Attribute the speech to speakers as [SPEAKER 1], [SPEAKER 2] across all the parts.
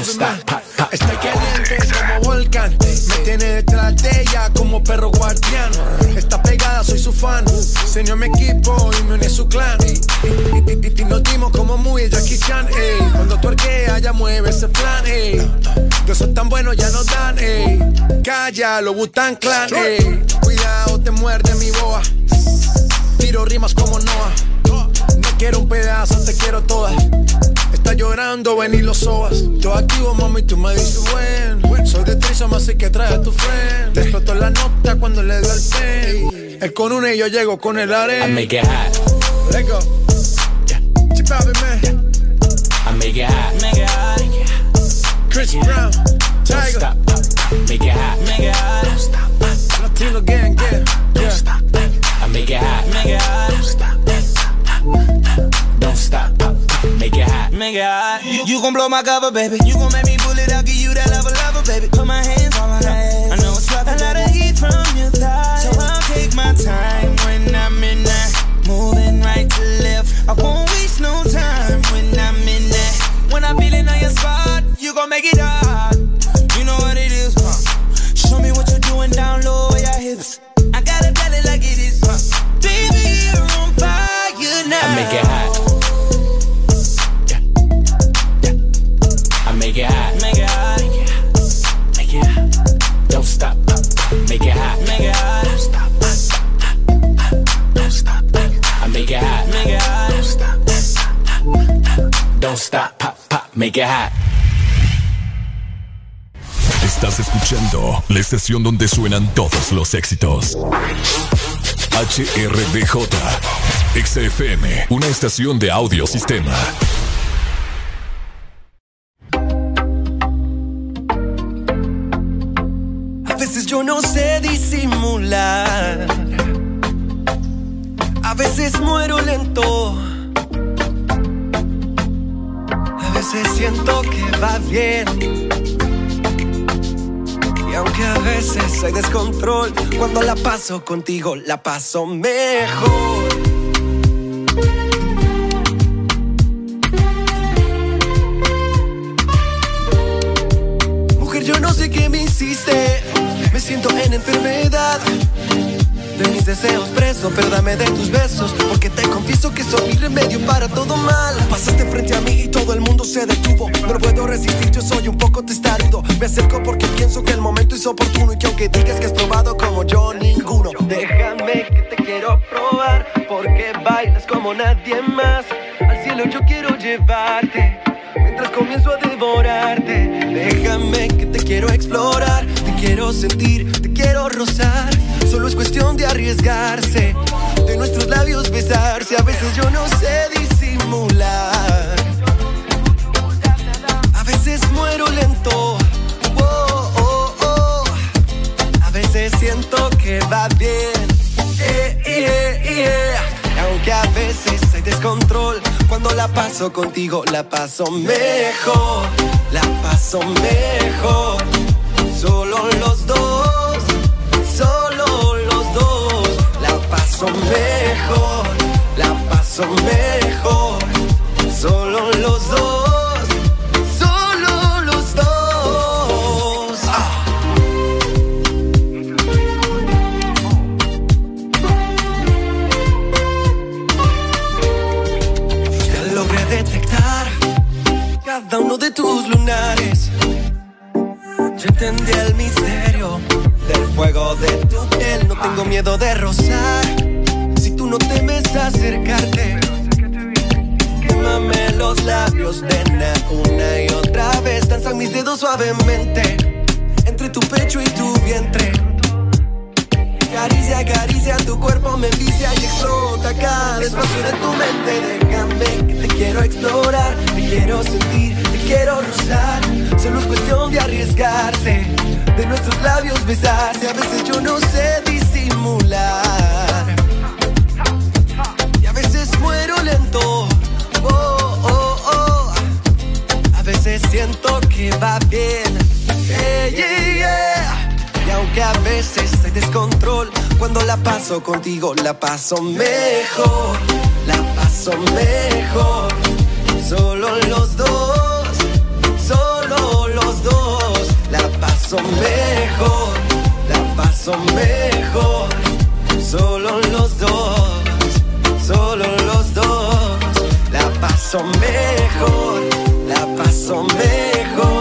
[SPEAKER 1] Don't stop.
[SPEAKER 2] Estoy caliente como volcán. Me tiene detrás de ella como perro guardián. Está pegada, soy su fan. Se unió a mi equipo y me une su clan. Y, nos dimos como muy Jackie Chan. ey. Cuando tuerquea, ya mueve ese plan. ey. De esos tan buenos ya nos dan. ey. Calla, lo Butan Clan. Cuidado, te muerde mi boa. Tiro rimas como Noah. Quiero un pedazo, te quiero toda. Está llorando, ven y lo sobas. Yo activo, mami, tú me dices buen. Soy de Trisoma, así que trae a tu friend. Explotó la nota cuando le dio el pen. Él con una y yo llego con el
[SPEAKER 1] I
[SPEAKER 2] arena.
[SPEAKER 1] make it hot.
[SPEAKER 2] Let go. Chip out, man.
[SPEAKER 1] I make it hot. Make it hot.
[SPEAKER 2] Chris Brown.
[SPEAKER 1] Don't
[SPEAKER 2] Tiger.
[SPEAKER 1] stop. Make it hot. Make it hot. Don't stop.
[SPEAKER 2] Latino gang, yeah. yeah.
[SPEAKER 1] I make it hot. Make it hot. Make it hot.
[SPEAKER 3] Make it hot. You, you gon' blow my cover, baby. You gon' make me pull it out, give you that level, level, baby. Put my hands on my ass. I know it's rough. A lot of heat from your thighs. So I'll take my time when I'm in that. Moving right to left. I won't waste no time when I'm in that. When I'm feeling on your spot, you gon' make it hot. You know what it is, huh? Show me what you're doing down low, your hips. I gotta tell it like it is, huh? Baby, you're on fire now.
[SPEAKER 1] I make it Don't stop. Pop, pop. Make it hot.
[SPEAKER 4] Estás escuchando la estación donde suenan todos los éxitos. HRDJ. XFM. Una estación de audio sistema.
[SPEAKER 5] A veces yo no sé disimular. A veces muero lento. Veces siento que va bien. Y aunque a veces hay descontrol, cuando la paso contigo, la paso mejor. Mujer, yo no sé qué me hiciste. Me siento en enfermedad. De mis deseos preso, pero dame de tus besos. Porque te confieso que soy mi remedio para todo mal. Pasaste frente a mí y todo el mundo se detuvo. No puedo resistir, yo soy un poco testarudo. Me acerco porque pienso que el momento es oportuno. Y que aunque digas que has probado como yo, ninguno. Déjame que te quiero probar. Porque bailas como nadie más. Al cielo yo quiero llevarte. Mientras comienzo a devorarte, déjame que te quiero explorar, quiero sentir, te quiero rozar. Solo es cuestión de arriesgarse, de nuestros labios besarse. A veces yo no sé disimular, a veces muero lento. Oh, oh, oh. A veces siento que va bien. Eh, eh, eh. Aunque a veces hay descontrol, cuando la paso contigo la paso mejor, la paso mejor. Solo los dos, solo los dos. La paso mejor, la paso mejor. Solo los dos, solo los dos. Ah. Ya logré detectar cada uno de tus lunares entendí el misterio del fuego de tu piel. No tengo miedo de rozar. Si tú no temes acercarte, quémame los labios, nena, una y otra vez. Danzan mis dedos suavemente entre tu pecho y tu vientre. Caricia, caricia, tu cuerpo me vicia y explota cada espacio de tu mente. Déjame que te quiero explorar, te quiero sentir, te quiero rozar. Solo es cuestión de arriesgarse, de nuestros labios besarse. A veces yo no sé disimular. Y a veces muero lento. Oh, oh, oh. A veces siento que va bien. yeah, yeah. Aunque a veces hay descontrol, cuando la paso contigo la paso mejor, la paso mejor. Solo los dos, solo los dos, la paso mejor, la paso mejor. Solo los dos, solo los dos, la paso mejor, la paso mejor.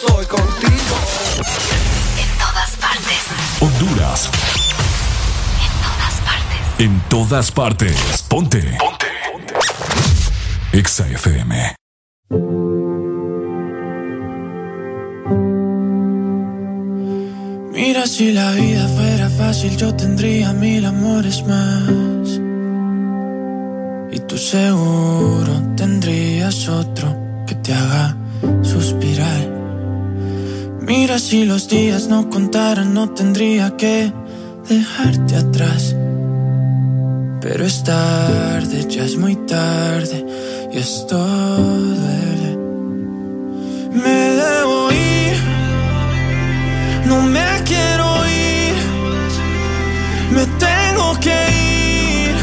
[SPEAKER 5] Soy contigo.
[SPEAKER 6] En todas partes.
[SPEAKER 4] Honduras.
[SPEAKER 6] En todas partes.
[SPEAKER 4] En todas partes. Ponte. Ponte. Exa FM.
[SPEAKER 7] Mira, si la vida fuera fácil, yo tendría mil amores más. Y tú seguro tendrías otro que te haga suspirar. Mira, si los días no contaran, no tendría que dejarte atrás. Pero es tarde, ya es muy tarde, y esto duele. Me debo ir. No me quiero ir, me tengo que ir.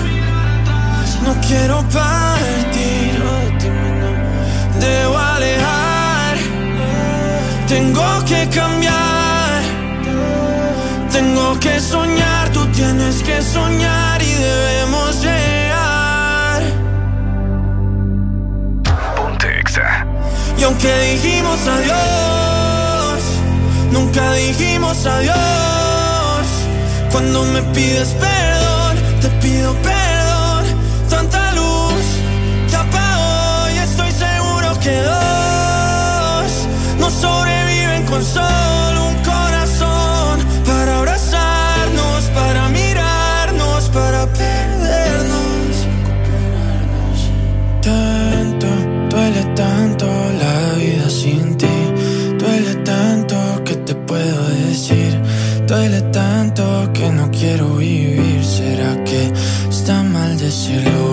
[SPEAKER 7] No quiero partir, debo. Tengo que cambiar, tengo que soñar. Tú tienes que soñar y debemos llegar.
[SPEAKER 4] Ponte Exa.
[SPEAKER 7] Y aunque dijimos adiós, nunca dijimos adiós. Cuando me pides perdón, te pido perdón. Con solo un corazón. Para abrazarnos, para mirarnos, para perdernos tanto, duele tanto la vida sin ti. Duele tanto que te puedo decir. Duele tanto que no quiero vivir. ¿Será que está mal decirlo?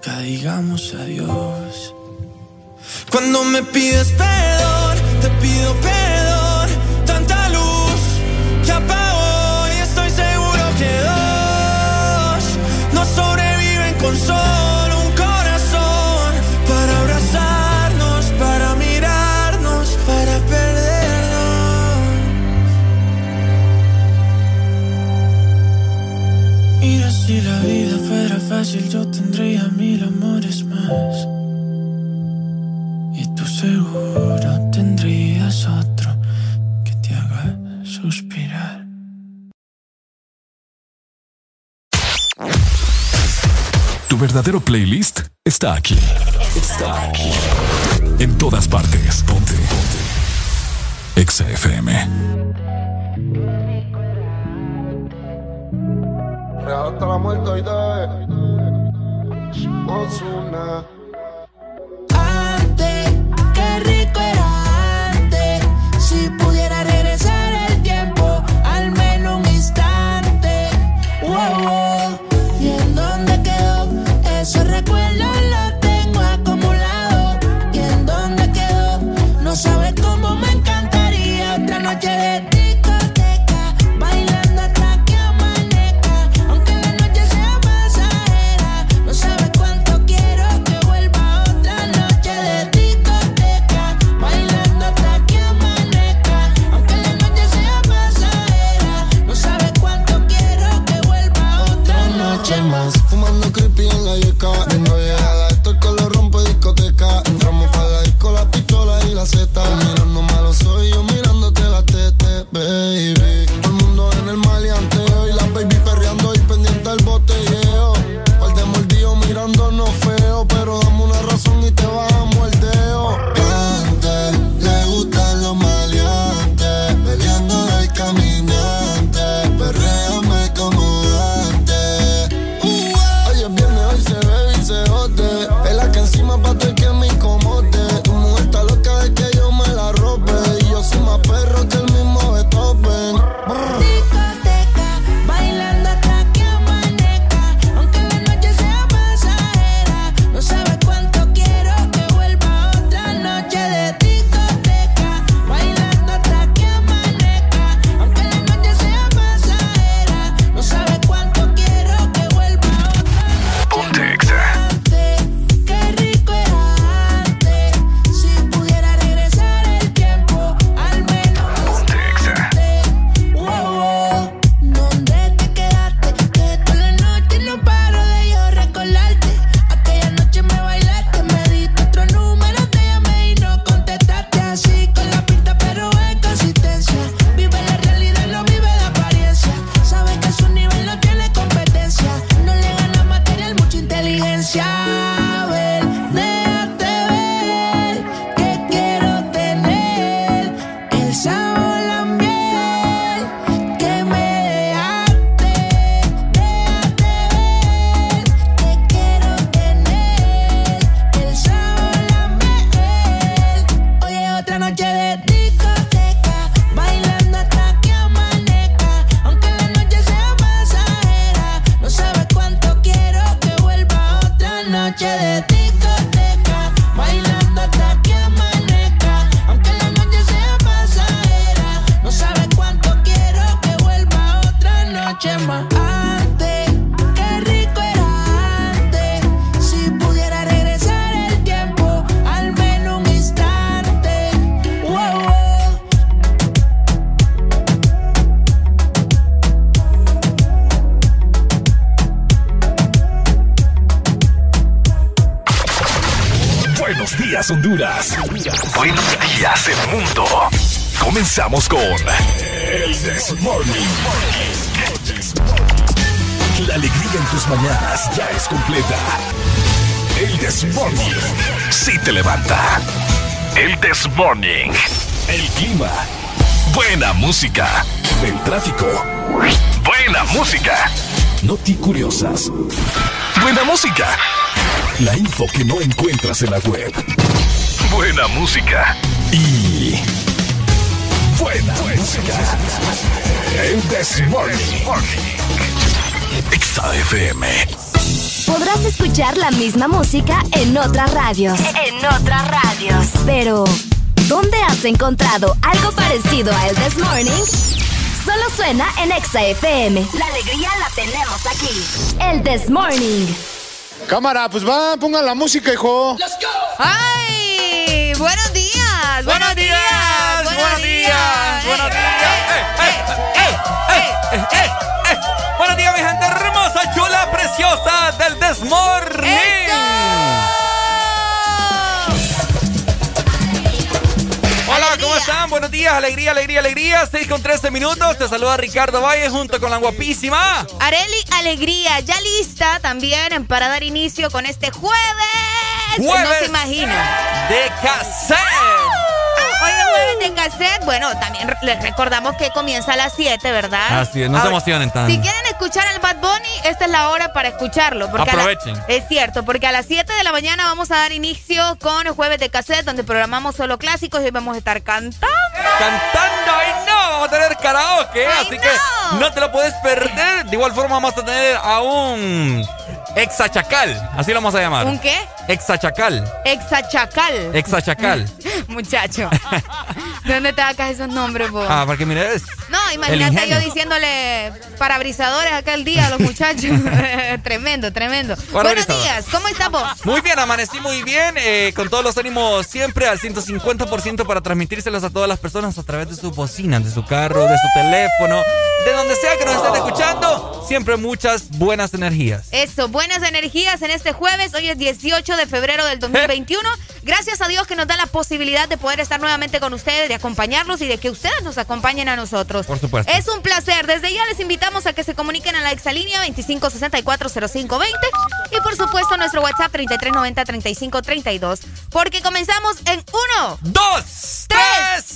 [SPEAKER 7] nunca digamos adiós. Cuando me pides perdón, te pido perdón. Más. Y tú seguro tendrías otro que te haga suspirar.
[SPEAKER 4] Tu verdadero playlist está aquí. Está aquí. En todas partes. Ponte. Ponte. Exa FM.
[SPEAKER 8] Real hasta la muerte hoy de
[SPEAKER 4] levanta. El Desmorning. El clima. Buena música. El tráfico. Buena música. Noti curiosas. Buena música. La info que no encuentras en la web buena música y buena música. El This Morning. XAFM.
[SPEAKER 6] Podrás escuchar la misma música en otras radios. En otras radios. Pero, ¿dónde has encontrado algo parecido a El This Morning? Solo suena en XAFM. La alegría la tenemos aquí. El This Morning.
[SPEAKER 9] Cámara, pues va, pongan la música, hijo.
[SPEAKER 10] Let's go. ¡Ay! buenos días. Buenos días. Buenos días.
[SPEAKER 11] Buenos días. Buenos días, mi gente hermosa, chula, preciosa del Desmorning. Hola, ¿cómo están? Buenos días, alegría, alegría, alegría. 6 con 13 minutos. Te saluda Ricardo Valle junto con la guapísima.
[SPEAKER 10] Areli Alegría, ya lista también para dar inicio con este jueves
[SPEAKER 11] Jueves
[SPEAKER 10] no se imagina.
[SPEAKER 11] De cassette.
[SPEAKER 10] Hoy es jueves de cassette. Bueno, también les recordamos que comienza a las 7, ¿verdad?
[SPEAKER 11] Así es, no se emocionen tanto.
[SPEAKER 10] Si quieren escuchar al Bad Bunny, esta es la hora para escucharlo.
[SPEAKER 11] Porque Aprovechen.
[SPEAKER 10] es cierto, porque a las 7 de la mañana vamos a dar inicio con el jueves de cassette, donde programamos solo clásicos y hoy vamos a estar cantando.
[SPEAKER 11] Cantando, ay no, vamos a tener karaoke, así que no te lo puedes perder. De igual forma vamos a tener a un Exachacal, así lo vamos a llamar.
[SPEAKER 10] ¿Un qué?
[SPEAKER 11] Exachacal.
[SPEAKER 10] Exachacal.
[SPEAKER 11] Exachacal.
[SPEAKER 10] Muchacho. ¿De dónde te sacas esos nombres, vos?
[SPEAKER 11] Ah, porque mire,
[SPEAKER 10] No, imagínate yo diciéndole parabrisadores acá el día a los muchachos. tremendo, tremendo. Buenos días, ¿cómo estás vos?
[SPEAKER 11] Muy bien, amanecí muy bien, eh, con todos los ánimos siempre al 150% para transmitírselos a todas las personas a través de su bocina, de su carro, de su teléfono, de donde sea que nos estén escuchando. Siempre muchas buenas energías.
[SPEAKER 10] Eso, buenas energías en este jueves. Hoy es 18 de febrero del 2021. Gracias a Dios que nos da la posibilidad de poder estar nuevamente con ustedes, de acompañarlos y de que ustedes nos acompañen a nosotros.
[SPEAKER 11] Por supuesto.
[SPEAKER 10] Es un placer. Desde ya les invitamos a que se comuniquen a la exalínea 25640520 y por supuesto nuestro WhatsApp 33903532 porque comenzamos en 1
[SPEAKER 11] 2
[SPEAKER 10] 3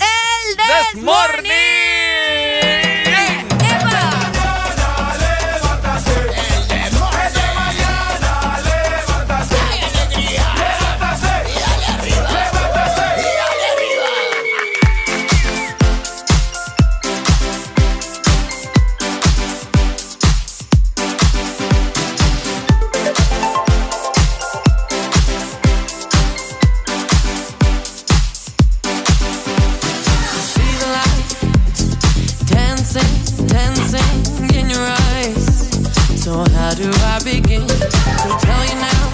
[SPEAKER 10] El Desmorning.
[SPEAKER 12] Do I begin to tell you now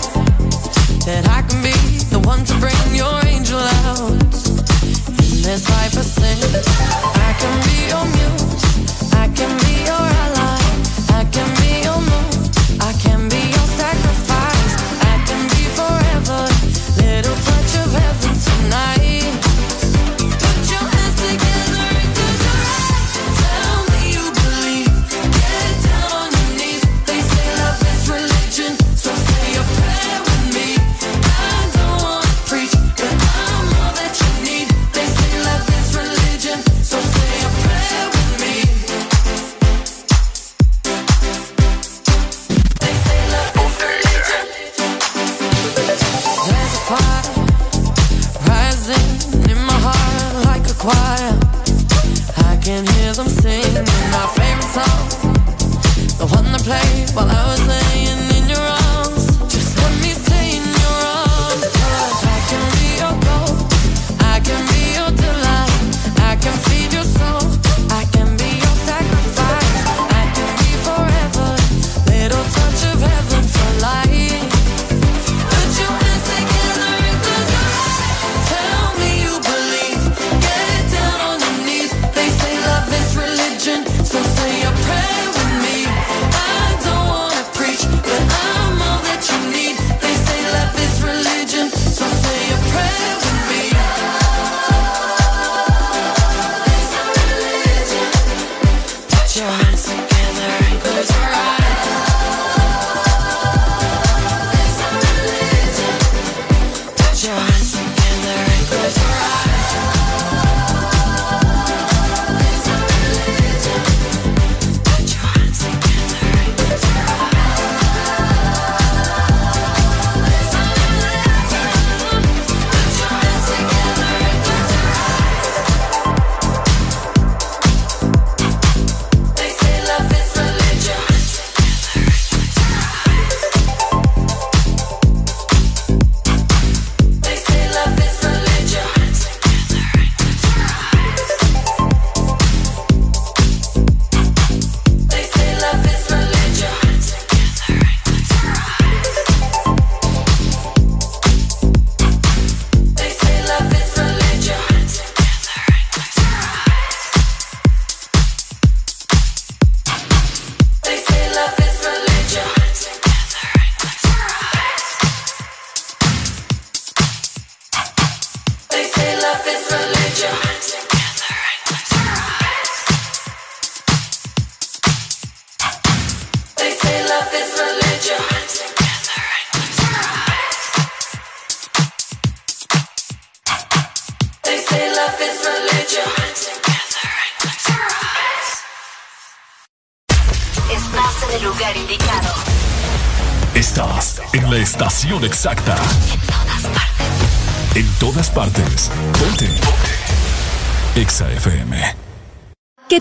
[SPEAKER 12] that I can be the one to bring your angel out in this life of sin? I can be your muse,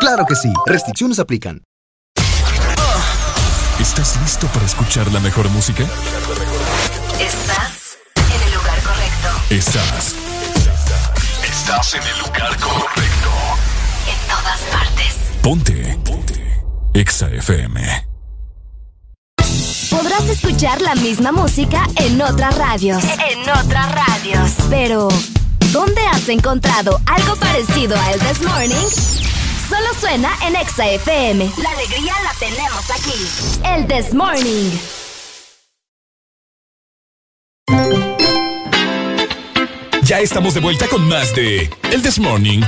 [SPEAKER 13] Claro que sí, restricciones aplican.
[SPEAKER 4] ¿Estás listo para escuchar la mejor música?
[SPEAKER 6] Estás en el lugar correcto.
[SPEAKER 4] Estás. Estás en el lugar correcto.
[SPEAKER 6] En todas partes.
[SPEAKER 4] Ponte. Ponte. Exa FM.
[SPEAKER 6] Podrás escuchar la misma música en otras radios. En otras radios. Pero, ¿dónde has encontrado algo parecido a El This Morning? Solo suena en Exa FM. La alegría la tenemos aquí. El This Morning.
[SPEAKER 4] Ya estamos de vuelta con más de El This Morning.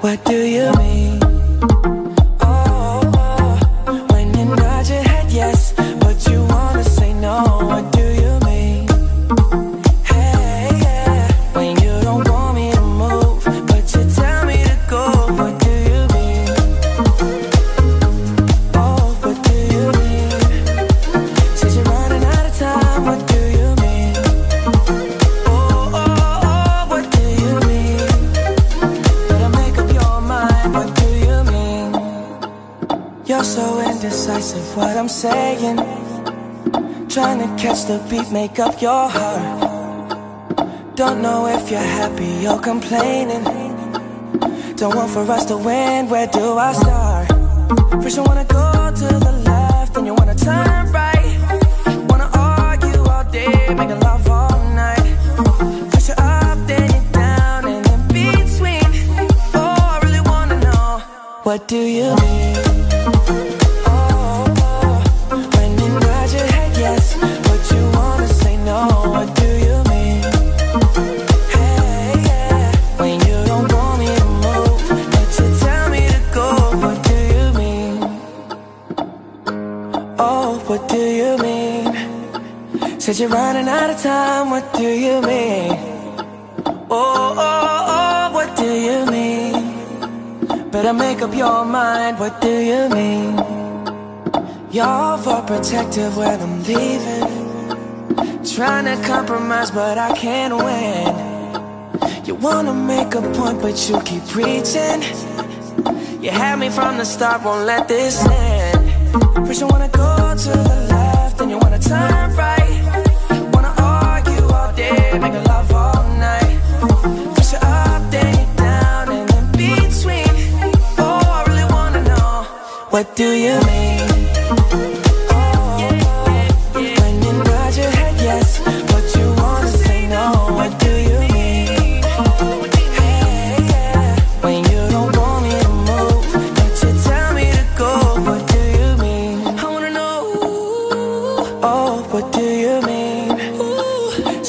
[SPEAKER 14] What do you the beat, make up your heart. Don't know if you're happy or complaining. Don't want for us to win, where do I start? First, you wanna go to the left, then you wanna turn right. Wanna argue all day, making love all night. First, you're up, then you're down, and in between. Oh, I really wanna know, what do you mean? Said you're running out of time, what do you mean? Oh, oh, oh, what do you mean? Better make up your mind, what do you mean? You're for protective when I'm leaving. Trying to compromise, but I can't win. You wanna make a point, but you keep preaching. You had me from the start, won't let this end. First you wanna go to the left, then you wanna turn right. What do you mean?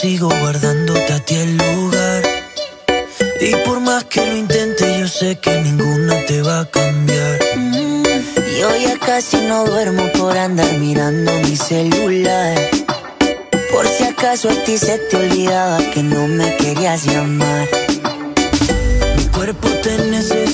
[SPEAKER 14] Sigo guardándote a ti el lugar. Y por más que lo intente, yo sé que ninguno te va a cambiar.
[SPEAKER 15] Mm, yo ya casi no duermo por andar mirando mi celular. Por si acaso a ti se te olvidaba que no me querías llamar.
[SPEAKER 14] Mi cuerpo te necesita,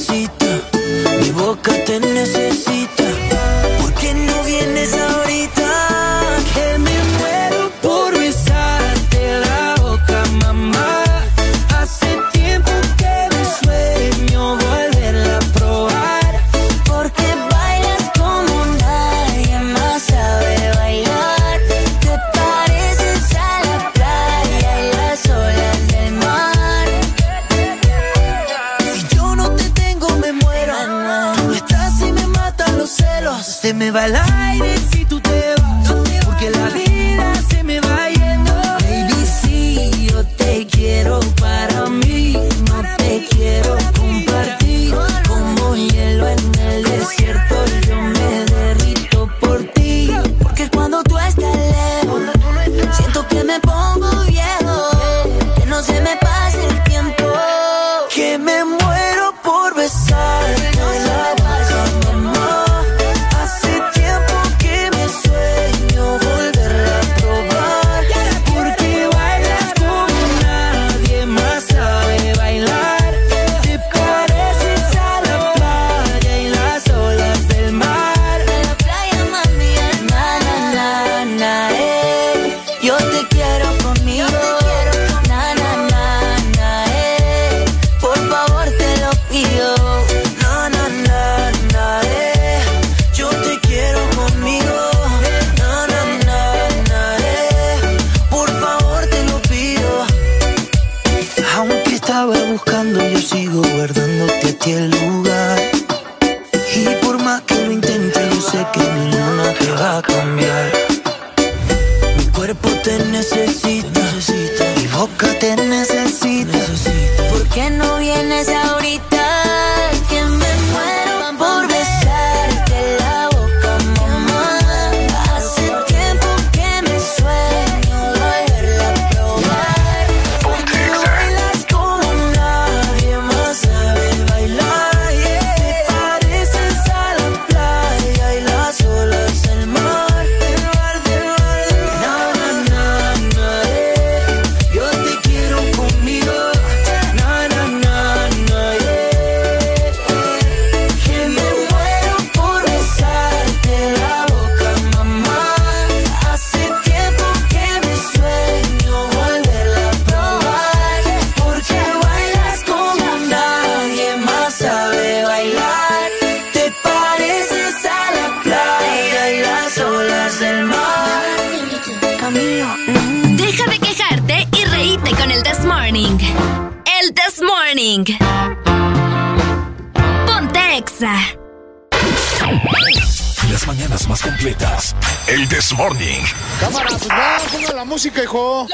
[SPEAKER 9] música, hijo.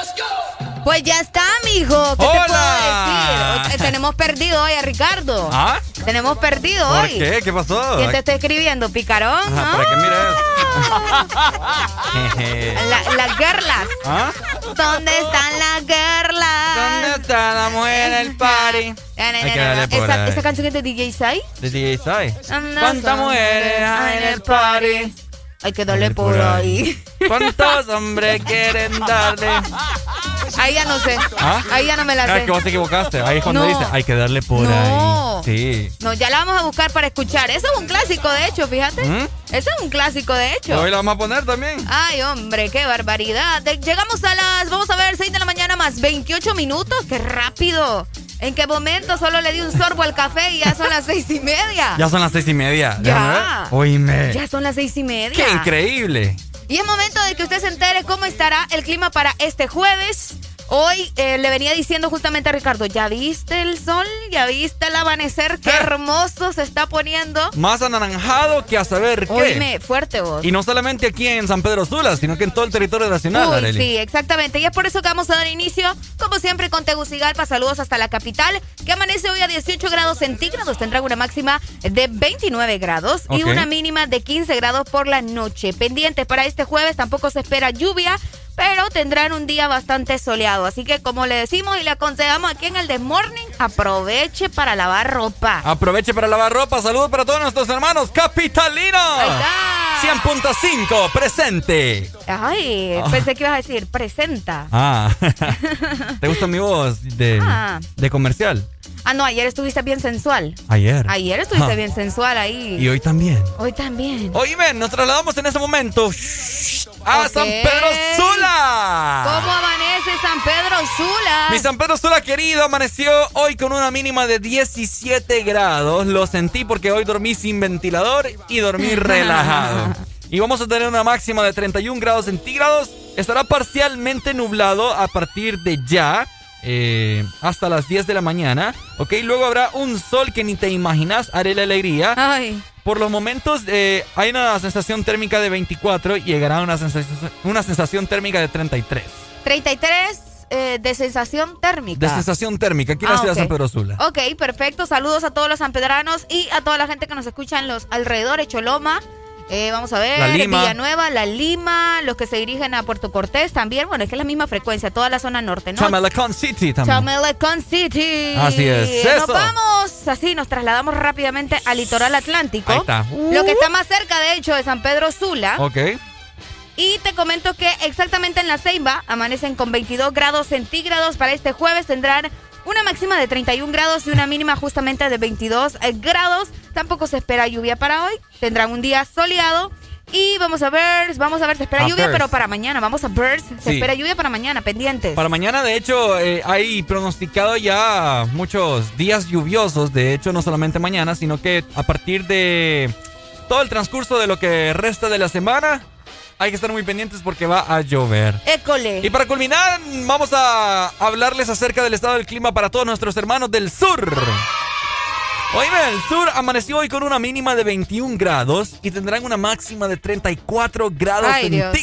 [SPEAKER 10] Pues ya está, mijo. ¿Qué te puedo decir? Tenemos perdido hoy a Ricardo.
[SPEAKER 11] ¿Ah?
[SPEAKER 10] Tenemos perdido
[SPEAKER 11] ¿Por
[SPEAKER 10] hoy.
[SPEAKER 11] qué? ¿Qué pasó?
[SPEAKER 10] ¿Quién te está escribiendo? ¿Picarón?
[SPEAKER 11] Ajá, para que mires.
[SPEAKER 10] La- Las girlas.
[SPEAKER 11] ¿Ah?
[SPEAKER 10] ¿Dónde están las girlas?
[SPEAKER 11] ¿Dónde está la mujer del party?
[SPEAKER 10] Esa, esa canción es de DJ Sai.
[SPEAKER 11] De DJ Sai.
[SPEAKER 10] ¿Dónde
[SPEAKER 11] ¿Cuántas mujeres hay en el party?
[SPEAKER 10] Hay que darle por ahí.
[SPEAKER 11] ¿Cuántos hombres quieren darle?
[SPEAKER 10] Ahí ya no sé.
[SPEAKER 11] ¿Ah?
[SPEAKER 10] Ahí ya no me la
[SPEAKER 11] Ah,
[SPEAKER 10] sé.
[SPEAKER 11] que vos te equivocaste. Ahí es cuando
[SPEAKER 10] No.
[SPEAKER 11] dice, hay que darle por
[SPEAKER 10] No.
[SPEAKER 11] ahí. Sí.
[SPEAKER 10] No, ya la vamos a buscar para escuchar. Eso es un clásico, de hecho, fíjate.
[SPEAKER 11] ¿Mm?
[SPEAKER 10] Eso es un clásico, de hecho.
[SPEAKER 11] Hoy la vamos a poner también.
[SPEAKER 10] Ay, hombre, qué barbaridad. Llegamos a las, vamos a ver, 6 de la mañana más 28 minutos. ¡Qué rápido! ¿En qué momento solo le di un sorbo al café y ya son las seis y media?
[SPEAKER 11] Ya son las seis y media.
[SPEAKER 10] Ya.
[SPEAKER 11] Oíme.
[SPEAKER 10] Ya son las seis y media.
[SPEAKER 11] ¡Qué increíble!
[SPEAKER 10] Y es momento de que usted se entere cómo estará el clima para este jueves. Hoy eh, le venía diciendo justamente a Ricardo, ¿ya viste el sol? ¿Ya viste el amanecer? ¡Qué hermoso se está poniendo!
[SPEAKER 11] Más anaranjado que a saber qué.
[SPEAKER 10] Oíme, fuerte vos.
[SPEAKER 11] Y no solamente aquí en San Pedro Sula, sino que en todo el territorio nacional,
[SPEAKER 10] Uy,
[SPEAKER 11] Arely.
[SPEAKER 10] sí, exactamente. Y es por eso que vamos a dar inicio, como siempre, con Tegucigalpa. Saludos hasta la capital, que amanece hoy a 18 grados centígrados. Tendrá una máxima de 29 grados y una mínima de 15 grados por la noche. Pendientes para este jueves, tampoco se espera lluvia, pero tendrán un día bastante soleado. Así que, como le decimos y le aconsejamos aquí en el The Morning, aproveche para lavar ropa.
[SPEAKER 11] Aproveche para lavar ropa. Saludos para todos nuestros hermanos capitalinos. 100.5 presente.
[SPEAKER 10] Ay,
[SPEAKER 11] Ah.
[SPEAKER 10] pensé que ibas a decir, presenta.
[SPEAKER 11] Ah, ¿te gusta mi voz de,
[SPEAKER 10] Ah.
[SPEAKER 11] de comercial?
[SPEAKER 10] Ah, no, ayer estuviste bien sensual.
[SPEAKER 11] Ayer.
[SPEAKER 10] Ayer estuviste
[SPEAKER 11] Ah.
[SPEAKER 10] bien sensual ahí.
[SPEAKER 11] Y hoy también.
[SPEAKER 10] Hoy también.
[SPEAKER 11] Oíme, nos trasladamos en ese momento a
[SPEAKER 10] Ok.
[SPEAKER 11] San Pedro Sula.
[SPEAKER 10] ¿Cómo amanece San Pedro Sula?
[SPEAKER 11] Mi San Pedro Sula querido amaneció hoy con una mínima de 17 grados. Lo sentí porque hoy dormí sin ventilador y dormí relajado. Y vamos a tener una máxima de 31 grados centígrados. Estará parcialmente nublado a partir de ya. Eh, hasta las 10 de la mañana, ¿ok? Luego habrá un sol que ni te imaginas, haré la alegría.
[SPEAKER 10] Ay.
[SPEAKER 11] Por los momentos eh, hay una sensación térmica de 24 y llegará una sensación, una sensación térmica de 33.
[SPEAKER 10] 33 eh, de sensación térmica.
[SPEAKER 11] De sensación térmica, aquí en la
[SPEAKER 10] Ah,
[SPEAKER 11] ciudad de
[SPEAKER 10] ok.
[SPEAKER 11] San Pedro Sula.
[SPEAKER 10] Ok, perfecto. Saludos a todos los sanpedranos y a toda la gente que nos escucha en los alrededores, Choloma. Eh, vamos a ver,
[SPEAKER 11] La Lima.
[SPEAKER 10] Villanueva, La Lima, los que se dirigen a Puerto Cortés también. Bueno, es que es la misma frecuencia, toda la zona norte, ¿no?
[SPEAKER 11] Chamalacón City también.
[SPEAKER 10] Chamelecon City.
[SPEAKER 11] Así es,
[SPEAKER 10] Nos
[SPEAKER 11] eso.
[SPEAKER 10] vamos, así, nos trasladamos rápidamente al litoral atlántico.
[SPEAKER 11] Ahí está.
[SPEAKER 10] Lo que está más cerca, de hecho, de San Pedro Sula.
[SPEAKER 11] Ok.
[SPEAKER 10] Y te comento que exactamente en la Ceiba amanecen con 22 grados centígrados. Para este jueves tendrán una máxima de 31 grados y una mínima justamente de 22 grados. Tampoco se espera lluvia para hoy. Tendrán un día soleado. Y vamos a ver, vamos a ver, se espera
[SPEAKER 11] A
[SPEAKER 10] lluvia, pero para mañana. Vamos a ver, se
[SPEAKER 11] Sí.
[SPEAKER 10] espera lluvia para mañana, pendientes.
[SPEAKER 11] Para mañana, de hecho, eh, hay pronosticado ya muchos días lluviosos. De hecho, no solamente mañana, sino que a partir de todo el transcurso de lo que resta de la semana, hay que estar muy pendientes porque va a llover.
[SPEAKER 10] École.
[SPEAKER 11] Y para culminar, vamos a hablarles acerca del estado del clima para todos nuestros hermanos del sur. Oíme, el sur amaneció hoy con una mínima de 21 grados y tendrán una máxima de 34 grados
[SPEAKER 10] Ay, Dios.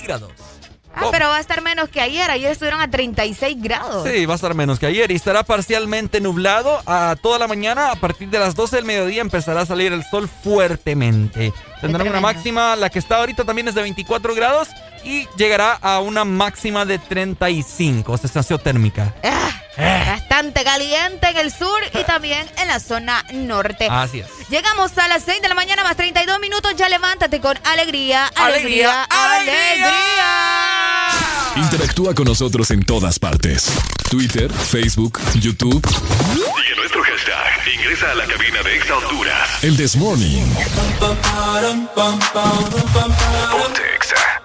[SPEAKER 10] Ah, pero va a estar menos que ayer. Ayer estuvieron a 36 grados.
[SPEAKER 11] Sí, va a estar menos que ayer y estará parcialmente nublado a toda la mañana. A partir de las 12 del mediodía empezará a salir el sol fuertemente. Tendrán una máxima, la que está ahorita también es de 24 grados y llegará a una máxima de 35, sensación térmica.
[SPEAKER 10] Bastante caliente en el sur y también en la zona norte.
[SPEAKER 11] Así es.
[SPEAKER 10] Llegamos a las 6 de la mañana más 32 minutos. Ya levántate con alegría, alegría, alegría.
[SPEAKER 4] Interactúa con nosotros en todas partes. Twitter, Facebook, YouTube.
[SPEAKER 16] Y en nuestro hashtag, ingresa a la cabina de Exa Honduras.
[SPEAKER 4] El This Morning.
[SPEAKER 16] Ponte Exa.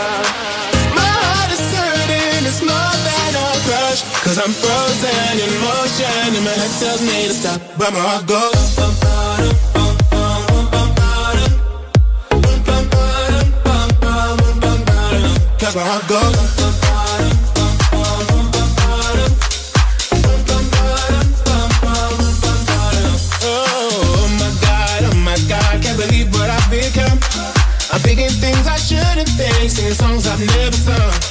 [SPEAKER 17] I'm frozen in motion and my head tells me to stop, but my heart goes. My heart goes Oh my god, oh my god, can't believe what I've Become. I'm Thinking things I shouldn't think, singing songs I've never sung.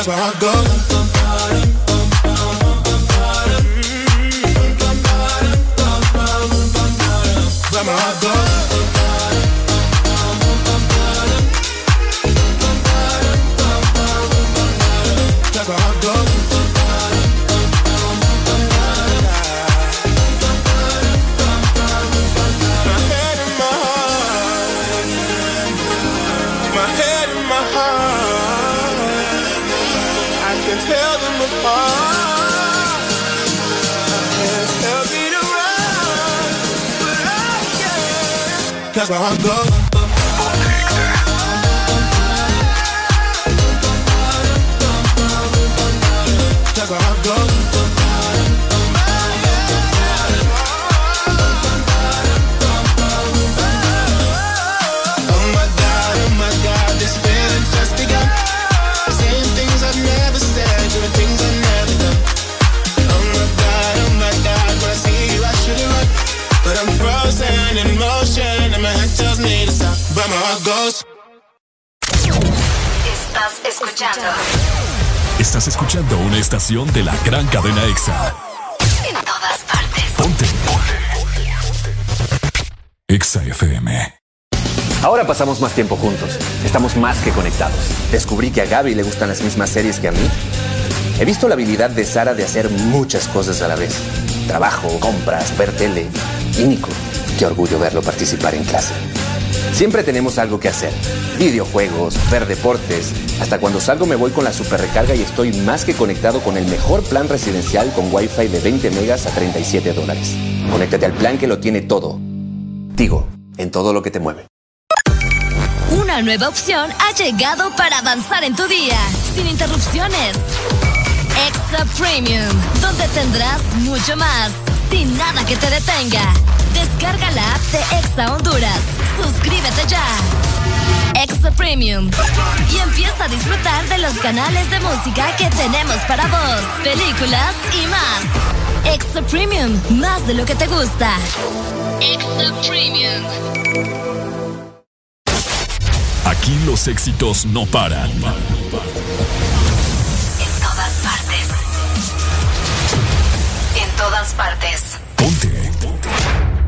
[SPEAKER 17] That's where I go. That's where I go.
[SPEAKER 6] Estás escuchando.
[SPEAKER 18] Estás escuchando una estación de la gran cadena EXA.
[SPEAKER 6] En todas partes.
[SPEAKER 18] Ponte. EXA FM.
[SPEAKER 19] Ahora pasamos más tiempo juntos. Estamos más que conectados. Descubrí que a Gaby le gustan las mismas series que a mí. He visto la habilidad de Sara de hacer muchas cosas a la vez. Trabajo, compras, ver tele. Y Nico, qué orgullo verlo participar en clase. Siempre tenemos algo que hacer. Videojuegos, ver deportes. Hasta cuando salgo me voy con la super recarga y estoy más que conectado con el mejor plan residencial con Wi-Fi de 20 megas a 37 dólares. Conéctate al plan que lo tiene todo. Digo, en todo lo que te mueve.
[SPEAKER 6] Una nueva opción ha llegado para avanzar en tu día, sin interrupciones. Extra Premium, donde tendrás mucho más, sin nada que te detenga. Descarga la app de Exa Honduras. Suscríbete ya. Exa Premium. Y empieza a disfrutar de los canales de música que tenemos para vos, películas y más. Extra Premium, más de lo que te gusta. Extra Premium.
[SPEAKER 18] Aquí los éxitos no paran. En
[SPEAKER 6] todas partes. En todas partes.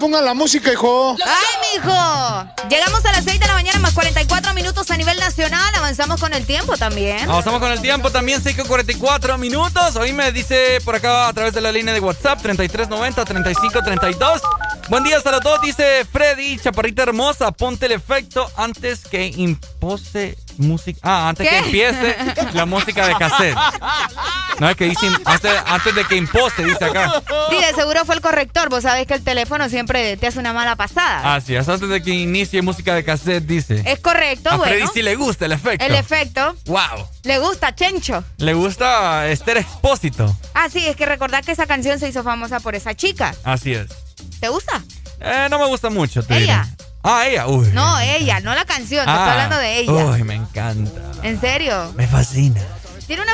[SPEAKER 9] pongan la música, hijo.
[SPEAKER 10] ¡Ay, mijo! Llegamos a las 6 de la mañana más 44 minutos a nivel nacional. Avanzamos con el tiempo también.
[SPEAKER 11] Avanzamos con el tiempo también, 6 con 44 minutos. Hoy me dice por acá a través de la línea de WhatsApp 3390-3532. Buen día a todos, dice Freddy, chaparrita hermosa, ponte el efecto antes que impose música. Ah, antes
[SPEAKER 10] ¿Qué?
[SPEAKER 11] que empiece la música de cassette. No es que dice antes, antes de que impose, dice acá.
[SPEAKER 10] Seguro fue el corrector. Vos sabés que el teléfono siempre te hace una mala pasada.
[SPEAKER 11] Así es, antes de que inicie música de cassette, dice.
[SPEAKER 10] Es correcto,
[SPEAKER 11] a Freddy
[SPEAKER 10] bueno.
[SPEAKER 11] sí le gusta el efecto.
[SPEAKER 10] El efecto.
[SPEAKER 11] Wow.
[SPEAKER 10] Le gusta, Chencho.
[SPEAKER 11] Le gusta Esther Expósito.
[SPEAKER 10] Ah, sí, es que recordar que esa canción se hizo famosa por esa chica.
[SPEAKER 11] Así es.
[SPEAKER 10] ¿Te gusta?
[SPEAKER 11] Eh, no me gusta mucho. te
[SPEAKER 10] ¿Ella?
[SPEAKER 11] diré. Ah, ella. Uy.
[SPEAKER 10] No, ella, no la canción.
[SPEAKER 11] Ah,
[SPEAKER 10] estoy hablando de ella.
[SPEAKER 11] Uy, me encanta.
[SPEAKER 10] ¿En serio?
[SPEAKER 11] Me fascina.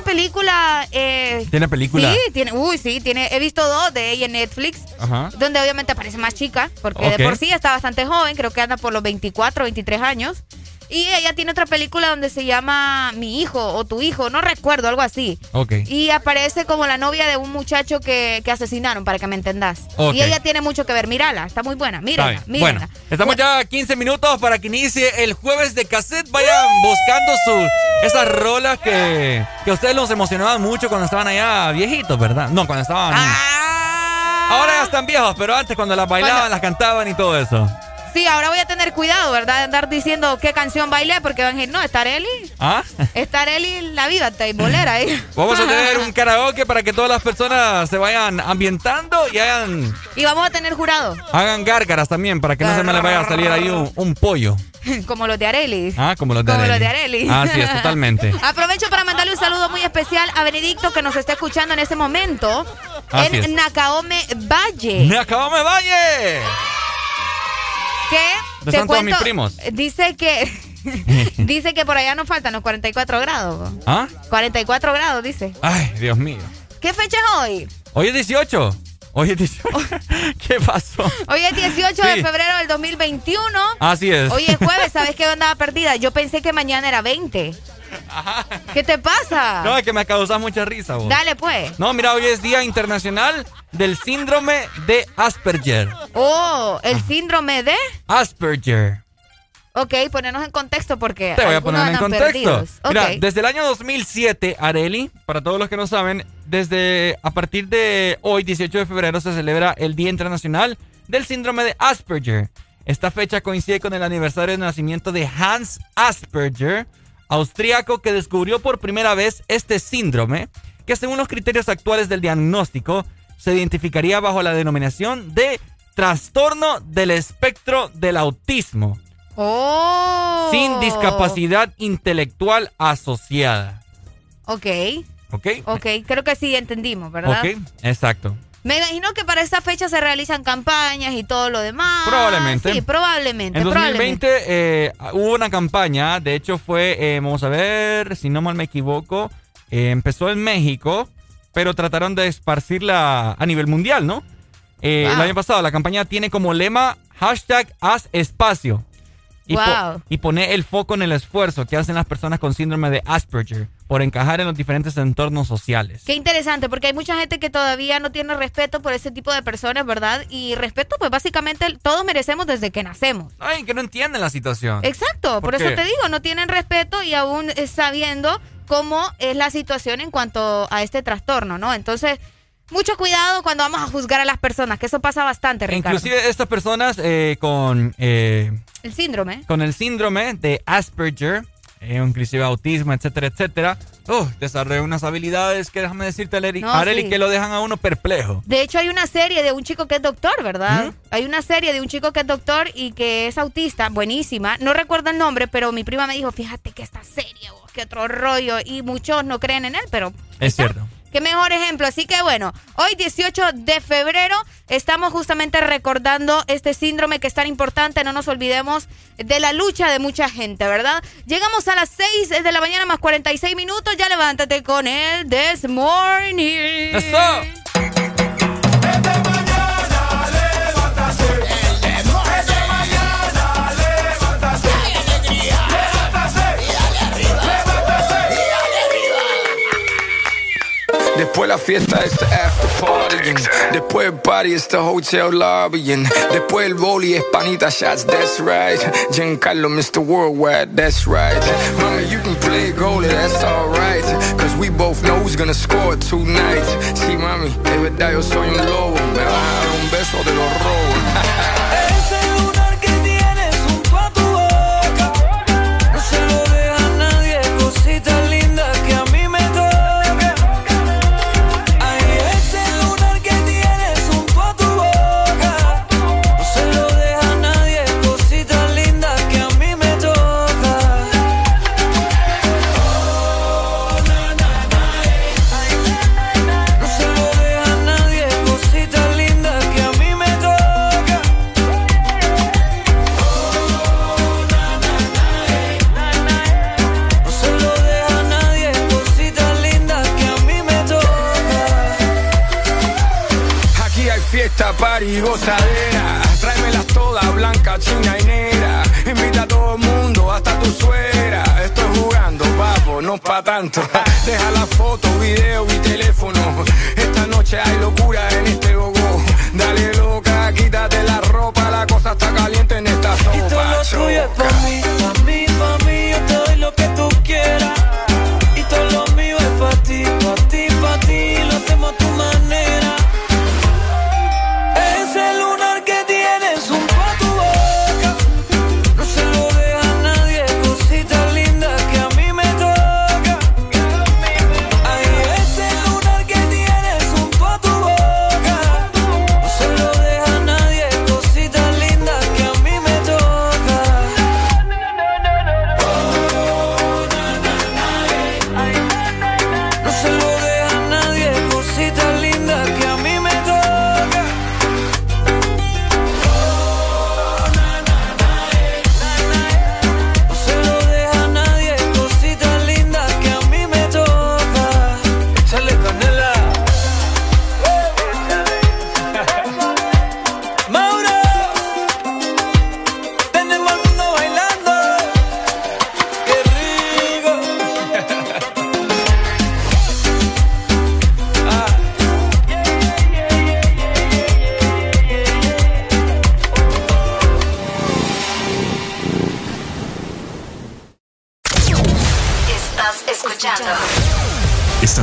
[SPEAKER 10] Película. Eh,
[SPEAKER 11] ¿Tiene película?
[SPEAKER 10] Sí, tiene. Uy, sí, tiene. He visto dos de ella en Netflix.
[SPEAKER 11] Ajá.
[SPEAKER 10] Donde obviamente aparece más chica. Porque de por sí está bastante joven. Creo que anda por los 24, 23 años. Y ella tiene otra película donde se llama Mi hijo o Tu hijo. No recuerdo, algo así.
[SPEAKER 11] Ok.
[SPEAKER 10] Y aparece como la novia de un muchacho que, que asesinaron, para que me entendás.
[SPEAKER 11] Ok.
[SPEAKER 10] Y ella tiene mucho que ver. Mírala, está muy buena. Mírala, mírala.
[SPEAKER 11] Bueno, estamos ya a 15 minutos para que inicie el jueves de cassette. Vayan buscando su, esas rolas que, que a ustedes los emocionaban mucho cuando estaban allá viejitos, ¿verdad? No, cuando estaban...
[SPEAKER 10] Ah.
[SPEAKER 11] Ahora ya están viejos, pero antes cuando las bailaban,
[SPEAKER 10] Cuando-
[SPEAKER 11] las cantaban y todo eso.
[SPEAKER 10] Sí, ahora voy a tener cuidado, ¿verdad? De andar diciendo qué canción bailé, porque van a decir, no, está Areli.
[SPEAKER 11] ¿Ah?
[SPEAKER 10] Está Areli la vida, está bolera ahí.
[SPEAKER 11] Vamos a tener un karaoke para que todas las personas se vayan ambientando y hagan,
[SPEAKER 10] Y vamos a tener jurado,
[SPEAKER 11] hagan gárgaras también para que no se me les vaya a salir ahí un, un pollo.
[SPEAKER 10] como los de Areli.
[SPEAKER 11] Ah, como los de
[SPEAKER 10] Como
[SPEAKER 11] Areli.
[SPEAKER 10] los de Areli.
[SPEAKER 11] Así es, totalmente.
[SPEAKER 10] Aprovecho para mandarle un saludo muy especial a Benedicto que nos está escuchando en este momento
[SPEAKER 11] Así
[SPEAKER 10] en
[SPEAKER 11] es.
[SPEAKER 10] Nakaome Valle.
[SPEAKER 11] ¡Nakaome Valle!
[SPEAKER 10] Que
[SPEAKER 11] ¿Dónde
[SPEAKER 10] te
[SPEAKER 11] están todos mis primos?
[SPEAKER 10] Dice que dice que por allá nos faltan los 44 grados.
[SPEAKER 11] ¿Ah?
[SPEAKER 10] 44 grados, dice.
[SPEAKER 11] Ay, Dios mío.
[SPEAKER 10] ¿Qué fecha es hoy?
[SPEAKER 11] Hoy es 18. Hoy es 18. ¿Qué pasó?
[SPEAKER 10] Hoy es 18 de febrero del 2021.
[SPEAKER 11] Así es.
[SPEAKER 10] Hoy es jueves, ¿sabes qué andaba perdida? Yo pensé que mañana era 20. ¿Qué te pasa?
[SPEAKER 11] No, es que me causas mucha risa, vos.
[SPEAKER 10] Dale pues.
[SPEAKER 11] No, mira, hoy es Día Internacional del Síndrome de Asperger.
[SPEAKER 10] Oh, el síndrome de...
[SPEAKER 11] Asperger.
[SPEAKER 10] Ok, ponernos en contexto porque
[SPEAKER 11] Te voy a poner en contexto. Mira, desde el año 2007, Areli, para todos los que no saben, desde a partir de hoy, 18 de febrero, se celebra el Día Internacional del Síndrome de Asperger. Esta fecha coincide con el aniversario de nacimiento de Hans Asperger, austríaco que descubrió por primera vez este síndrome, que según los criterios actuales del diagnóstico, se identificaría bajo la denominación de trastorno del espectro del autismo
[SPEAKER 10] Oh.
[SPEAKER 11] sin discapacidad intelectual asociada.
[SPEAKER 10] Ok,
[SPEAKER 11] ¿Ok?
[SPEAKER 10] ok, creo que sí entendimos, ¿verdad?
[SPEAKER 11] Ok, exacto.
[SPEAKER 10] Me imagino que para esta fecha se realizan campañas y todo lo demás.
[SPEAKER 11] Probablemente.
[SPEAKER 10] Sí, probablemente.
[SPEAKER 11] En
[SPEAKER 10] probablemente.
[SPEAKER 11] 2020 eh, hubo una campaña, de hecho fue, eh, vamos a ver, si no mal me equivoco, eh, empezó en México, pero trataron de esparcirla a nivel mundial, ¿no? El año pasado la campaña tiene como lema hashtag haz espacio. Y, po-
[SPEAKER 10] Wow.
[SPEAKER 11] y pone el foco en el esfuerzo que hacen las personas con síndrome de Asperger por encajar en los diferentes entornos sociales.
[SPEAKER 10] Qué interesante, porque hay mucha gente que todavía no tiene respeto por ese tipo de personas, ¿verdad? Y respeto, pues básicamente todos merecemos desde que nacemos.
[SPEAKER 11] Ay, que no entienden la situación.
[SPEAKER 10] Exacto, por,
[SPEAKER 11] ¿Por
[SPEAKER 10] eso te digo, no tienen respeto y aún eh, sabiendo cómo es la situación en cuanto a este trastorno, ¿no? Entonces, mucho cuidado cuando vamos a juzgar a las personas, que eso pasa bastante, Ricardo.
[SPEAKER 11] Inclusive estas personas eh, con, eh,
[SPEAKER 10] El síndrome.
[SPEAKER 11] con el síndrome de Asperger, eh, inclusive autismo, etcétera, etcétera, uh, desarrollan unas habilidades que déjame decirte, Areli,
[SPEAKER 10] No,
[SPEAKER 11] Areli,
[SPEAKER 10] sí.
[SPEAKER 11] que lo dejan a uno perplejo.
[SPEAKER 10] De hecho, hay una serie de un chico que es doctor, ¿verdad?
[SPEAKER 11] ¿Mm?
[SPEAKER 10] Hay una serie de un chico que es doctor y que es autista, buenísima. No recuerdo el nombre, pero mi prima me dijo, fíjate que esta serie, vos, que otro rollo y muchos no creen en él, pero...
[SPEAKER 11] Es cierto.
[SPEAKER 10] Qué mejor ejemplo. Así que bueno, hoy 18 de febrero estamos justamente recordando este síndrome que es tan importante. No nos olvidemos de la lucha de mucha gente, ¿verdad? Llegamos a las 6 de la mañana más 46 minutos. Ya levántate con el This Morning.
[SPEAKER 20] Después la fiesta está after partying. Después el party está hotel lobbying. Después el boli es panita shots, that's right. Giancarlo, Mr. Worldwide, that's right. Mama, you can play goalie, that's alright. Cause we both know who's gonna score tonight. Sí, mami, de verdad yo soy un lobo. Me vas a dar un beso de los robos. party, gozadera. Tráemelas todas, blanca, china y negra. Invita a todo el mundo, hasta tu suegra. Estoy jugando, papo, no pa' tanto. Deja la foto, video y teléfono. Esta noche hay locura en este gogo. Dale loca, quítate la ropa, la cosa está caliente en esta sopa.
[SPEAKER 21] Y todo lo tuyo es pa' mí, pa' mí,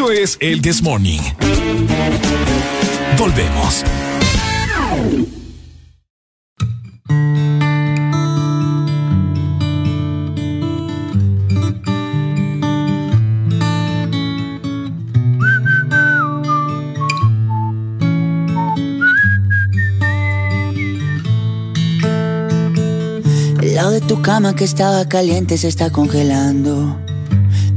[SPEAKER 4] Eso es el This Morning. Volvemos.
[SPEAKER 15] El lado de tu cama que estaba caliente se está congelando.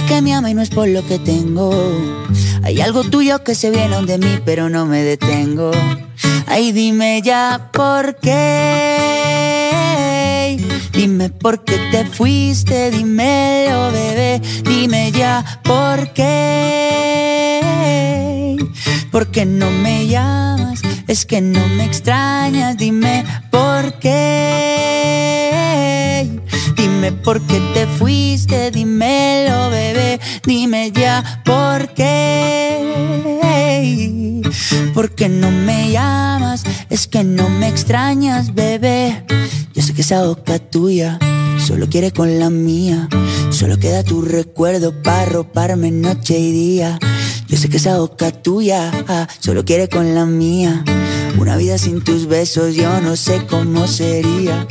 [SPEAKER 15] que me ama y no es por lo que tengo. Hay algo tuyo que se viene de mí, pero no me detengo. Ay, dime ya por qué. Dime por qué te fuiste, dímelo, bebé. Dime ya por qué. ¿Por qué no me llamas? Es que no me extrañas, dime por qué. Dime por qué te fuiste, dímelo, bebé. Dime ya por qué. ¿Por qué no me llamas? Es que no me extrañas, bebé. Yo sé que esa boca tuya solo quiere con la mía. Solo queda tu recuerdo para roparme noche y día. Yo sé que esa boca tuya solo quiere con la mía. Una vida sin tus besos yo no sé cómo sería.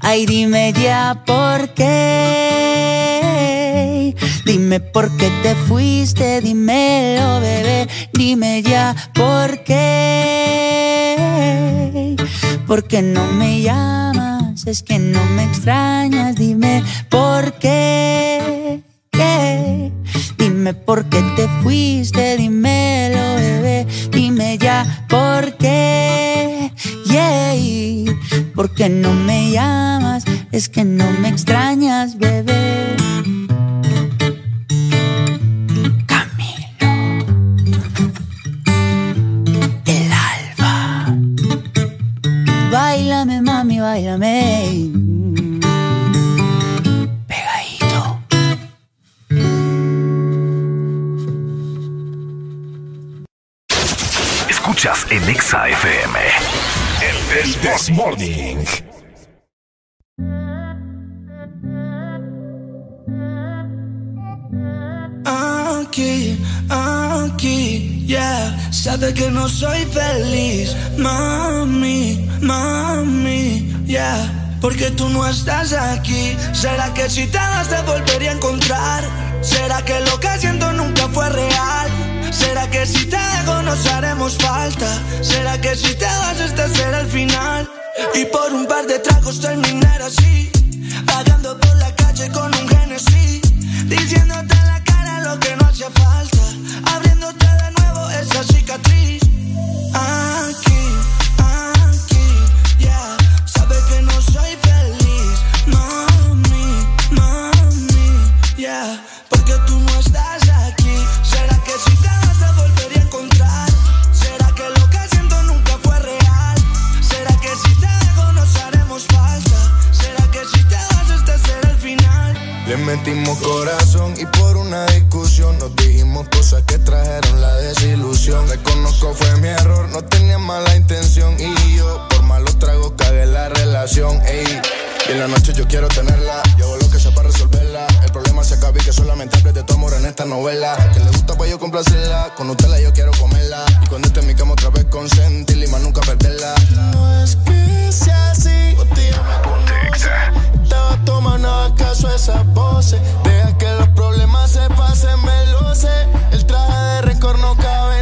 [SPEAKER 15] Ay, dime ya por qué. Dime por qué te fuiste, dímelo, bebé. Dime ya por qué. ¿Por qué no me llamas? Es que no me extrañas. Dime por qué. Dime por qué te fuiste, dímelo, bebé. Dime ya por qué. Yeah. ¿Por qué no me llamas? Es que no me extrañas, bebé. Camilo. El alba. Báilame, mami, báilame.
[SPEAKER 22] Escuchas en FM. El This Morning.
[SPEAKER 23] Aquí, aquí, yeah. Sabe que no soy feliz, mami, mami, yeah. Porque tú no estás aquí. ¿Será que si te das te volvería a encontrar? ¿Será que lo que siento nunca fue real? ¿Será que si te dejo nos haremos falta? ¿Será que si te vas este será el final? Y por un par de tragos terminar así Vagando por la calle con un Genesis Diciéndote en la cara lo que no hacía falta Abriéndote de nuevo esa cicatriz Aquí, aquí, yeah Sabe que no
[SPEAKER 24] Le metimos corazón y por una discusión nos dijimos cosas que trajeron la desilusión. Reconozco fue mi error, no tenía mala intención y yo por malos tragos cagué la relación. Ey. Y en la noche yo quiero tenerla, yo hago lo que sea para resolverla. El problema se acaba y que solamente hables de tu amor en esta novela. Que le gusta pues yo complacerla, con usted yo quiero comerla. Y cuando esté en mi cama otra vez consentirla y más nunca perderla. No es que sea así, Estaba tomando acaso esas voces. Deja que los problemas se pasen, sé. El traje de rencor no cabe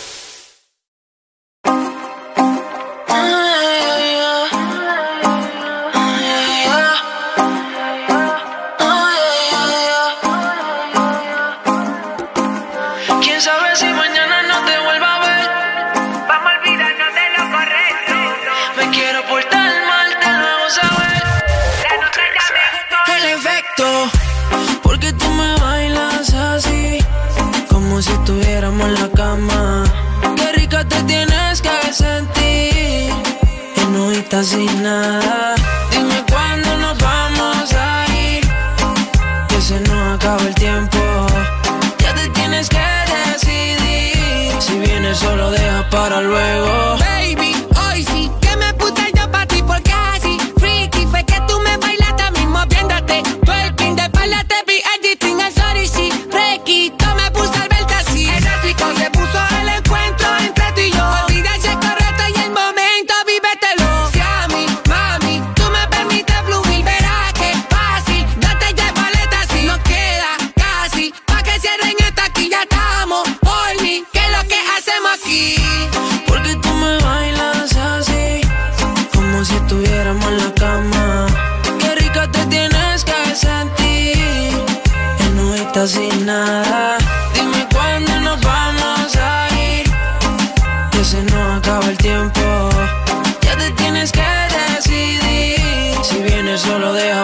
[SPEAKER 25] Sin nada. Dime cuándo nos vamos a ir, que se nos acaba el tiempo. Ya te tienes que decidir, si vienes solo deja para luego.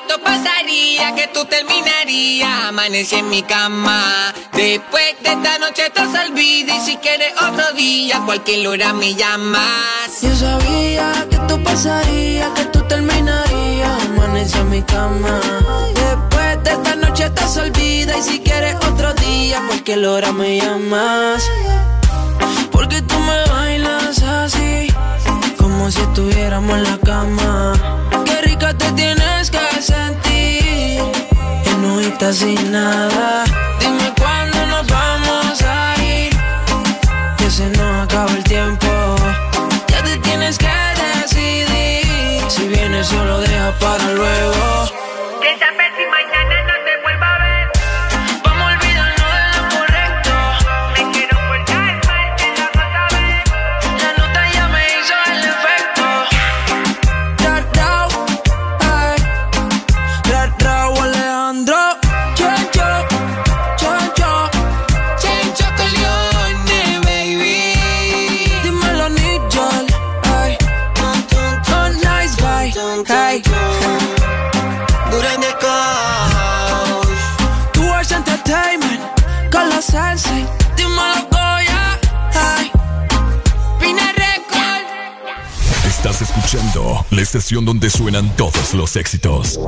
[SPEAKER 25] esto
[SPEAKER 26] pasaría, que tú terminarías. Amanecí en mi cama. Después de esta noche estás olvida y si quieres otro día, cualquier hora me llamas.
[SPEAKER 25] Yo sabía que esto pasaría, que tú terminarías. Amanecí en mi cama. Después de esta noche estás olvida y si quieres otro día, cualquier hora me llamas. Porque tú me bailas así, como si estuviéramos en la cama. Rica te tienes que sentir, en no sin nada. Dime cuándo nos vamos a ir, que se nos acaba el tiempo. Ya te tienes que decidir, si vienes solo deja para luego.
[SPEAKER 4] La estación donde suenan todos los éxitos.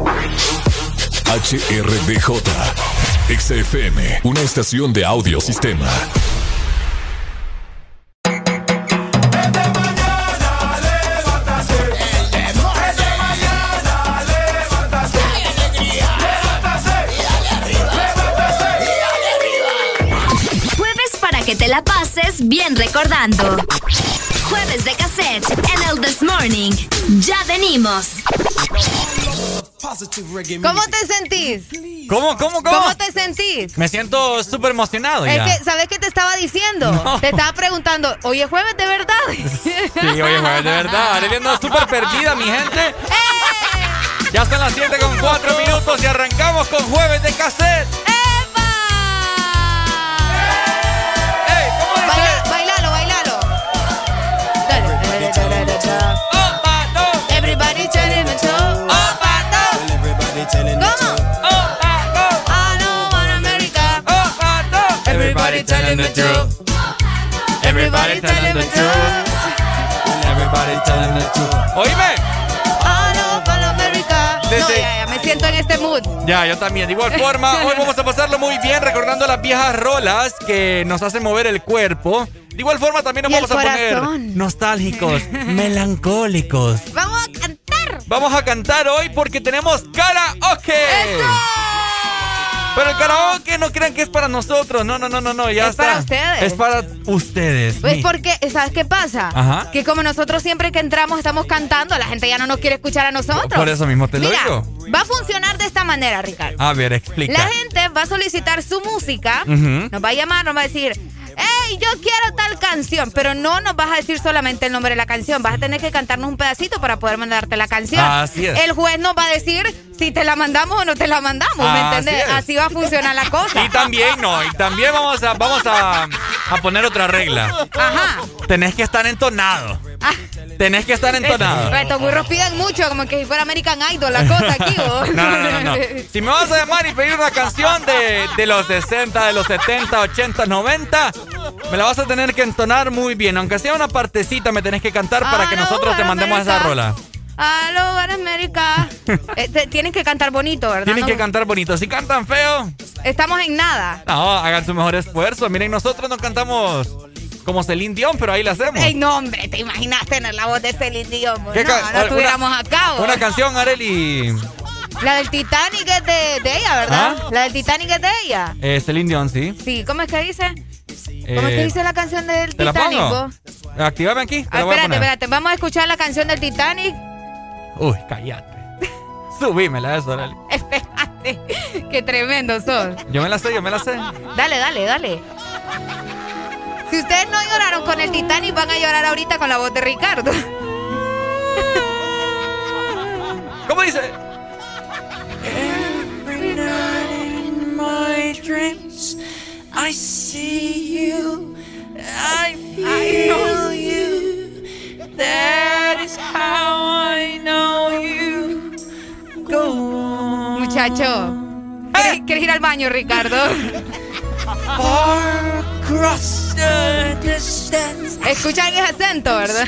[SPEAKER 4] HRDJ, XFM, una estación de audio sistema.
[SPEAKER 6] Jueves para que te la pases bien recordando. Jueves de cassette en el This Morning. Ya venimos.
[SPEAKER 10] ¿Cómo te sentís?
[SPEAKER 11] ¿Cómo, cómo, cómo?
[SPEAKER 10] ¿Cómo te sentís?
[SPEAKER 11] Me siento súper emocionado
[SPEAKER 10] Es
[SPEAKER 11] ya.
[SPEAKER 10] que, ¿sabes qué te estaba diciendo?
[SPEAKER 11] No.
[SPEAKER 10] Te estaba preguntando, ¿hoy es jueves de verdad?
[SPEAKER 11] Sí, oye, jueves, de verdad. Arely anda súper perdida, mi gente.
[SPEAKER 10] ¡Eh!
[SPEAKER 11] Ya son las 7 con 4 minutos y arrancamos con jueves de cassette.
[SPEAKER 10] Telling
[SPEAKER 11] the truth. Everybody telling the truth. Everybody telling the truth. Oíme.
[SPEAKER 10] Want America. No, ya, ya, me siento en este mood.
[SPEAKER 11] Ya, yo también. De igual forma, hoy vamos a pasarlo muy bien recordando las viejas rolas que nos hacen mover el cuerpo. De igual forma, también nos vamos a poner nostálgicos, melancólicos.
[SPEAKER 10] Vamos a cantar.
[SPEAKER 11] Vamos a cantar hoy porque tenemos karaoke. Pero el karaoke no crean que es para nosotros. No, no, no, no, no. Ya
[SPEAKER 10] Es
[SPEAKER 11] está.
[SPEAKER 10] para ustedes.
[SPEAKER 11] Es para ustedes.
[SPEAKER 10] Pues
[SPEAKER 11] Mi-
[SPEAKER 10] porque, ¿sabes qué pasa?
[SPEAKER 11] Ajá.
[SPEAKER 10] Que como nosotros siempre que entramos estamos cantando, la gente ya no nos quiere escuchar a nosotros.
[SPEAKER 11] Por eso mismo te lo
[SPEAKER 10] Mira,
[SPEAKER 11] digo.
[SPEAKER 10] va a funcionar de esta manera, Ricardo.
[SPEAKER 11] A ver, explica.
[SPEAKER 10] La gente va a solicitar su música, nos va a llamar, nos va a decir, hey, yo quiero tal canción, pero no nos vas a decir solamente el nombre de la canción, vas a tener que cantarnos un pedacito para poder mandarte la canción.
[SPEAKER 11] Así es.
[SPEAKER 10] El juez nos va a decir si te la mandamos o no te la mandamos, ¿me
[SPEAKER 11] Así
[SPEAKER 10] entendés?
[SPEAKER 11] es.
[SPEAKER 10] Así va a funcionar la cosa.
[SPEAKER 11] Y también, no, y también vamos a, vamos a, a poner otra regla.
[SPEAKER 10] Ajá.
[SPEAKER 11] Tenés que estar entonado. Tenés que estar entonado.
[SPEAKER 10] Estos burros piden mucho, como que si fuera American Idol la cosa aquí,
[SPEAKER 11] no, no, no. Si me vas a llamar y pedir una canción de, de los 60, de los 70, 80, 90, me la vas a tener que entonar muy bien. Aunque sea una partecita, me tenés que cantar para que
[SPEAKER 10] no,
[SPEAKER 11] nosotros te mandemos esa rola.
[SPEAKER 10] Aló, América. Eh, tienen que cantar bonito, ¿verdad?
[SPEAKER 11] Tienen que cantar bonito. Si cantan feo,
[SPEAKER 10] Estamos en nada.
[SPEAKER 11] no, hagan su mejor esfuerzo. Miren, nosotros no cantamos como Celine Dion, pero ahí la hacemos.
[SPEAKER 10] Ey, no, hombre, ¿te imaginas tener la voz de Celine Dion?
[SPEAKER 11] ¿Qué
[SPEAKER 10] No, no
[SPEAKER 11] una-
[SPEAKER 10] estuviéramos acá. ¿o?
[SPEAKER 11] Una canción, Areli.
[SPEAKER 10] La del Titanic es de, de ella, ¿verdad?
[SPEAKER 11] ¿Ah?
[SPEAKER 10] La del Titanic es de ella.
[SPEAKER 11] Eh, Celine Dion, sí.
[SPEAKER 10] Sí, ¿cómo es que dice? ¿Cómo es
[SPEAKER 11] Eh,
[SPEAKER 10] que dice la canción del
[SPEAKER 11] ¿Te la
[SPEAKER 10] Titanic?
[SPEAKER 11] pongo?
[SPEAKER 10] vos?
[SPEAKER 11] Actívame aquí. te
[SPEAKER 10] Ah,
[SPEAKER 11] la voy
[SPEAKER 10] espérate, espérate. Vamos a escuchar la canción del Titanic.
[SPEAKER 11] Uy, cállate. Subímela eso, Areli.
[SPEAKER 10] Espérate. Qué tremendo sos.
[SPEAKER 11] Yo me la sé, yo me la sé.
[SPEAKER 10] Dale, dale, dale. Si ustedes no lloraron con el Titanic, van a llorar ahorita con la voz de Ricardo.
[SPEAKER 11] ¿Cómo dice?
[SPEAKER 12] Every night in my dreams, I see you, I feel you. That is how I know you. Go on.
[SPEAKER 10] Muchacho. ¿Quieres, quieres ir al baño, Ricardo?
[SPEAKER 12] Far across the distance.
[SPEAKER 10] Escuchan ese acento, ¿verdad?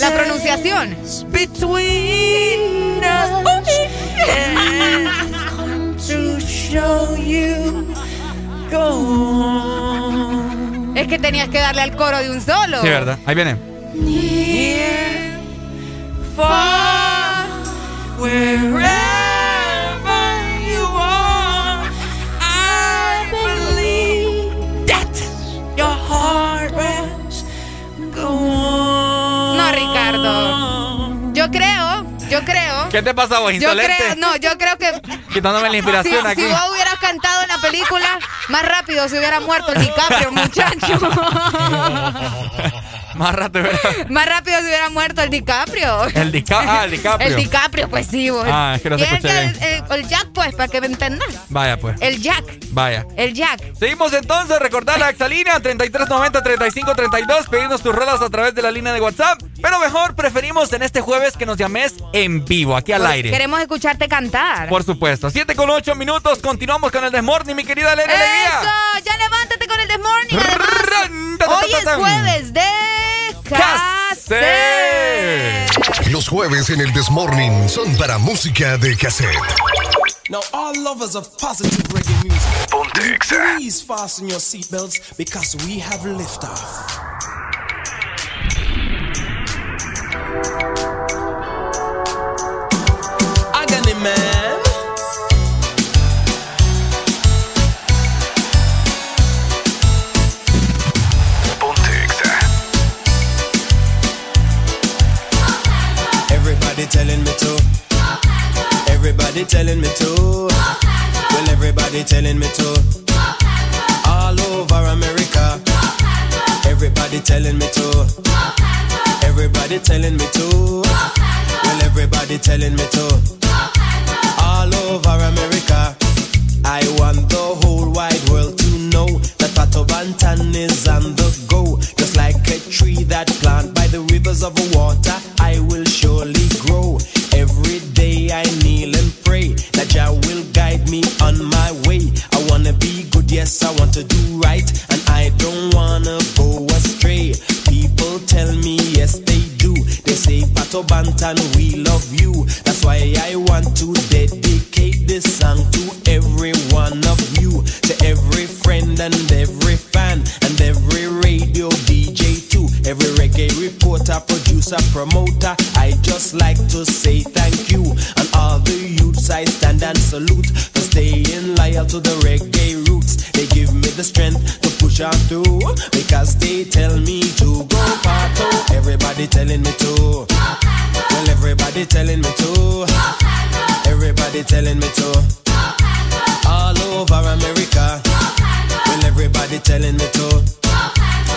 [SPEAKER 10] La pronunciación.
[SPEAKER 12] Between us, and I've come to show you. Go on.
[SPEAKER 10] Es que tenías que darle al coro de un solo.
[SPEAKER 11] Sí, ¿verdad? Ahí viene.
[SPEAKER 12] Near, far, wherever you are, I believe that your heart rests. Go on.
[SPEAKER 10] No, Ricardo. Yo creo, yo creo.
[SPEAKER 11] ¿Qué te pasa vos,
[SPEAKER 10] Yo
[SPEAKER 11] insolente?
[SPEAKER 10] creo, no, yo creo que
[SPEAKER 11] Quitándome la
[SPEAKER 10] si,
[SPEAKER 11] inspiración aquí.
[SPEAKER 10] si vos hubieras cantado en la película, más rápido se hubiera muerto el DiCaprio, muchacho.
[SPEAKER 11] Más ¿verdad?
[SPEAKER 10] más rápido se hubiera muerto el DiCaprio.
[SPEAKER 11] El Dica- ah, el DiCaprio.
[SPEAKER 10] El DiCaprio, pues sí, vos.
[SPEAKER 11] Ah, es que no se
[SPEAKER 10] ¿Quién
[SPEAKER 11] escucha
[SPEAKER 10] es el, Jack, pues, para que me entendas?
[SPEAKER 11] Vaya, pues.
[SPEAKER 10] El Jack,
[SPEAKER 11] Vaya.
[SPEAKER 10] el Jack.
[SPEAKER 11] Seguimos entonces, recordar la exalínea 3390-3532, pedirnos tus rolas a través de la línea de WhatsApp, pero mejor preferimos en este jueves que nos llames en vivo, aquí al aire.
[SPEAKER 10] Queremos escucharte cantar.
[SPEAKER 11] Por supuesto. 7 con 8 minutos, continuamos con el Desmorning, mi querida Alegría.
[SPEAKER 10] ¡Eso! ¡Ya levántate con el The Morning! Además, hoy es jueves de...
[SPEAKER 11] Cassette.
[SPEAKER 27] Los jueves en el Desmorning son para música de cassette.
[SPEAKER 3] Now, all lovers of positive reggae music, please fasten your seatbelts because we have liftoff. Agony man. Telling me to. Everybody telling me to. Well, everybody telling me to. All over America. Everybody telling me to. Everybody telling me to. Well, everybody telling me to. All over America. I want the whole wide world to know that Pato Bantan is on the go. Just like a tree that planted by the rivers of water, I will surely grow. Every day I kneel and pray that Jah will guide me on my way. I wanna be good, yes, I want to do right, and I don't wanna go astray. People tell me, yes, they do. They say, Pato Bantan, we love you. That's why I want to dedicate this song to every one of you, to every friend and every fan, and every radio DJ too, every reggae reporter, producer, promoter. I just like to say thank you, and all the youths I stand and salute for staying loyal to the reggae roots. They give me the strength to push on through because they tell me to go parto. Everybody telling me to. Well, everybody telling me to. Everybody telling me to. All over America. Well, everybody telling me to.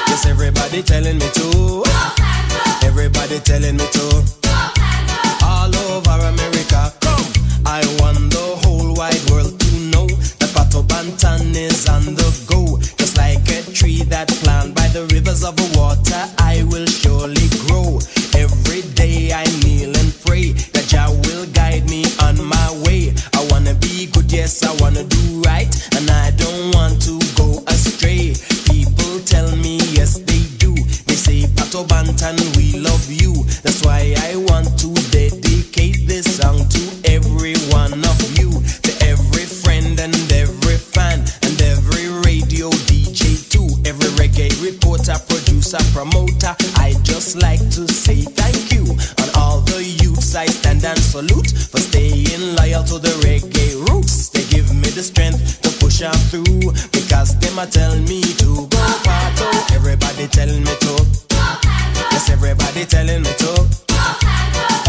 [SPEAKER 3] Yes, everybody telling me to. Everybody telling me to. All over America. Come. I want the whole wide world to know that Pato Bantan is on the go. Just like a tree that planted by the rivers of water, I will surely grow. Every day I kneel and pray that Jah will guide me on my way. I wanna be good, yes, I wanna do right, and Pato Bantan, we love you. That's why I want to dedicate this song to every one of you, to every friend and every fan, and every radio DJ too, every reggae reporter, producer, promoter. I just like to say thank you, and all the youths I stand and salute for staying loyal to the reggae roots. They give me the strength to push on through because them a tell me to go parto. Everybody telling me to. Yes, everybody telling me to.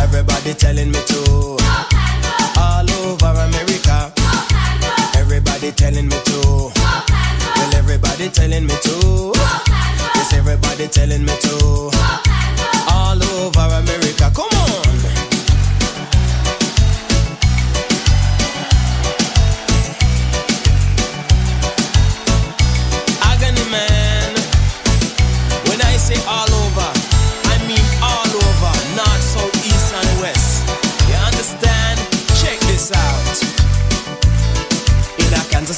[SPEAKER 3] Everybody telling me to. All over America. Everybody telling me to. Well, everybody telling me to. Yes, everybody telling me to.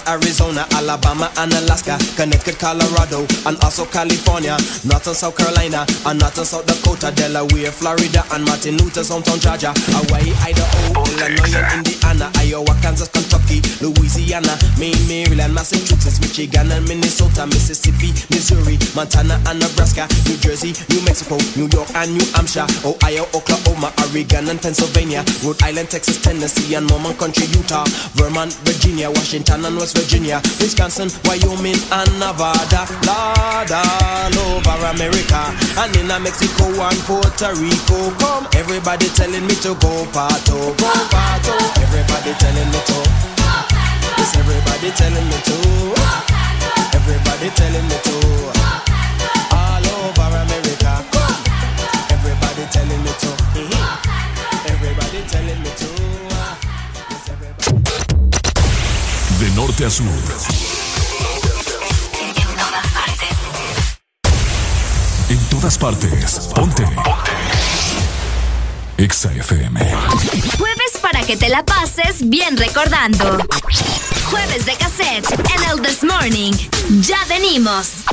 [SPEAKER 3] Arizona, Alabama, and Alaska, Connecticut, Colorado, and also California, North and South Carolina, and North and South Dakota, Delaware, Florida, and Martin Luther, hometown Georgia, Hawaii, Idaho, Illinois, Indiana, Iowa, Kansas, Kentucky, Louisiana, Maine, Maryland, Massachusetts, Michigan, and Minnesota, Mississippi, Missouri, Montana, and Nebraska, New Jersey, New Mexico, New York, and New Hampshire, Ohio, Oklahoma, Oregon, and Pennsylvania, Rhode Island, Texas, Tennessee, and Mormon Country, Utah, Vermont, Virginia, Washington, and West Virginia, Wisconsin, Wyoming, and Nevada, Lord, all over America, and in Mexico and Puerto Rico. Come, everybody telling me to go parto, go parto. Everybody telling me to. Yes, everybody telling me to. Everybody telling me to.
[SPEAKER 4] Norte a sur. En todas partes. Ponte. Exa FM.
[SPEAKER 6] Jueves para que te la pases bien recordando. Jueves de cassette en el This Morning. Ya venimos.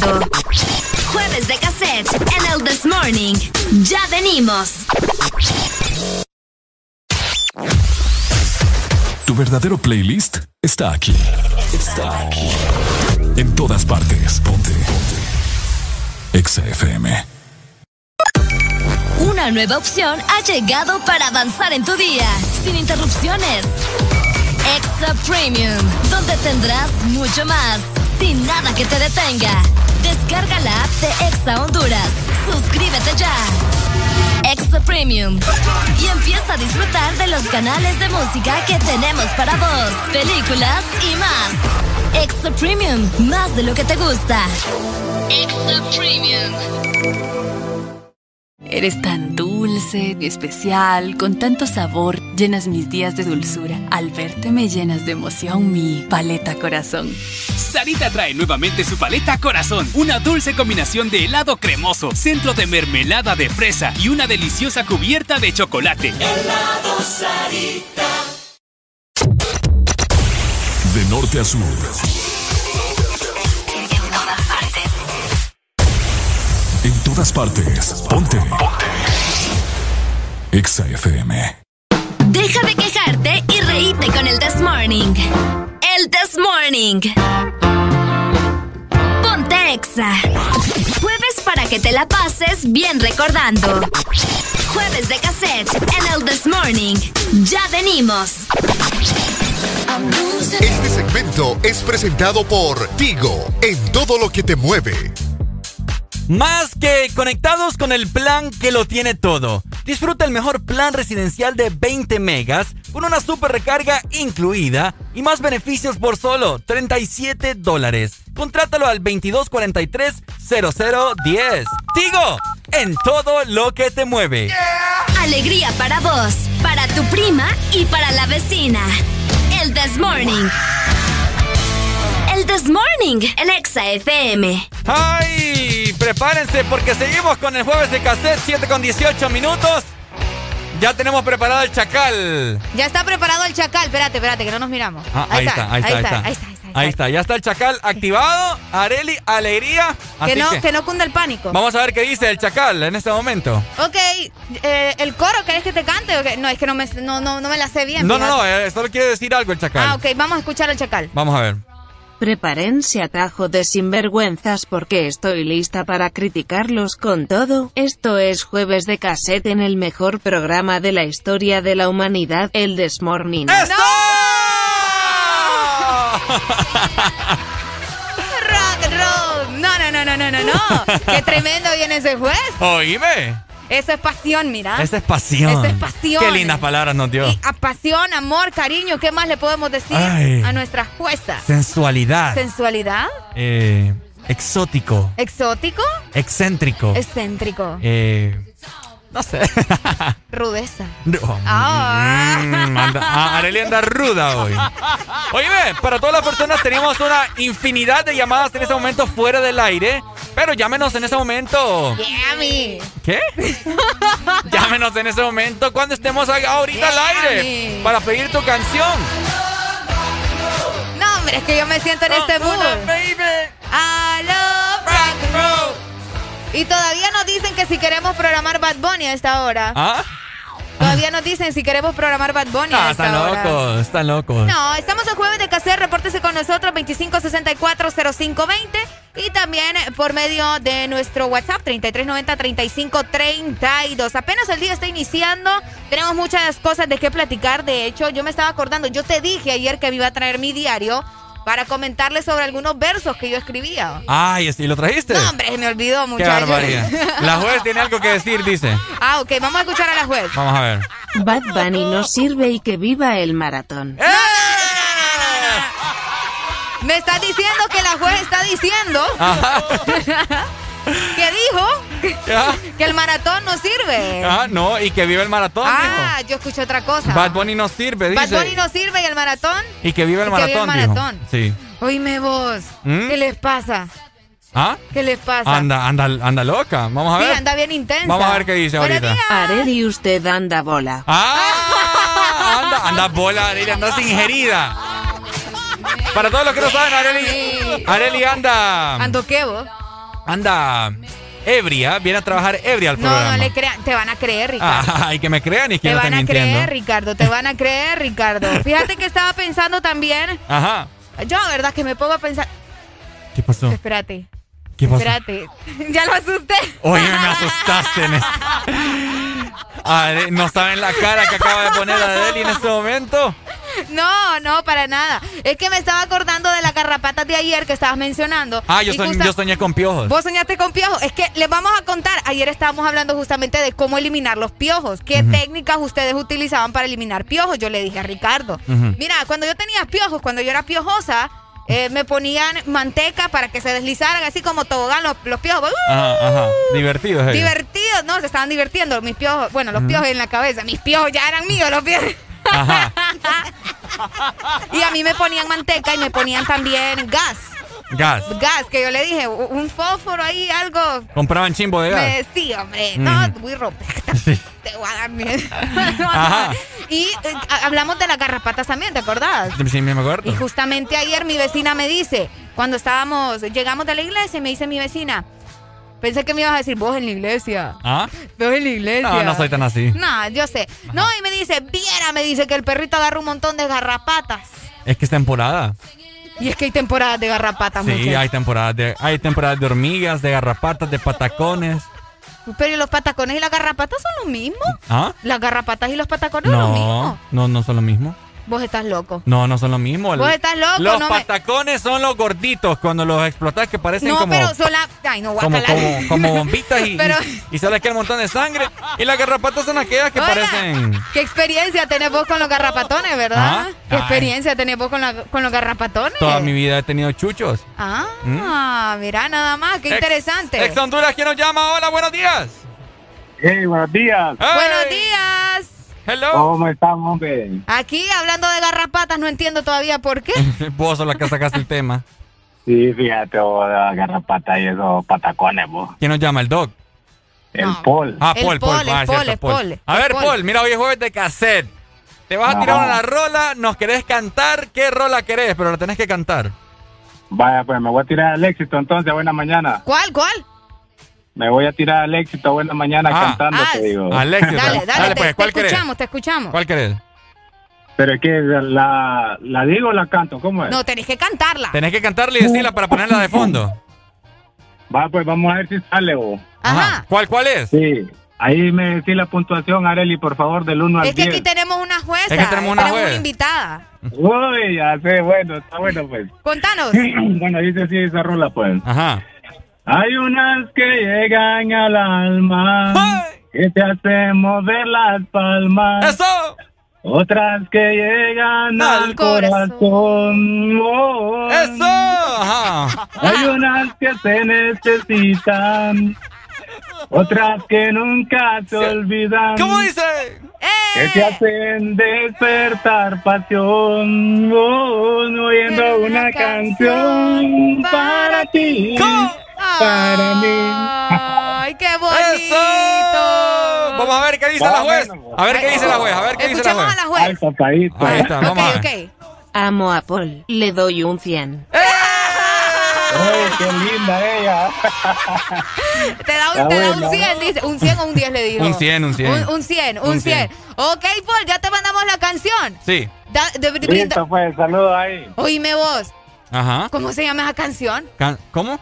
[SPEAKER 6] Jueves de cassette en el This Morning. Ya venimos.
[SPEAKER 4] Tu verdadero playlist está aquí. Está aquí. En todas partes. Ponte. Ponte. Exa FM.
[SPEAKER 6] Una nueva opción ha llegado para avanzar en tu día, sin interrupciones. Extra Premium, donde tendrás mucho más, sin nada que te detenga. Descarga la app de Exa Honduras. Suscríbete ya. Extra Premium. Y empieza a disfrutar de los canales de música que tenemos para vos, películas y más. Extra Premium, más de lo que te gusta. Extra Premium.
[SPEAKER 28] Eres tan dulce, especial, con tanto sabor, llenas mis días de dulzura. Al verte me llenas de emoción mi paleta corazón.
[SPEAKER 29] Sarita trae nuevamente su paleta Corazón, una dulce combinación de helado cremoso, centro de mermelada de fresa y una deliciosa cubierta de chocolate.
[SPEAKER 3] Helado Sarita.
[SPEAKER 4] De norte a sur. En todas partes. Ponte. Ponte. Exa FM.
[SPEAKER 6] Deja de quejarte y reíte con el This Morning. El This Morning. Exa. Jueves para que te la pases bien recordando. Jueves de cassette en el This Morning. Ya venimos.
[SPEAKER 27] Este segmento es presentado por Tigo, en todo lo que te mueve.
[SPEAKER 11] Más que conectados con el plan que lo tiene todo. Disfruta el mejor plan residencial de 20 megas con una super recarga incluida y más beneficios por solo 37 dólares. Contrátalo al 2243-0010. Tigo, en todo lo que te mueve.
[SPEAKER 6] Alegría para vos, para tu prima y para la vecina. El This Morning. El This Morning en Exa FM.
[SPEAKER 11] ¡Ay! Prepárense porque seguimos con el jueves de cassette 7 con 18 minutos. Ya tenemos preparado el chacal.
[SPEAKER 10] Ya está preparado el chacal. Espérate, espérate, que no nos miramos.
[SPEAKER 11] Ah, ahí, está, ahí está, ahí está.
[SPEAKER 10] Ahí está,
[SPEAKER 11] Ahí está, ya está el chacal activado. Areli, alegría.
[SPEAKER 10] Que no,
[SPEAKER 11] que
[SPEAKER 10] que no cunda el pánico.
[SPEAKER 11] Vamos a ver qué dice el chacal en este momento.
[SPEAKER 10] Ok, eh, ¿el coro querés que te cante? o qué? No, es que no me, no, no, no me la sé bien.
[SPEAKER 11] No, no,
[SPEAKER 10] fíjate.
[SPEAKER 11] no, eh, solo quiere decir algo el chacal.
[SPEAKER 10] Ah, ok, vamos a escuchar al chacal.
[SPEAKER 11] Vamos a ver.
[SPEAKER 30] Prepárense atajo de sinvergüenzas porque estoy lista para criticarlos con todo. Esto es Jueves de Cassette en el mejor programa de la historia de la humanidad, el This Morning.
[SPEAKER 10] Rock roll. No, no, no, no, no, no, no. Qué tremendo viene ese juez.
[SPEAKER 11] Oíme.
[SPEAKER 10] Eso es pasión, mira.
[SPEAKER 11] Esa es pasión.
[SPEAKER 10] Esa es pasión.
[SPEAKER 11] Qué lindas palabras nos dio.
[SPEAKER 10] A pasión, amor, cariño, ¿qué más le podemos decir
[SPEAKER 11] Ay.
[SPEAKER 10] a nuestra jueza?
[SPEAKER 11] Sensualidad.
[SPEAKER 10] Sensualidad,
[SPEAKER 11] Eh, exótico.
[SPEAKER 10] exótico,
[SPEAKER 11] Excéntrico.
[SPEAKER 10] excéntrico,
[SPEAKER 11] Eh, no sé.
[SPEAKER 10] rudeza.
[SPEAKER 11] No.
[SPEAKER 10] Ah.
[SPEAKER 11] Anda- ah, Arely anda ruda hoy. Oye, para todas las personas tenemos una infinidad de llamadas en ese momento fuera del aire. Pero llámenos en ese momento.
[SPEAKER 10] Yummy.
[SPEAKER 11] ¿Qué? Llámenos en ese momento cuando estemos ahorita al aire para pedir tu canción.
[SPEAKER 10] No, hombre, es que yo me siento en este mood. I love rock and roll. Y todavía nos dicen que si queremos programar Bad Bunny a esta hora.
[SPEAKER 11] ¿Ah?
[SPEAKER 10] Todavía nos dicen si queremos programar Bad Bunny.
[SPEAKER 11] Ah, están locos, están locos.
[SPEAKER 10] No, estamos el jueves de caser. Repórtese con nosotros 25640520 y también por medio de nuestro WhatsApp 3390-3532. Apenas el día está iniciando. Tenemos muchas cosas de qué platicar. De hecho, yo me estaba acordando. Yo te dije ayer que me iba a traer mi diario para comentarles sobre algunos versos que yo escribía.
[SPEAKER 11] Ay, ¿y lo trajiste?
[SPEAKER 10] No, hombre, me olvidó, muchachos.
[SPEAKER 11] Qué barbaridad. La juez tiene algo que decir, dice.
[SPEAKER 10] Ah, ok, vamos a escuchar a la juez.
[SPEAKER 11] Vamos a ver.
[SPEAKER 30] Bad Bunny no sirve y que viva el maratón.
[SPEAKER 11] ¡Eh!
[SPEAKER 10] Me estás diciendo que la juez está diciendo que dijo que el maratón no sirve.
[SPEAKER 11] Ah, no, y que vive el maratón.
[SPEAKER 10] Ah, yo escuché otra cosa.
[SPEAKER 11] Bad Bunny no sirve, dice.
[SPEAKER 10] Bad Bunny no sirve y el maratón.
[SPEAKER 11] Y que vive el
[SPEAKER 10] y que
[SPEAKER 11] maratón.
[SPEAKER 10] vive el maratón.
[SPEAKER 11] Dijo. Sí.
[SPEAKER 10] Oíme vos.
[SPEAKER 11] ¿Mm?
[SPEAKER 10] ¿Qué les pasa?
[SPEAKER 11] ¿Ah?
[SPEAKER 10] ¿Qué les pasa?
[SPEAKER 11] Anda, anda, anda loca. Vamos a ver.
[SPEAKER 10] Sí, anda bien intensa.
[SPEAKER 11] Vamos a ver qué dice
[SPEAKER 10] Buenos
[SPEAKER 11] ahorita.
[SPEAKER 30] Areli, usted anda bola.
[SPEAKER 11] Ah, anda, anda bola, Areli, andas ingerida. Para todos los que no saben, Areli, Areli anda,
[SPEAKER 10] ¿Ando qué vos?
[SPEAKER 11] Anda ebria, viene a trabajar ebria al
[SPEAKER 10] No,
[SPEAKER 11] programa.
[SPEAKER 10] no le crean. Te van a creer, Ricardo.
[SPEAKER 11] Ah, y que me crean y que
[SPEAKER 10] te
[SPEAKER 11] no
[SPEAKER 10] van a
[SPEAKER 11] mintiendo.
[SPEAKER 10] creer, Ricardo. Te van a creer, Ricardo. Fíjate que estaba pensando también.
[SPEAKER 11] Ajá.
[SPEAKER 10] Yo, verdad, que me pongo a pensar.
[SPEAKER 11] ¿Qué pasó?
[SPEAKER 10] Espérate.
[SPEAKER 11] ¿Qué pasó?
[SPEAKER 10] Espérate. ya lo asusté.
[SPEAKER 11] Oye, me asustaste. en es- Are- no saben la cara que acaba de poner Adeli en este momento.
[SPEAKER 10] No, no, para nada. Es que me estaba acordando de las garrapatas de ayer que estabas mencionando.
[SPEAKER 11] Ah, yo, soñ- soñé con piojos.
[SPEAKER 10] Vos soñaste con piojos. Es que les vamos a contar. Ayer estábamos hablando justamente de cómo eliminar los piojos. ¿Qué técnicas ustedes utilizaban para eliminar piojos? Yo le dije a Ricardo. Mira, cuando yo tenía piojos, cuando yo era piojosa, eh, me ponían manteca para que se deslizaran así como tobogán los, los piojos. ¡Uh!
[SPEAKER 11] Ajá, ajá. Divertidos ellos.
[SPEAKER 10] Divertidos, no, se estaban divirtiendo mis piojos, bueno, los piojos en la cabeza, mis piojos ya eran míos, los piojos.
[SPEAKER 11] Ajá.
[SPEAKER 10] Y a mí me ponían manteca y me ponían también gas.
[SPEAKER 11] Gas.
[SPEAKER 10] Gas, que yo le dije, un fósforo ahí, algo.
[SPEAKER 11] Compraban chimbo de gas.
[SPEAKER 10] Me, sí, hombre, no,
[SPEAKER 11] Ujú.
[SPEAKER 10] voy a.
[SPEAKER 11] Sí.
[SPEAKER 10] Te voy a dar miedo.
[SPEAKER 11] Ajá.
[SPEAKER 10] Y eh, ha- hablamos de las garrapatas también, ¿te acordás?
[SPEAKER 11] Sí, me acuerdo.
[SPEAKER 10] Y justamente ayer mi vecina me dice, cuando estábamos, llegamos de la iglesia, me dice mi vecina, pensé que me ibas a decir, vos en la iglesia.
[SPEAKER 11] ¿Ah?
[SPEAKER 10] Vos en la iglesia.
[SPEAKER 11] No, no soy tan así.
[SPEAKER 10] No, yo sé. No, y me dice, viera, me dice que el perrito agarra un montón de garrapatas.
[SPEAKER 11] Es que es temporada.
[SPEAKER 10] Y es que hay temporadas de garrapatas,
[SPEAKER 11] Sí,
[SPEAKER 10] muchachos.
[SPEAKER 11] hay temporadas de, hay temporadas de hormigas, de garrapatas, de patacones.
[SPEAKER 10] Pero ¿y los patacones y las garrapatas son lo mismo?
[SPEAKER 11] ¿Ah?
[SPEAKER 10] Las garrapatas y los patacones son lo mismo.
[SPEAKER 11] No, no, no son lo mismo.
[SPEAKER 10] Vos estás loco.
[SPEAKER 11] No, no son lo mismo.
[SPEAKER 10] Vos estás loco,
[SPEAKER 11] Los
[SPEAKER 10] no me-
[SPEAKER 11] patacones son los gorditos cuando los explotas que parecen
[SPEAKER 10] No,
[SPEAKER 11] como,
[SPEAKER 10] pero son la... Ay, no,
[SPEAKER 11] como, como, como bombitas y,
[SPEAKER 10] Pero-
[SPEAKER 11] y, y sale montón de sangre. Y las garrapatas son aquellas que
[SPEAKER 10] Oiga,
[SPEAKER 11] parecen...
[SPEAKER 10] ¿Qué experiencia tenés vos con los garrapatones, verdad?
[SPEAKER 11] ¿Ah?
[SPEAKER 10] ¿Qué
[SPEAKER 11] Ay.
[SPEAKER 10] experiencia tenés vos con, la- con los garrapatones?
[SPEAKER 11] Toda mi vida he tenido chuchos.
[SPEAKER 10] Ah, mira nada más, qué
[SPEAKER 11] Ex-
[SPEAKER 10] interesante.
[SPEAKER 11] Ex Honduras, ¿quién nos llama? Hola, buenos días.
[SPEAKER 9] Hey, buenos días.
[SPEAKER 10] Buenos días.
[SPEAKER 11] Hello.
[SPEAKER 9] ¿Cómo estamos, hombre?
[SPEAKER 10] Aquí hablando de garrapatas, no entiendo todavía por qué.
[SPEAKER 11] Vos sos la que sacaste el tema.
[SPEAKER 9] Sí, fíjate, vos, la garrapata y esos patacones, vos.
[SPEAKER 11] ¿Quién nos llama? ¿El Doc?
[SPEAKER 9] El Paul.
[SPEAKER 11] Ah,
[SPEAKER 10] El
[SPEAKER 11] Paul, Paul.
[SPEAKER 10] Paul,
[SPEAKER 11] ah,
[SPEAKER 10] el
[SPEAKER 11] cierto,
[SPEAKER 10] Paul, el Paul,
[SPEAKER 11] A ver,
[SPEAKER 10] Paul.
[SPEAKER 11] Paul, mira, hoy es jueves de cassette. Te vas a tirar
[SPEAKER 9] Ajá.
[SPEAKER 11] una rola, nos querés cantar. ¿Qué rola querés? Pero la tenés que cantar.
[SPEAKER 9] Vaya, pues me voy a tirar al éxito entonces, buena mañana.
[SPEAKER 10] ¿Cuál, cuál?
[SPEAKER 9] Me voy a tirar al éxito, buena mañana cantando,
[SPEAKER 10] Ah,
[SPEAKER 9] te digo.
[SPEAKER 11] al éxito.
[SPEAKER 10] Dale, dale,
[SPEAKER 11] Dale,
[SPEAKER 10] te,
[SPEAKER 11] pues,
[SPEAKER 10] te
[SPEAKER 11] ¿cuál querés?
[SPEAKER 10] escuchamos, te escuchamos.
[SPEAKER 11] ¿Cuál querés?
[SPEAKER 9] Pero es que la, la digo o la canto, ¿cómo es?
[SPEAKER 10] No, tenés que cantarla.
[SPEAKER 11] Tenés que cantarle y decirla para ponerla de fondo.
[SPEAKER 9] Va, pues vamos a ver si sale, vos.
[SPEAKER 10] Ajá.
[SPEAKER 11] ¿Cuál, cuál es?
[SPEAKER 9] Sí. Ahí me decís la puntuación, Areli, por favor, del 1 al
[SPEAKER 10] Es que
[SPEAKER 9] 10.
[SPEAKER 10] aquí tenemos una jueza.
[SPEAKER 11] Es que tenemos una juez.
[SPEAKER 10] invitada.
[SPEAKER 9] Uy, ya sé, bueno, está bueno, pues.
[SPEAKER 10] Contanos.
[SPEAKER 9] bueno, dice así esa rola, pues.
[SPEAKER 11] Ajá.
[SPEAKER 9] Hay unas que llegan al alma, que te hacen mover las palmas.
[SPEAKER 11] ¡Eso!
[SPEAKER 9] Otras que llegan al corazón. Oh.
[SPEAKER 11] ¡Eso! Ajá.
[SPEAKER 9] Hay unas que se necesitan, otras que nunca se olvidan.
[SPEAKER 11] ¿Cómo dice?
[SPEAKER 9] Que te hacen despertar pasión, oh, oyendo una canción para ti, para mí.
[SPEAKER 10] Ay, qué bonito.
[SPEAKER 11] Vamos a ver qué dice la juez. A ver qué dice la juez. A ver qué dice la
[SPEAKER 10] Escuchamos
[SPEAKER 11] juez.
[SPEAKER 10] a la juez.
[SPEAKER 9] Ay.
[SPEAKER 11] Ahí está, vamos a ver.
[SPEAKER 10] Ok.
[SPEAKER 30] Amo a Paul, le doy un 100.
[SPEAKER 9] qué linda ella.
[SPEAKER 10] te da un, te da un 100, dice. Un 100 o un 10 le digo.
[SPEAKER 11] Un 100, un 100.
[SPEAKER 10] Un, un 100, un, 100. Ok, Paul, ya te mandamos la canción.
[SPEAKER 11] Sí.
[SPEAKER 10] Da, de, de,
[SPEAKER 9] Listo, pues, saludos ahí.
[SPEAKER 10] Oíme vos.
[SPEAKER 11] Ajá.
[SPEAKER 10] ¿Cómo se llama esa canción?
[SPEAKER 11] Can- ¿Cómo?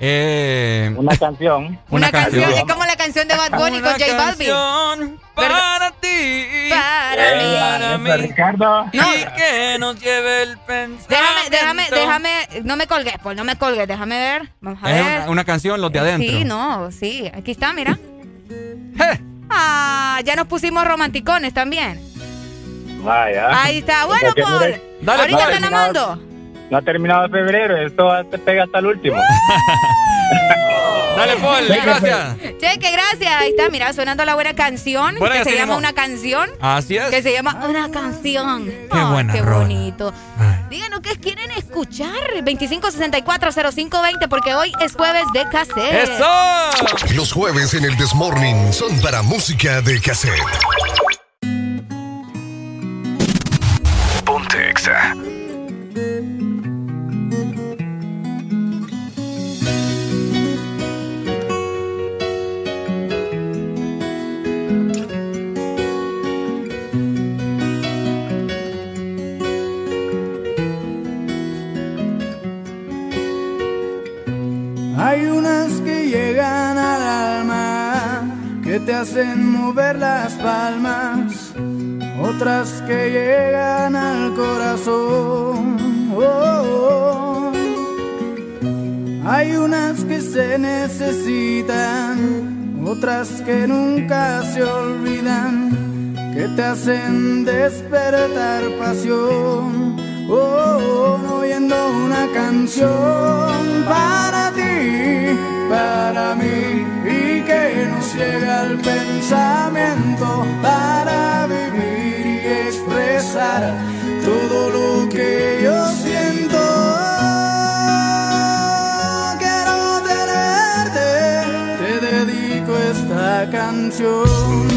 [SPEAKER 11] Eh,
[SPEAKER 9] Una canción.
[SPEAKER 11] una, canción.
[SPEAKER 10] Es como la canción de Bad Bunny con J Balvin.
[SPEAKER 11] para ti.
[SPEAKER 10] Para mí.
[SPEAKER 11] Para mí.
[SPEAKER 9] Ricardo.
[SPEAKER 11] Y que nos lleve el pensamiento.
[SPEAKER 10] Déjame, déjame, déjame. No me colgues, Paul, no me colgues. Déjame ver. Vamos a
[SPEAKER 11] Es
[SPEAKER 10] ver.
[SPEAKER 11] una, una canción, los de adentro.
[SPEAKER 10] Sí, no, sí. Aquí está, mira. Ah, ya nos pusimos romanticones también.
[SPEAKER 9] Vaya.
[SPEAKER 10] Ahí está. Bueno, Paul.
[SPEAKER 11] Dale,
[SPEAKER 10] ahorita
[SPEAKER 11] Paul.
[SPEAKER 10] te la mando.
[SPEAKER 9] No ha terminado febrero, esto te pega hasta el último.
[SPEAKER 11] Dale, Paul, gracias.
[SPEAKER 10] Cheque, gracias. Ahí está, mira, sonando la buena canción.
[SPEAKER 11] Bueno,
[SPEAKER 10] que se llama. Una Canción.
[SPEAKER 11] Así es.
[SPEAKER 10] Que se llama Una Canción.
[SPEAKER 11] Qué buena
[SPEAKER 10] Qué
[SPEAKER 11] rola.
[SPEAKER 10] bonito. Díganos qué quieren escuchar. 25640520 porque hoy es jueves de cassette.
[SPEAKER 27] Los jueves en el Desmorning son para música de cassette.
[SPEAKER 16] Ponte Exa.
[SPEAKER 31] Te hacen mover las palmas, otras que llegan al corazón. Oh, oh. Hay unas que se necesitan, otras que nunca se olvidan, que te hacen despertar pasión. Oh, oh, oyendo una canción para ti, para mí, que nos llega al pensamiento para vivir y expresar todo lo que yo siento. Quiero tenerte, te dedico esta canción.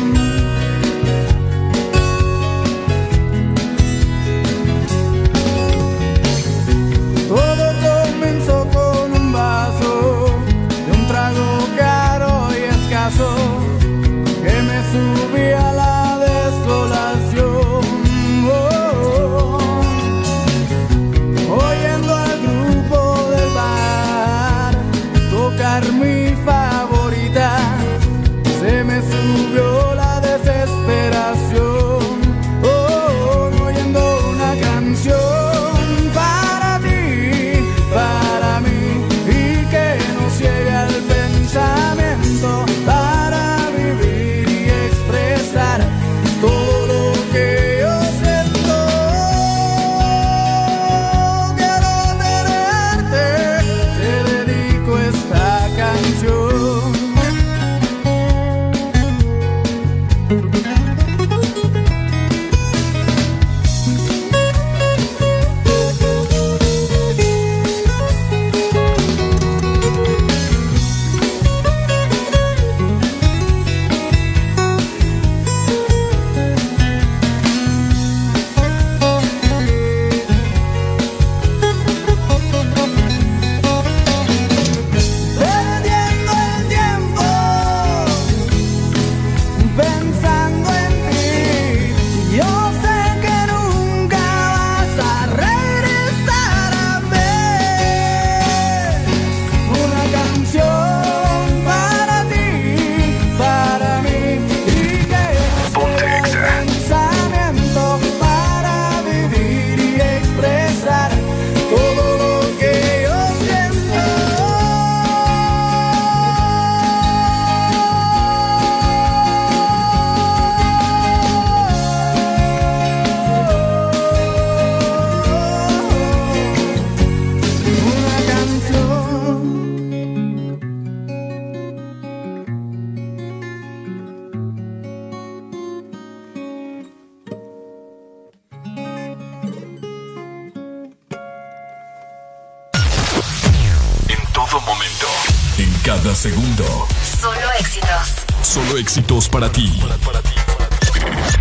[SPEAKER 4] Para ti.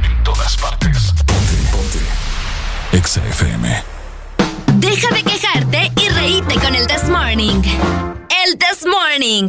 [SPEAKER 4] En todas partes. Ponte, ponte. Exa FM.
[SPEAKER 27] Deja de quejarte y reíte con el This Morning. El This Morning.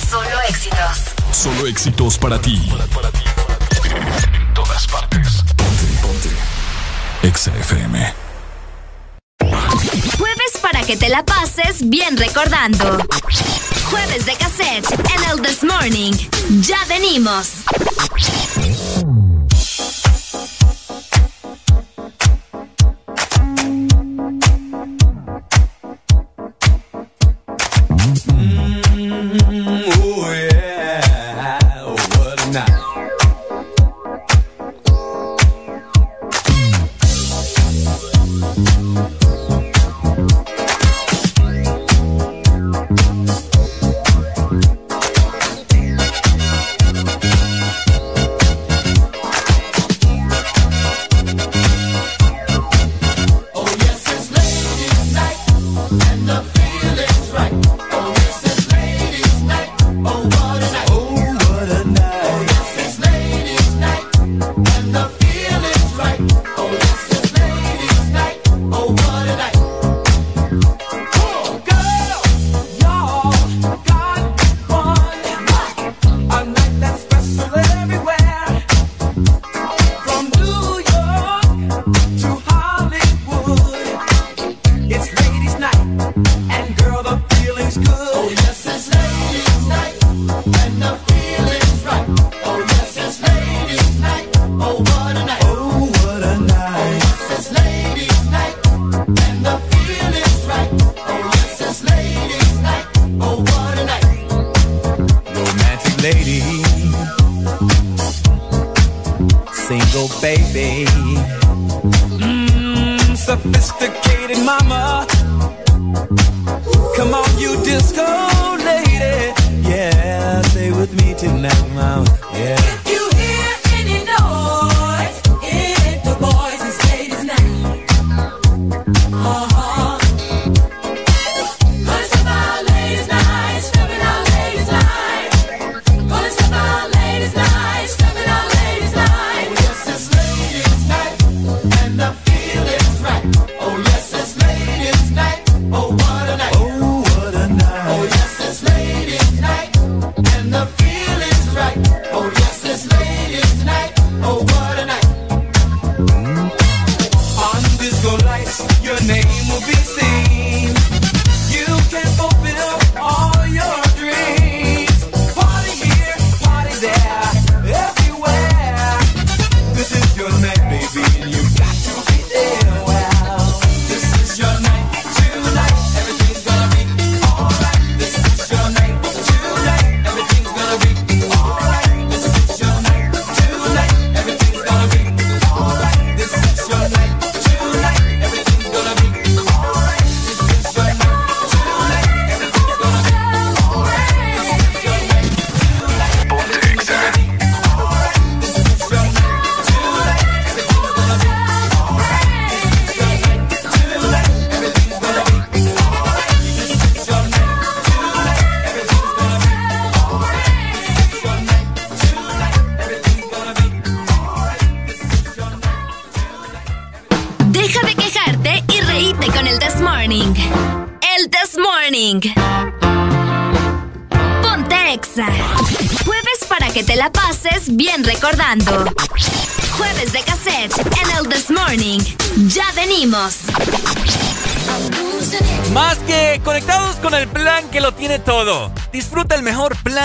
[SPEAKER 27] Solo éxitos.
[SPEAKER 4] Solo éxitos para ti. En todas partes. Ponte, ponte. Exa FM.
[SPEAKER 27] Jueves para que te la pases bien recordando. Jueves de cassette en el This Morning. Ya venimos.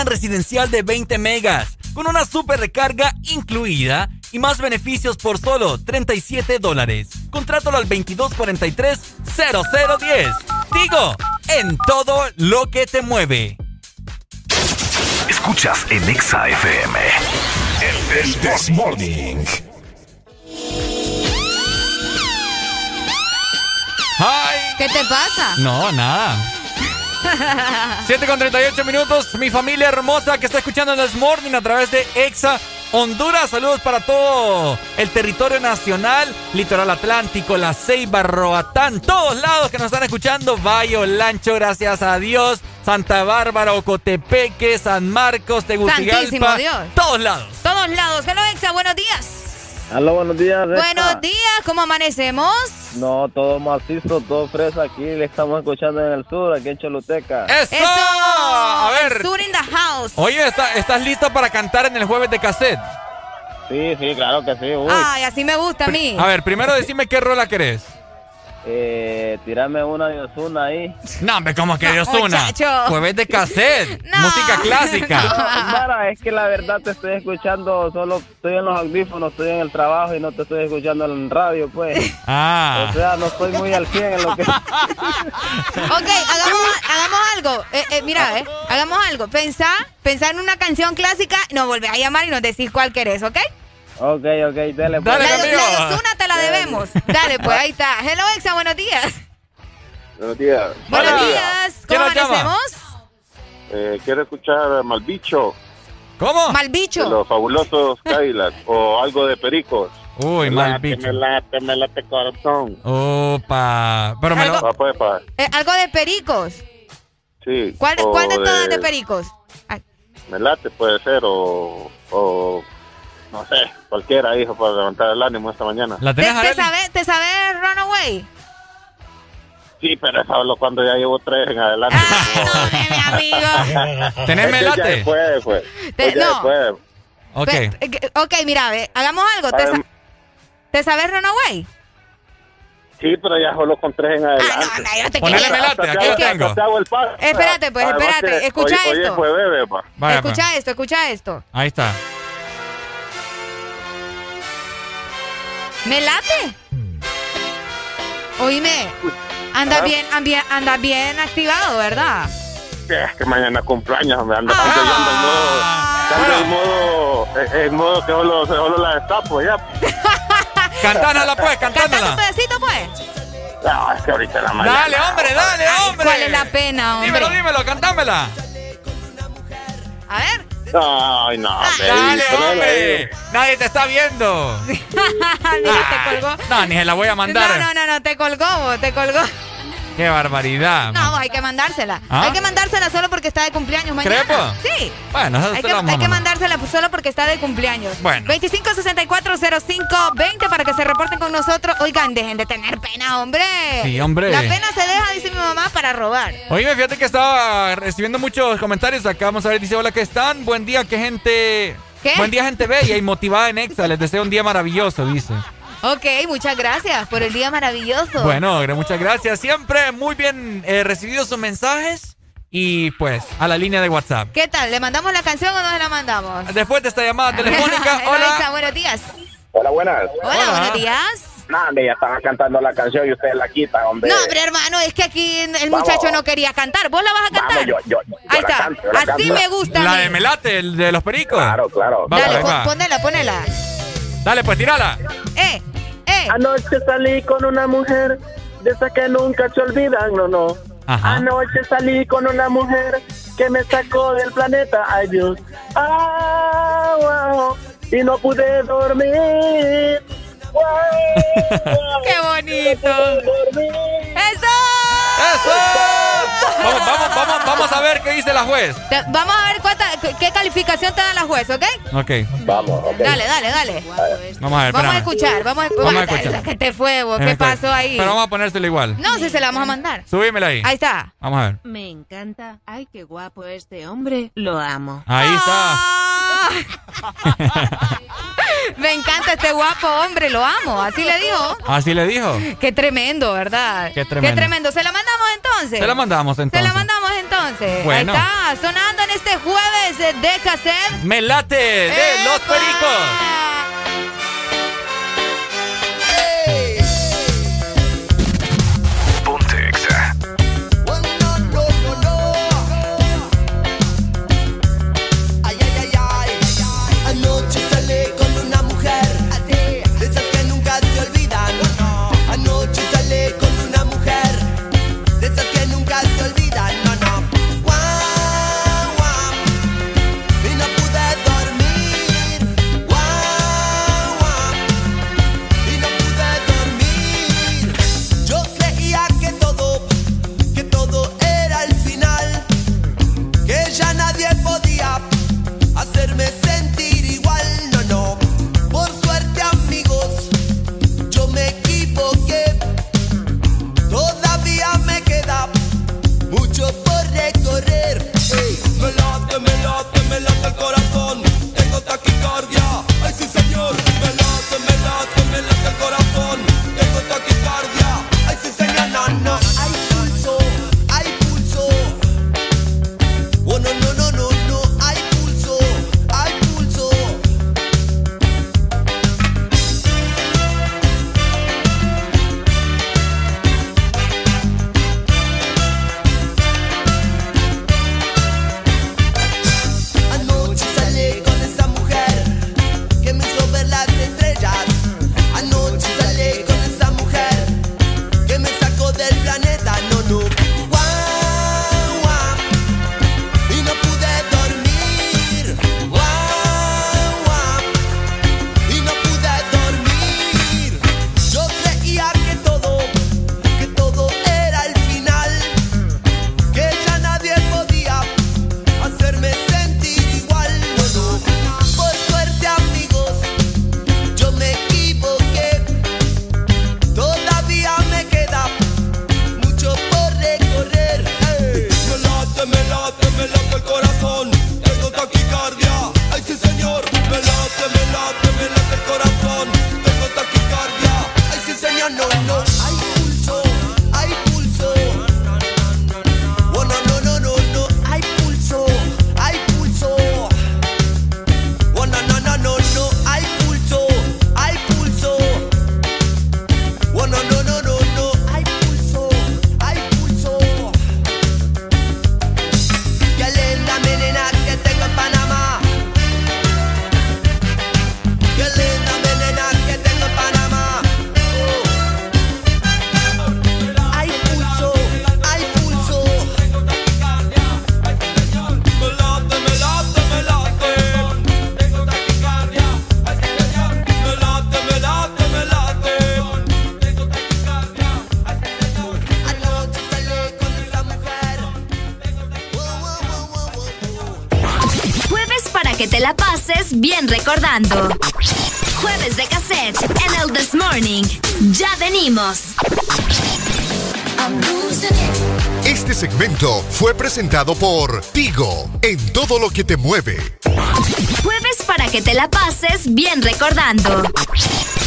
[SPEAKER 11] Residencial de 20 megas, con una super recarga incluida y más beneficios por solo 37 dólares. Contrátalo al 2243-0010. Digo, en todo lo que te mueve.
[SPEAKER 22] Escuchas en Exa FM. El This Morning.
[SPEAKER 11] Hi.
[SPEAKER 10] ¿Qué te pasa?
[SPEAKER 11] No, nada. 7 con 38 minutos. Mi familia hermosa que está escuchando en This Morning a través de Exa Honduras. Saludos para todo el territorio nacional, Litoral Atlántico, La Ceiba, Roatán, todos lados que nos están escuchando. Bayo, Lancho, gracias a Dios. Santa Bárbara, Ocotepeque, San Marcos, Tegucigalpa.
[SPEAKER 10] Dios.
[SPEAKER 11] Todos lados.
[SPEAKER 10] Todos lados. Hello, Exa, buenos días.
[SPEAKER 32] Hola, buenos días.
[SPEAKER 10] Buenos días, ¿cómo amanecemos?
[SPEAKER 32] No, todo macizo, todo fresa aquí. Le estamos escuchando en el sur, aquí en Choluteca.
[SPEAKER 11] ¡Eso! A ver.
[SPEAKER 10] sur in the house.
[SPEAKER 11] Oye, ¿estás listo para cantar en el jueves de cassette?
[SPEAKER 32] Sí, sí, claro que sí.
[SPEAKER 10] Ay, así me gusta a mí.
[SPEAKER 11] A ver, primero decime qué rola querés.
[SPEAKER 32] Eh, tirame una de Osuna ahí.
[SPEAKER 11] No, hombre, ¿cómo que de Osuna? Jueves de cassette, música clásica.
[SPEAKER 32] No, es que la verdad te estoy escuchando, solo estoy en los audífonos, estoy en el trabajo y no te estoy escuchando en radio, pues.
[SPEAKER 11] Ah.
[SPEAKER 32] O sea, no estoy muy al 100 en lo que... ok,
[SPEAKER 10] hagamos, hagamos algo. Eh, eh, mira, eh, hagamos algo. Pensá, pensá en una canción clásica, nos volvés a llamar y nos decís cuál querés, ¿ok?
[SPEAKER 32] Ok, ok, dale. Pues.
[SPEAKER 11] Dale,
[SPEAKER 10] la,
[SPEAKER 11] amigo.
[SPEAKER 10] la Osuna te la debemos. Dale, pues ahí está. Hello, Exa, buenos días.
[SPEAKER 33] Buenos días.
[SPEAKER 10] Buenos días. ¿Cómo amanecemos?
[SPEAKER 33] Eh, quiero escuchar Malbicho.
[SPEAKER 11] ¿Cómo?
[SPEAKER 10] Malbicho.
[SPEAKER 33] De los fabulosos Cadillac o algo de Pericos.
[SPEAKER 11] Uy, Malbicho.
[SPEAKER 33] Me late, me late corazón.
[SPEAKER 11] Opa. Pero me lo...
[SPEAKER 33] Pa, pues, pa.
[SPEAKER 10] Eh, ¿Algo de Pericos?
[SPEAKER 33] Sí.
[SPEAKER 10] ¿Cuál, ¿cuál de, todas de Pericos?
[SPEAKER 33] Me late puede ser o... o no sé, cualquiera, hijo, para levantar el ánimo esta mañana.
[SPEAKER 11] ¿La
[SPEAKER 10] ¿Te,
[SPEAKER 11] tenés,
[SPEAKER 10] te sabes, ¿Te sabes Runaway?
[SPEAKER 33] Sí, pero eso hablo cuando ya llevo tres en adelante.
[SPEAKER 10] mi amigo.
[SPEAKER 11] ¿Tenés
[SPEAKER 33] Es que ya
[SPEAKER 11] melate?
[SPEAKER 33] después, pues.
[SPEAKER 10] Te-
[SPEAKER 33] Pues ya
[SPEAKER 10] no.
[SPEAKER 33] después.
[SPEAKER 11] Ok.
[SPEAKER 10] Pe- eh, ok, mira, ve, hagamos algo. ¿Te, sa-. ¿te sabes Runaway?
[SPEAKER 33] Sí, pero ya solo con tres en adelante.
[SPEAKER 10] Ah, no, no, yo te
[SPEAKER 11] Ponele melate, aquí
[SPEAKER 33] te
[SPEAKER 11] lo tengo.
[SPEAKER 33] te hago el paro.
[SPEAKER 10] Espérate, pues, espérate. Escucha esto.
[SPEAKER 33] bebé, pa.
[SPEAKER 11] Vaya,
[SPEAKER 10] escucha
[SPEAKER 11] pues.
[SPEAKER 10] esto, escucha esto.
[SPEAKER 11] Ahí está.
[SPEAKER 10] ¿Me late? Oíme, anda
[SPEAKER 33] Ah.
[SPEAKER 10] bien, anda, anda bien activado, ¿verdad?
[SPEAKER 33] Es que mañana cumpleaños, me anda
[SPEAKER 10] Ah.
[SPEAKER 33] ando yo en modo, ando en modo, en- en modo que solo, solo la destapo ya.
[SPEAKER 11] Cantánala, pues,
[SPEAKER 10] Cantando un
[SPEAKER 11] cantánala.
[SPEAKER 10] pedacito, pues.
[SPEAKER 33] No, es que ahorita la mañana.
[SPEAKER 11] Dale, hombre, dale, hombre.
[SPEAKER 10] ¿Cuál es la pena, hombre?
[SPEAKER 11] Dímelo, dímelo, cantámela.
[SPEAKER 10] A ver.
[SPEAKER 33] Ay, no, baby,
[SPEAKER 11] Dale, hombre. Nadie te está viendo.
[SPEAKER 10] Mira, te colgó.
[SPEAKER 11] No, ni se la voy a mandar.
[SPEAKER 10] No, no, no, no, te colgó, vos, te colgó.
[SPEAKER 11] Qué barbaridad.
[SPEAKER 10] No, hay que mandársela.
[SPEAKER 11] ¿Ah?
[SPEAKER 10] Hay que mandársela solo porque está de cumpleaños mañana.
[SPEAKER 11] ¿Crepo?
[SPEAKER 10] Sí.
[SPEAKER 11] Bueno, eso
[SPEAKER 10] Hay que, hay que mandársela solo porque está de cumpleaños.
[SPEAKER 11] Bueno.
[SPEAKER 10] 25640520 para que se reporten con nosotros. Oigan, dejen de tener pena, hombre.
[SPEAKER 11] Sí, hombre.
[SPEAKER 10] La pena se deja, dice mi mamá, para robar.
[SPEAKER 11] Oye, fíjate que estaba recibiendo muchos comentarios acá. Vamos a ver, dice, hola, ¿qué están? Buen día, qué gente...
[SPEAKER 10] ¿Qué?
[SPEAKER 11] Buen día, gente bella y motivada en Exa. Les deseo un día maravilloso, dice.
[SPEAKER 10] Ok, muchas gracias por el día maravilloso.
[SPEAKER 11] Bueno, muchas gracias. Siempre muy bien eh, recibidos sus mensajes. Y pues, a la línea de WhatsApp.
[SPEAKER 10] ¿Qué tal? ¿Le mandamos la canción o no se la mandamos?
[SPEAKER 11] Después de esta llamada telefónica,
[SPEAKER 10] Eloisa,
[SPEAKER 11] hola.
[SPEAKER 10] buenos días.
[SPEAKER 33] Hola, buenas.
[SPEAKER 10] Hola, buenos días.
[SPEAKER 33] No, hombre, ya estaba cantando la canción y ustedes la quitan, hombre.
[SPEAKER 10] No, hombre, hermano, es que aquí el
[SPEAKER 33] Vamos.
[SPEAKER 10] muchacho no quería cantar. ¿Vos la vas a cantar?
[SPEAKER 33] Vamos, yo, yo, yo
[SPEAKER 10] Ahí
[SPEAKER 33] la
[SPEAKER 10] está.
[SPEAKER 33] canto, yo la
[SPEAKER 10] Así
[SPEAKER 33] canto.
[SPEAKER 10] me gusta.
[SPEAKER 11] La de Melate, el de los pericos.
[SPEAKER 33] Claro, claro.
[SPEAKER 11] Vamos,
[SPEAKER 10] Dale, pon-
[SPEAKER 11] va.
[SPEAKER 10] ponela, ponela.
[SPEAKER 11] Dale, pues, tírala.
[SPEAKER 10] Eh, eh.
[SPEAKER 34] Anoche salí con una mujer de esas que nunca se olvidan, no, no.
[SPEAKER 11] Ajá.
[SPEAKER 34] Anoche salí con una mujer que me sacó del planeta, ay Dios. Ah, wow, y no pude dormir.
[SPEAKER 10] ¡Qué bonito! ¡Eso!
[SPEAKER 11] ¡Eso! Vamos, vamos, vamos, vamos a ver qué dice la juez.
[SPEAKER 10] Te- Vamos a ver cuánta, qué calificación te da la juez, ¿ok?
[SPEAKER 11] Ok,
[SPEAKER 33] Vamos, ok.
[SPEAKER 10] Dale, dale, dale.
[SPEAKER 11] vamos a ver.
[SPEAKER 10] Vamos a
[SPEAKER 11] espérame.
[SPEAKER 10] escuchar, vamos a,
[SPEAKER 11] Vamos a escuchar.
[SPEAKER 10] ¿Qué te fue, vos? ¿Qué
[SPEAKER 11] espera.
[SPEAKER 10] pasó ahí?
[SPEAKER 11] Pero vamos a ponérselo igual.
[SPEAKER 10] No, si se la vamos a mandar.
[SPEAKER 11] Subímela ahí.
[SPEAKER 10] Ahí está.
[SPEAKER 11] Vamos a ver.
[SPEAKER 30] Me encanta. Ay, qué guapo este hombre. Lo amo.
[SPEAKER 11] Ahí está.
[SPEAKER 10] Me encanta este guapo hombre, lo amo. Así le digo.
[SPEAKER 11] Así le dijo.
[SPEAKER 10] Qué tremendo, ¿verdad?
[SPEAKER 11] Qué tremendo.
[SPEAKER 10] ¿Se la mandamos entonces?
[SPEAKER 11] Se la mandamos
[SPEAKER 10] Se
[SPEAKER 11] entonces.
[SPEAKER 10] la mandamos entonces.
[SPEAKER 11] Bueno.
[SPEAKER 10] Ahí está, sonando en este jueves de cassette.
[SPEAKER 11] Melate de los pericos.
[SPEAKER 5] pelando el corazón.
[SPEAKER 6] Jueves de Cassette en el This Morning. Ya venimos.
[SPEAKER 35] Este segmento fue presentado por Tigo en todo lo que te mueve.
[SPEAKER 6] Jueves para que te la pases bien recordando.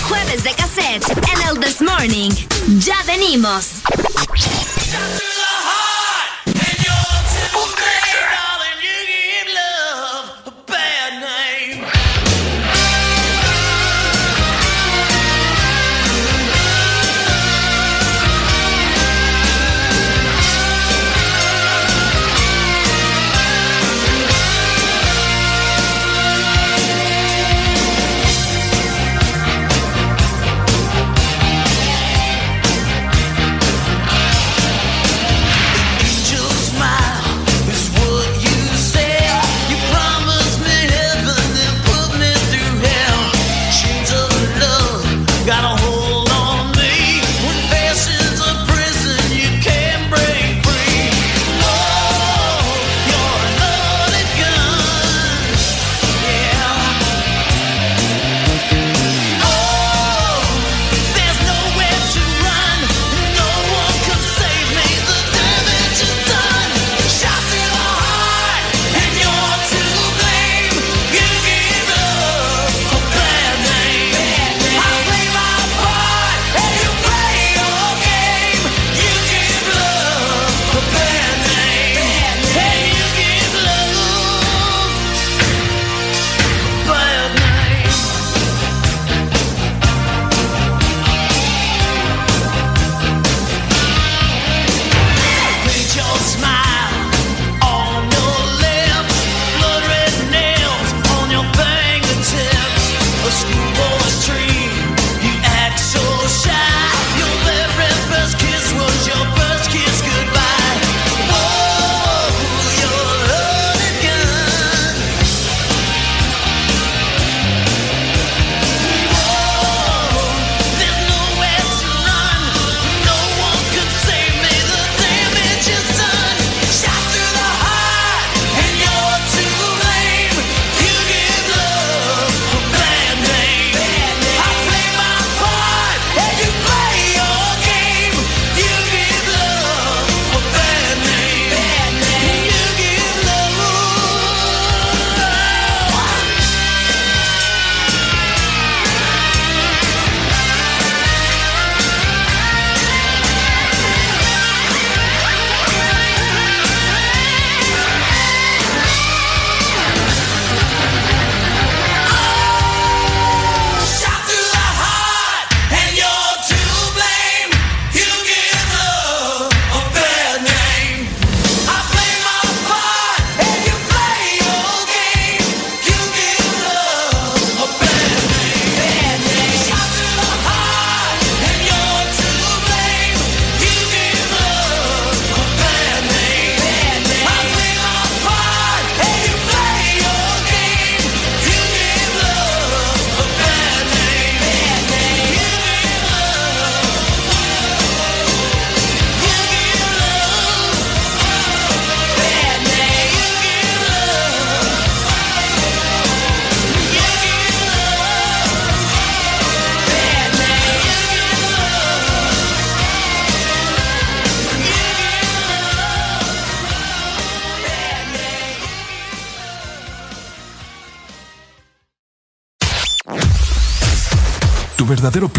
[SPEAKER 6] Jueves de Cassette en el This Morning. Ya venimos.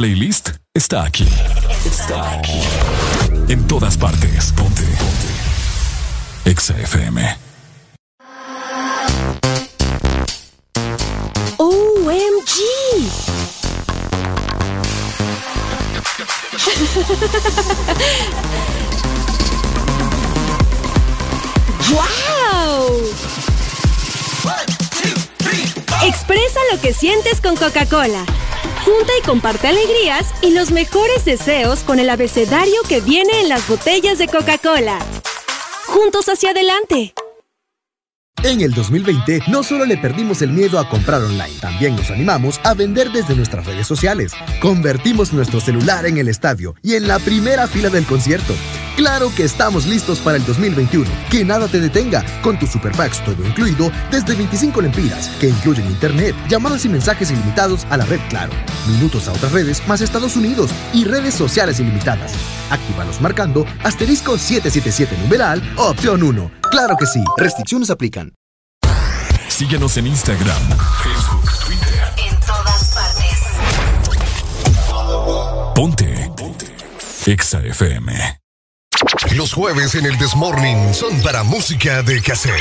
[SPEAKER 4] playlist está aquí.
[SPEAKER 36] comparte alegrías y los mejores deseos con el abecedario que viene en las botellas de Coca-Cola. Juntos hacia adelante.
[SPEAKER 13] En el 2020 no solo le perdimos el miedo a comprar online, también nos animamos a vender desde nuestras redes sociales. Convertimos nuestro celular en el estadio y en la primera fila del concierto. Claro que estamos listos para el 2021. Que nada te detenga con tu Super todo incluido desde 25 lempiras, que incluyen internet, llamadas y mensajes ilimitados a la red Claro minutos a otras redes más Estados Unidos y redes sociales ilimitadas. Actívalos marcando asterisco 777 numeral opción 1. Claro que sí, restricciones aplican.
[SPEAKER 4] Síguenos en Instagram, Facebook, Twitter.
[SPEAKER 6] En todas partes.
[SPEAKER 4] Ponte. Ponte. ExaFM.
[SPEAKER 27] Los jueves en el Desmorning son para música
[SPEAKER 6] de cassette.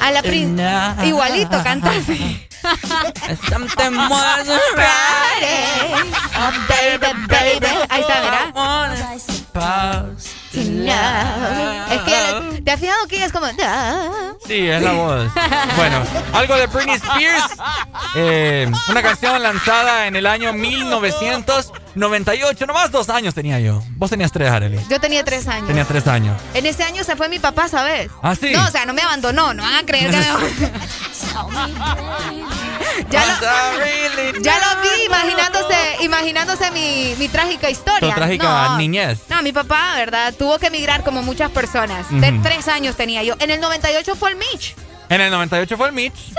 [SPEAKER 10] A la prin... Igualito cantaste.
[SPEAKER 11] Something more than Friday.
[SPEAKER 10] Oh, baby, baby. Ahí está, ¿verdad? Es que te has fijado que es como.
[SPEAKER 11] Sí, es la voz. Bueno, algo de Britney Spears. Eh, una canción lanzada en el año 1998. Nomás dos años tenía yo. Vos tenías tres, Arely.
[SPEAKER 10] Yo tenía tres años.
[SPEAKER 11] Tenía tres años.
[SPEAKER 10] En ese año se fue mi papá, ¿sabes?
[SPEAKER 11] ¿Ah, sí?
[SPEAKER 10] No, o sea, no me abandonó. No van a creer que me ya, lo, ya lo vi imaginándose, imaginándose mi, mi trágica historia.
[SPEAKER 11] Tu trágica
[SPEAKER 10] no,
[SPEAKER 11] niñez.
[SPEAKER 10] No, mi papá, ¿verdad? Tuvo que emigrar como muchas personas. De tres años tenía yo. En el 98 fue el Mitch.
[SPEAKER 11] En el 98 fue el Mitch.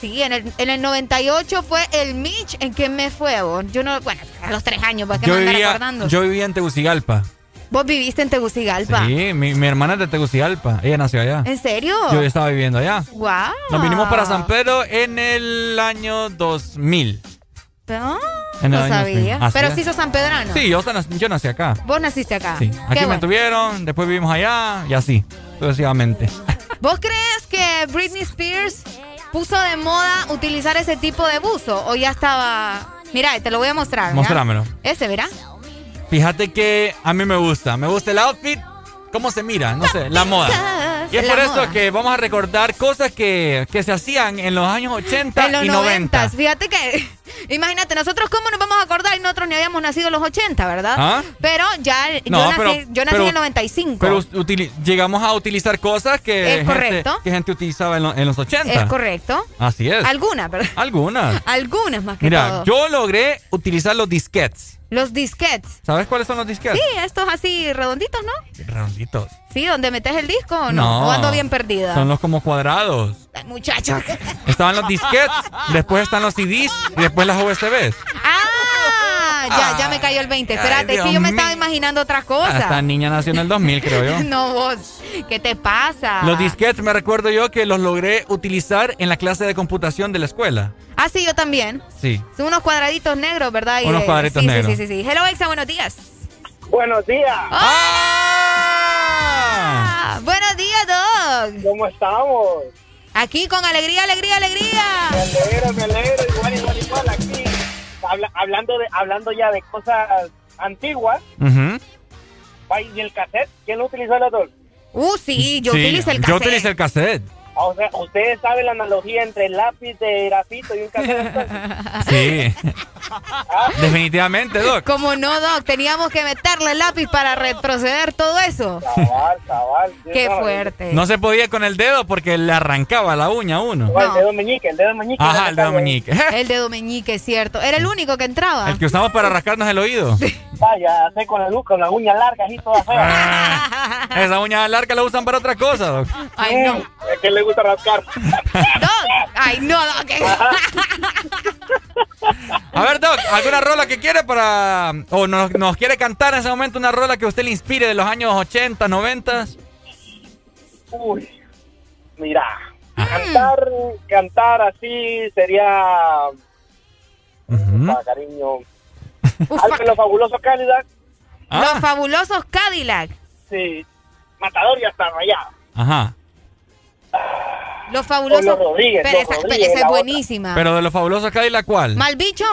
[SPEAKER 10] Sí, en el, en el 98 fue el Mitch. ¿En qué me fue? Yo no, bueno, a los tres años, ¿para qué
[SPEAKER 11] Yo
[SPEAKER 10] me
[SPEAKER 11] vivía, yo vivía en Tegucigalpa.
[SPEAKER 10] Vos viviste en Tegucigalpa.
[SPEAKER 11] Sí, mi, mi hermana es de Tegucigalpa. Ella nació allá.
[SPEAKER 10] ¿En serio?
[SPEAKER 11] Yo estaba viviendo allá.
[SPEAKER 10] Wow.
[SPEAKER 11] Nos vinimos para San Pedro en el año 2000.
[SPEAKER 10] Ah,
[SPEAKER 11] En el
[SPEAKER 10] no
[SPEAKER 11] año
[SPEAKER 10] sabía.
[SPEAKER 11] 2000. Así
[SPEAKER 10] Pero sí sos San Pedrano.
[SPEAKER 11] Sí, yo, nac- yo nací acá.
[SPEAKER 10] Vos naciste acá.
[SPEAKER 11] Sí.
[SPEAKER 10] Qué
[SPEAKER 11] Aquí me
[SPEAKER 10] bueno.
[SPEAKER 11] tuvieron, después vivimos allá y así, sucesivamente.
[SPEAKER 10] ¿Vos crees que Britney Spears puso de moda utilizar ese tipo de buzo? ¿O ya estaba.? Mira, te lo voy a mostrar.
[SPEAKER 11] Mostrámelo.
[SPEAKER 10] Ese, ¿verá?
[SPEAKER 11] Fíjate que a mí me gusta. Me gusta el outfit. ¿Cómo se mira? No sé, la moda. Y es
[SPEAKER 10] La
[SPEAKER 11] por eso que vamos a recordar cosas que, que se hacían en los años 80
[SPEAKER 10] En los
[SPEAKER 11] y 90.
[SPEAKER 10] 90. Fíjate que, imagínate, nosotros cómo nos vamos a acordar y nosotros ni habíamos nacido en los 80, ¿verdad?
[SPEAKER 11] ¿Ah?
[SPEAKER 10] Pero ya,
[SPEAKER 11] No,
[SPEAKER 10] yo nací, yo nací
[SPEAKER 11] pero-
[SPEAKER 10] en el 95.
[SPEAKER 11] Pero llegamos a utilizar cosas que,
[SPEAKER 10] Es
[SPEAKER 11] gente, que gente utilizaba en, lo- en los 80.
[SPEAKER 10] es correcto.
[SPEAKER 11] Así es.
[SPEAKER 10] Algunas, ¿verdad?
[SPEAKER 11] Algunas.
[SPEAKER 10] Algunas más que
[SPEAKER 11] Mira,
[SPEAKER 10] todo.
[SPEAKER 11] yo logré utilizar los disquets.
[SPEAKER 10] Los disquets.
[SPEAKER 11] ¿Sabes cuáles son los disquets?
[SPEAKER 10] Sí, estos así redonditos, ¿no?
[SPEAKER 11] Redonditos.
[SPEAKER 10] Sí, donde metes el disco o no. O ando bien perdida.
[SPEAKER 11] Son los como cuadrados.
[SPEAKER 10] Ay, Muchacho.
[SPEAKER 11] Estaban los disquets, después están los CDs y después las USBs.
[SPEAKER 10] Ah, ya, ya me cayó el 20.
[SPEAKER 11] Ay,
[SPEAKER 10] Espérate, es que yo me estaba imaginando otras cosas.
[SPEAKER 11] Esta niña nació en el 2000, creo yo.
[SPEAKER 10] No, vos. ¿Qué te pasa?
[SPEAKER 11] Los disquets me recuerdo yo que los logré utilizar en la clase de computación de la escuela.
[SPEAKER 10] Ah, sí, yo también.
[SPEAKER 11] Sí.
[SPEAKER 10] Son unos cuadraditos negros, ¿verdad?
[SPEAKER 11] Unos cuadraditos
[SPEAKER 10] sí,
[SPEAKER 11] negros.
[SPEAKER 10] Sí, sí, sí, sí. Hello, Exa, buenos días.
[SPEAKER 37] Buenos días.
[SPEAKER 10] Ah, buenos días, Doc.
[SPEAKER 37] ¿Cómo estamos?
[SPEAKER 10] Aquí con alegría, alegría, alegría.
[SPEAKER 37] Me alegro, me alegro, igual, igual, igual, aquí. Habla- hablando, de, hablando ya de cosas antiguas, ¿y el cassette? ¿Quién lo utilizó los dos?
[SPEAKER 10] Uh, sí, yo
[SPEAKER 11] Sí,
[SPEAKER 10] utilicé el
[SPEAKER 11] Yo utilicé el cassette.
[SPEAKER 37] O sea, ¿ustedes saben la analogía entre el lápiz de grafito y un cassette?
[SPEAKER 11] Sí. Definitivamente, Doc.
[SPEAKER 10] Como no, Doc, teníamos que meterle el lápiz para retroceder todo eso.
[SPEAKER 37] Cabal, cabal. sí,
[SPEAKER 10] Qué
[SPEAKER 37] no,
[SPEAKER 10] fuerte.
[SPEAKER 11] No se podía con el dedo porque le arrancaba la uña a uno.
[SPEAKER 37] no, El dedo meñique, el dedo meñique.
[SPEAKER 11] Ajá, el dedo meñique.
[SPEAKER 10] El dedo meñique, es cierto. Era el único que entraba.
[SPEAKER 11] El que usamos para rascarnos el oído.
[SPEAKER 37] Vaya, hacer con la luz, con las uñas largas y todas feas.
[SPEAKER 11] Ah, Esa uña larga la usan para otra cosa, Doc.
[SPEAKER 10] Ay, no.
[SPEAKER 37] Es que le gusta rascar.
[SPEAKER 10] Doc. Ay, no, Doc.
[SPEAKER 11] A ver, Doc, ¿alguna rola que quiere para... o nos, nos quiere cantar en ese momento una rola que usted le inspire de los años 80, 90?
[SPEAKER 37] Uy, mira, cantar, cantar así sería, ah, cariño, algo de los fabulosos Cadillac,
[SPEAKER 11] Ah.
[SPEAKER 10] Los fabulosos Cadillac.
[SPEAKER 37] sí, Matador y hasta rayado.
[SPEAKER 11] Ajá.
[SPEAKER 10] Los fabulosos.
[SPEAKER 37] Los Rodríguez,
[SPEAKER 10] Pero
[SPEAKER 37] los
[SPEAKER 10] esa, pero
[SPEAKER 37] Rodríguez,
[SPEAKER 10] esa es
[SPEAKER 37] la otra.
[SPEAKER 10] buenísima.
[SPEAKER 11] Pero de los fabulosos Cadillac, ¿cuál?
[SPEAKER 10] ¿Mal bicho?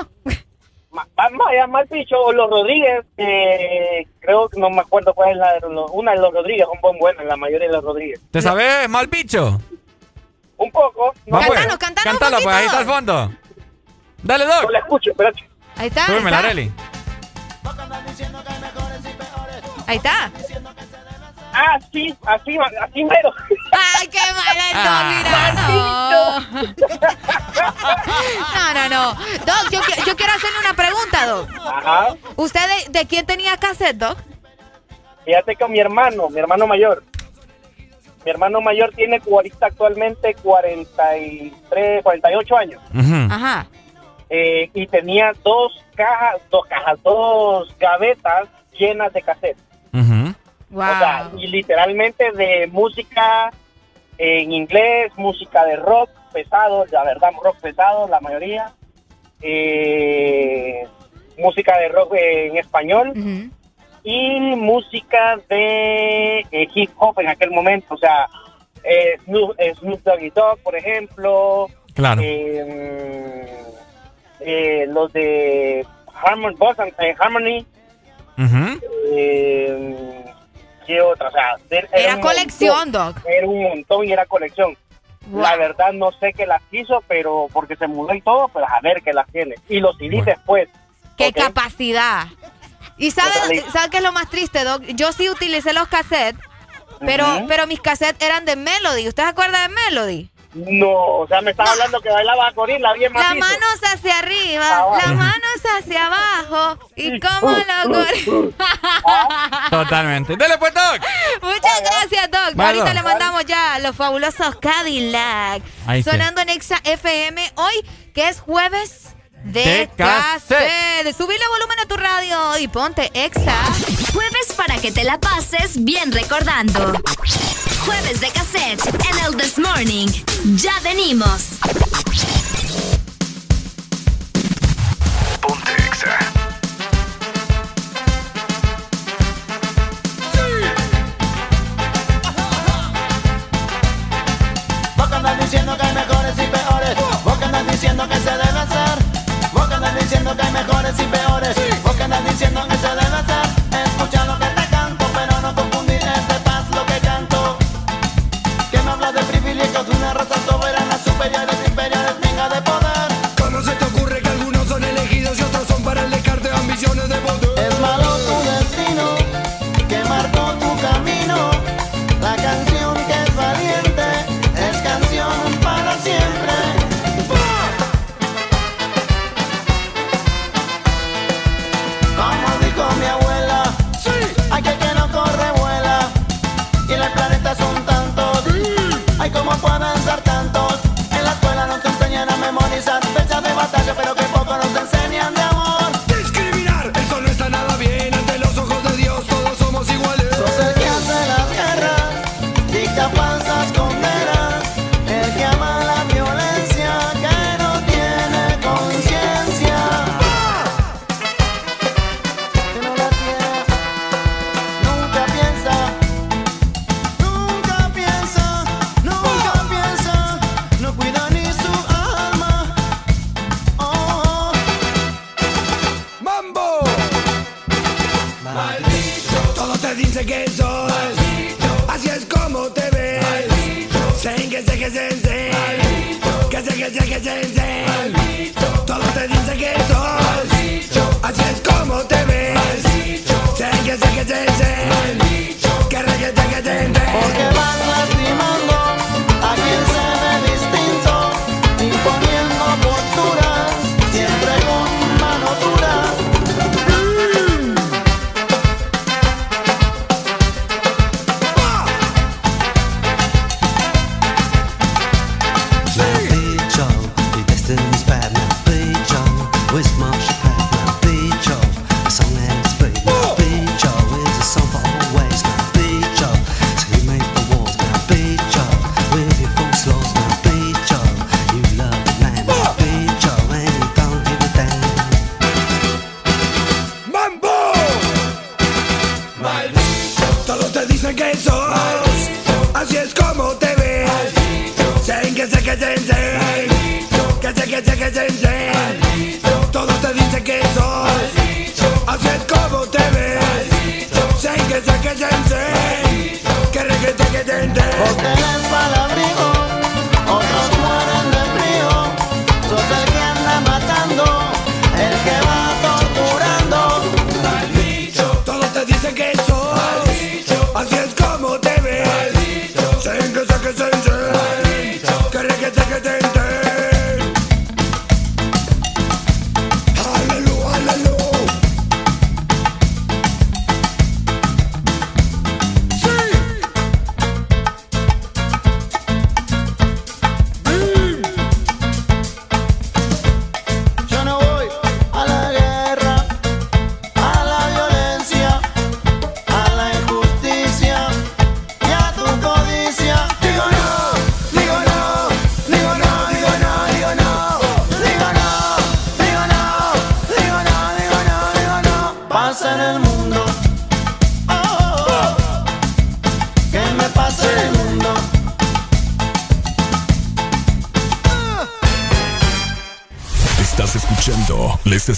[SPEAKER 37] Ma- ma- Vaya, mal bicho, o los Rodríguez, eh, creo que no me acuerdo cuál es la de los, una de los Rodríguez, son buen buenas, la mayoría de los Rodríguez.
[SPEAKER 11] ¿Te sabes mal bicho?
[SPEAKER 37] Un poco.
[SPEAKER 11] Va, pues.
[SPEAKER 10] Cantanos, cantanos un
[SPEAKER 11] Cántala, pues ahí está al fondo. Dale, Doc.
[SPEAKER 37] No la escucho, espérate.
[SPEAKER 10] Ahí está. Ahí
[SPEAKER 11] Súbemela,
[SPEAKER 10] está. Ahí está.
[SPEAKER 37] Ah, sí, así, así mero.
[SPEAKER 10] Ay, qué mala
[SPEAKER 11] Ah.
[SPEAKER 10] Doc, mira, no. No, no, no. Doc, yo, qui- yo quiero hacerle una pregunta, Doc.
[SPEAKER 37] Ajá.
[SPEAKER 10] ¿Usted de, de quién tenía cassette, Doc?
[SPEAKER 37] Fíjate con mi hermano, mi hermano mayor. Mi hermano mayor tiene ahorita actualmente 43, 48 años.
[SPEAKER 10] Ajá.
[SPEAKER 37] Eh, y tenía dos cajas, dos cajas, dos gavetas llenas de cassette.
[SPEAKER 10] Wow.
[SPEAKER 37] O sea, y literalmente de música en inglés, música de rock pesado, la verdad, rock pesado, la mayoría. Eh, música de rock en español y música de eh, hip hop en aquel momento. O sea, eh, Snoop, eh, Snoop Doggy Dogg, por ejemplo.
[SPEAKER 11] Claro.
[SPEAKER 37] Eh, los de Harmon, eh, Harmony. ¿Qué otra? O sea,
[SPEAKER 10] Era colección,
[SPEAKER 37] montón.
[SPEAKER 10] Doc.
[SPEAKER 37] Era un montón y era colección. La verdad no sé qué las hizo, pero porque se mudó y todo, pues a ver qué las tiene. Y los CD después.
[SPEAKER 10] ¡Qué capacidad! ¿Y sabes sabe qué es lo más triste, Doc? Yo sí utilicé los cassettes, pero, pero mis cassettes eran de Melody. ¿Usted se acuerda de Melody?
[SPEAKER 37] No, o sea, me estaba hablando que bailaba gorila bien
[SPEAKER 10] Las manos hacia arriba,
[SPEAKER 37] Abajo.
[SPEAKER 10] las manos hacia abajo. ¿Y cómo lo gorila?
[SPEAKER 11] Totalmente. Dele pues, Doc.
[SPEAKER 10] Muchas gracias, Doc.
[SPEAKER 11] Vaya.
[SPEAKER 10] Ahorita le mandamos ya los fabulosos Cadillac.
[SPEAKER 11] Ahí sí.
[SPEAKER 10] Sonando en Exa FM hoy, que es jueves de,
[SPEAKER 6] De
[SPEAKER 10] cassette. Subile volumen a tu radio y ponte Exa.
[SPEAKER 6] Jueves para que te la pases bien recordando. Jueves de cassette en el This Morning. Ya venimos.
[SPEAKER 38] Y peores. Vos que andas diciendo que se debe hacer.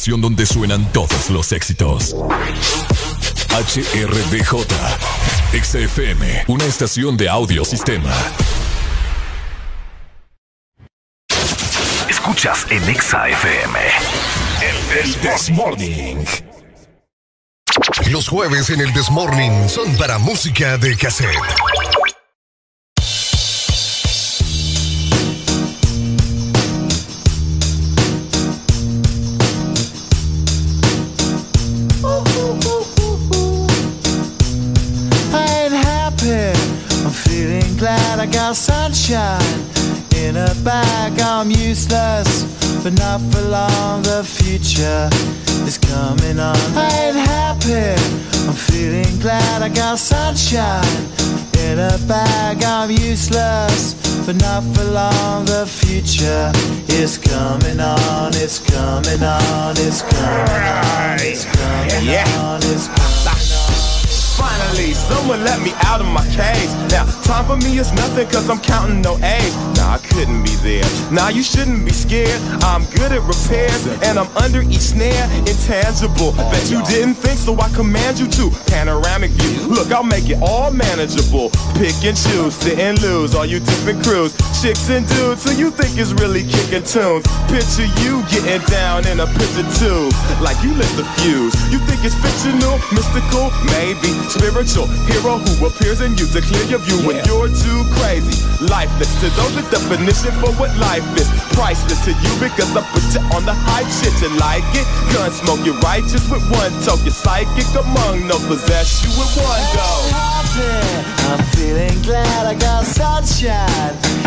[SPEAKER 4] Estación donde suenan todos los éxitos. HRDJ, XFM, una estación de audio sistema.
[SPEAKER 35] Escuchas en Exa FM. El This Morning. Los jueves en el This Morning son para música de cassette.
[SPEAKER 39] My. Now, time for me is nothing cause I'm counting no A's. Nah, I couldn't be there. Nah, you shouldn't be scared. I'm good at repairs and I'm under each snare. Intangible. Bet you didn't think so I command you to. Panoramic view. Look, I'll make it all manageable. Pick and choose, sit and lose. All you different crews, chicks and dudes who you think is really kicking tunes. Picture you getting down in a picture tube. Like you lit the fuse. You think it's fictional, mystical, maybe spiritual hero who appears in you to clear your view when you're too crazy. Lifeless to those, the definition for what life is. Priceless to you because I put you on the hype shit. You like it? Gun smoke, you're righteous with one toke. You're psychic among no possess you with one go.
[SPEAKER 6] I'm feeling glad I got sunshine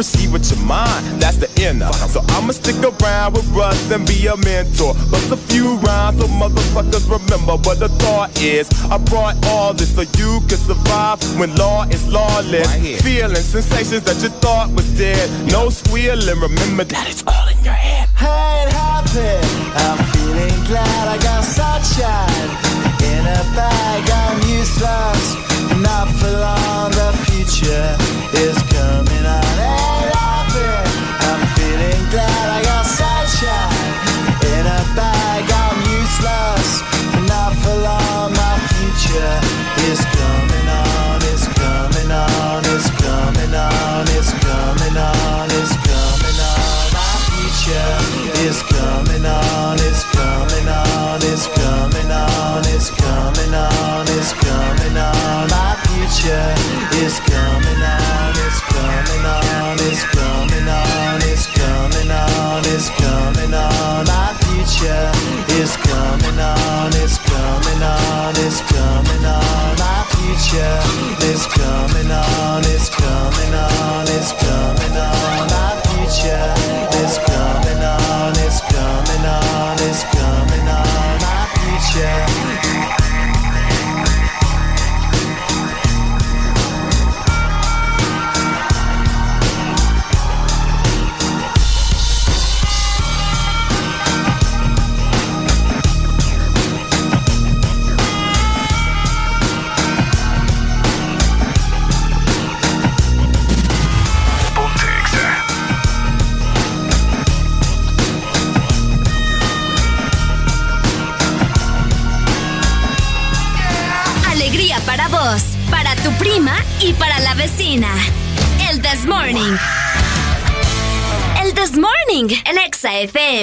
[SPEAKER 39] perceive with your mind. That's the inner. So I'ma stick around with Russ and be a mentor. Bust a few rhymes so motherfuckers remember what the thought is. I brought all this so you can survive when law is lawless. Feeling sensations that you thought was dead. No squealing, remember that it's all in your head.
[SPEAKER 6] I ain't happy. I'm feeling glad I got sunshine in a bag. I'm useless, not for long. The future is